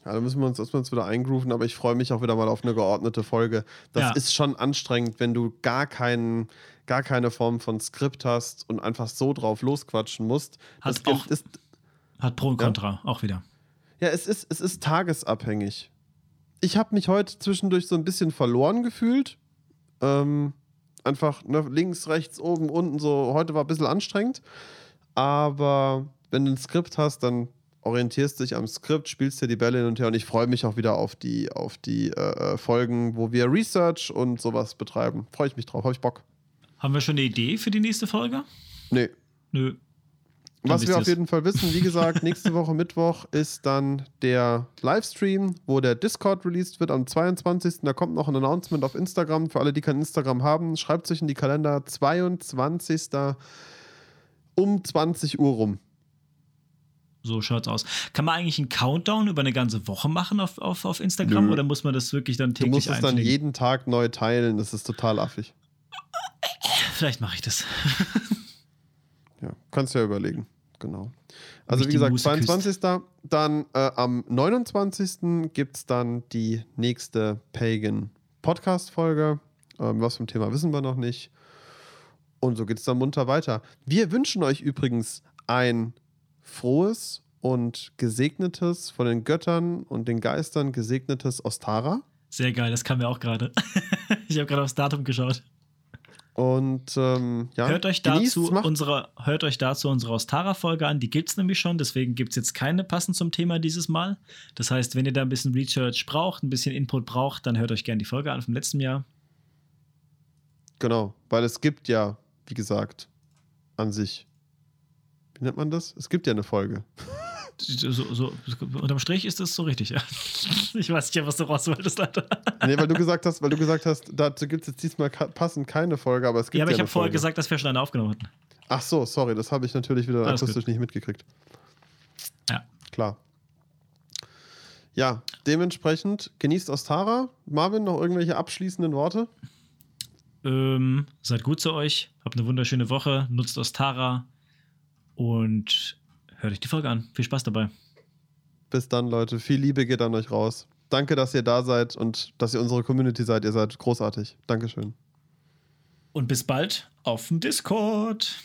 Ja, da müssen wir uns erstmal uns wieder eingrooven, aber ich freue mich auch wieder mal auf eine geordnete Folge. Das Ja. ist schon anstrengend, wenn du gar, keinen, gar keine Form von Skript hast und einfach so drauf losquatschen musst. Hat das auch- ist, Hat Pro und Ja. Contra auch wieder. ja, es ist, es ist tagesabhängig. Ich habe mich heute zwischendurch so ein bisschen verloren gefühlt. Ähm, einfach ne, links, rechts, oben, unten so. Heute war ein bisschen anstrengend. Aber wenn du ein Skript hast, dann orientierst dich am Skript, spielst dir die Bälle hin und her und ich freue mich auch wieder auf die, auf die äh, äh, Folgen, wo wir Research und sowas betreiben. Freue ich mich drauf, habe ich Bock. Haben wir schon eine Idee für die nächste Folge? Nee. Nö. Dann Was wir auf jeden Fall wissen, wie gesagt, nächste Woche Mittwoch ist dann der Livestream, wo der Discord released wird am 22. Da kommt noch ein Announcement auf Instagram. Für alle, die kein Instagram haben, schreibt sich in die Kalender 22. um 20 Uhr rum. So schaut's aus. Kann man eigentlich einen Countdown über eine ganze Woche machen auf, auf, auf Instagram Nö. oder muss man das wirklich dann Du täglich musst es dann einpflegen? jeden Tag neu teilen. Das ist total affig. Vielleicht mache ich das. Ja, kannst du ja überlegen. Genau. Also wie gesagt, Muße küsst. 22. Dann äh, am 29. gibt es dann die nächste Pagan Podcast-Folge. Ähm, was vom Thema wissen wir noch nicht. Und so geht es dann munter weiter. Wir wünschen euch übrigens ein frohes und gesegnetes, von den Göttern und den Geistern gesegnetes Ostara. Sehr geil, das kam mir auch gerade. ich habe gerade aufs Datum geschaut. Und ähm, ja, hört euch dazu unsere, hört euch dazu unsere Ostara-Folge an, die gibt es nämlich schon, deswegen gibt es jetzt keine passend zum Thema dieses Mal. Das heißt, wenn ihr da ein bisschen Research braucht, ein bisschen Input braucht, dann hört euch gerne die Folge an vom letzten Jahr. Genau, weil es gibt ja, wie gesagt, an sich. Wie nennt man das? Es gibt ja eine Folge. So, so, unterm Strich ist das so richtig, ja. Ich weiß nicht, was du raus wolltest, Alter. Nee, weil du gesagt hast, weil du gesagt hast, dazu gibt es jetzt diesmal passend keine Folge, aber es gibt ja. aber ja ich habe vorher gesagt, dass wir schon eine aufgenommen hatten. Ach so, sorry, das habe ich natürlich wieder Alles akustisch gut. nicht mitgekriegt. Ja. Klar. Ja, dementsprechend genießt Ostara. Marvin, noch irgendwelche abschließenden Worte? Ähm, seid gut zu euch, habt eine wunderschöne Woche, nutzt Ostara und hört euch die Folge an. Viel Spaß dabei. Bis dann, Leute. Viel Liebe geht an euch raus. Danke, dass ihr da seid und dass ihr unsere Community seid. Ihr seid großartig. Dankeschön. Und bis bald auf dem Discord.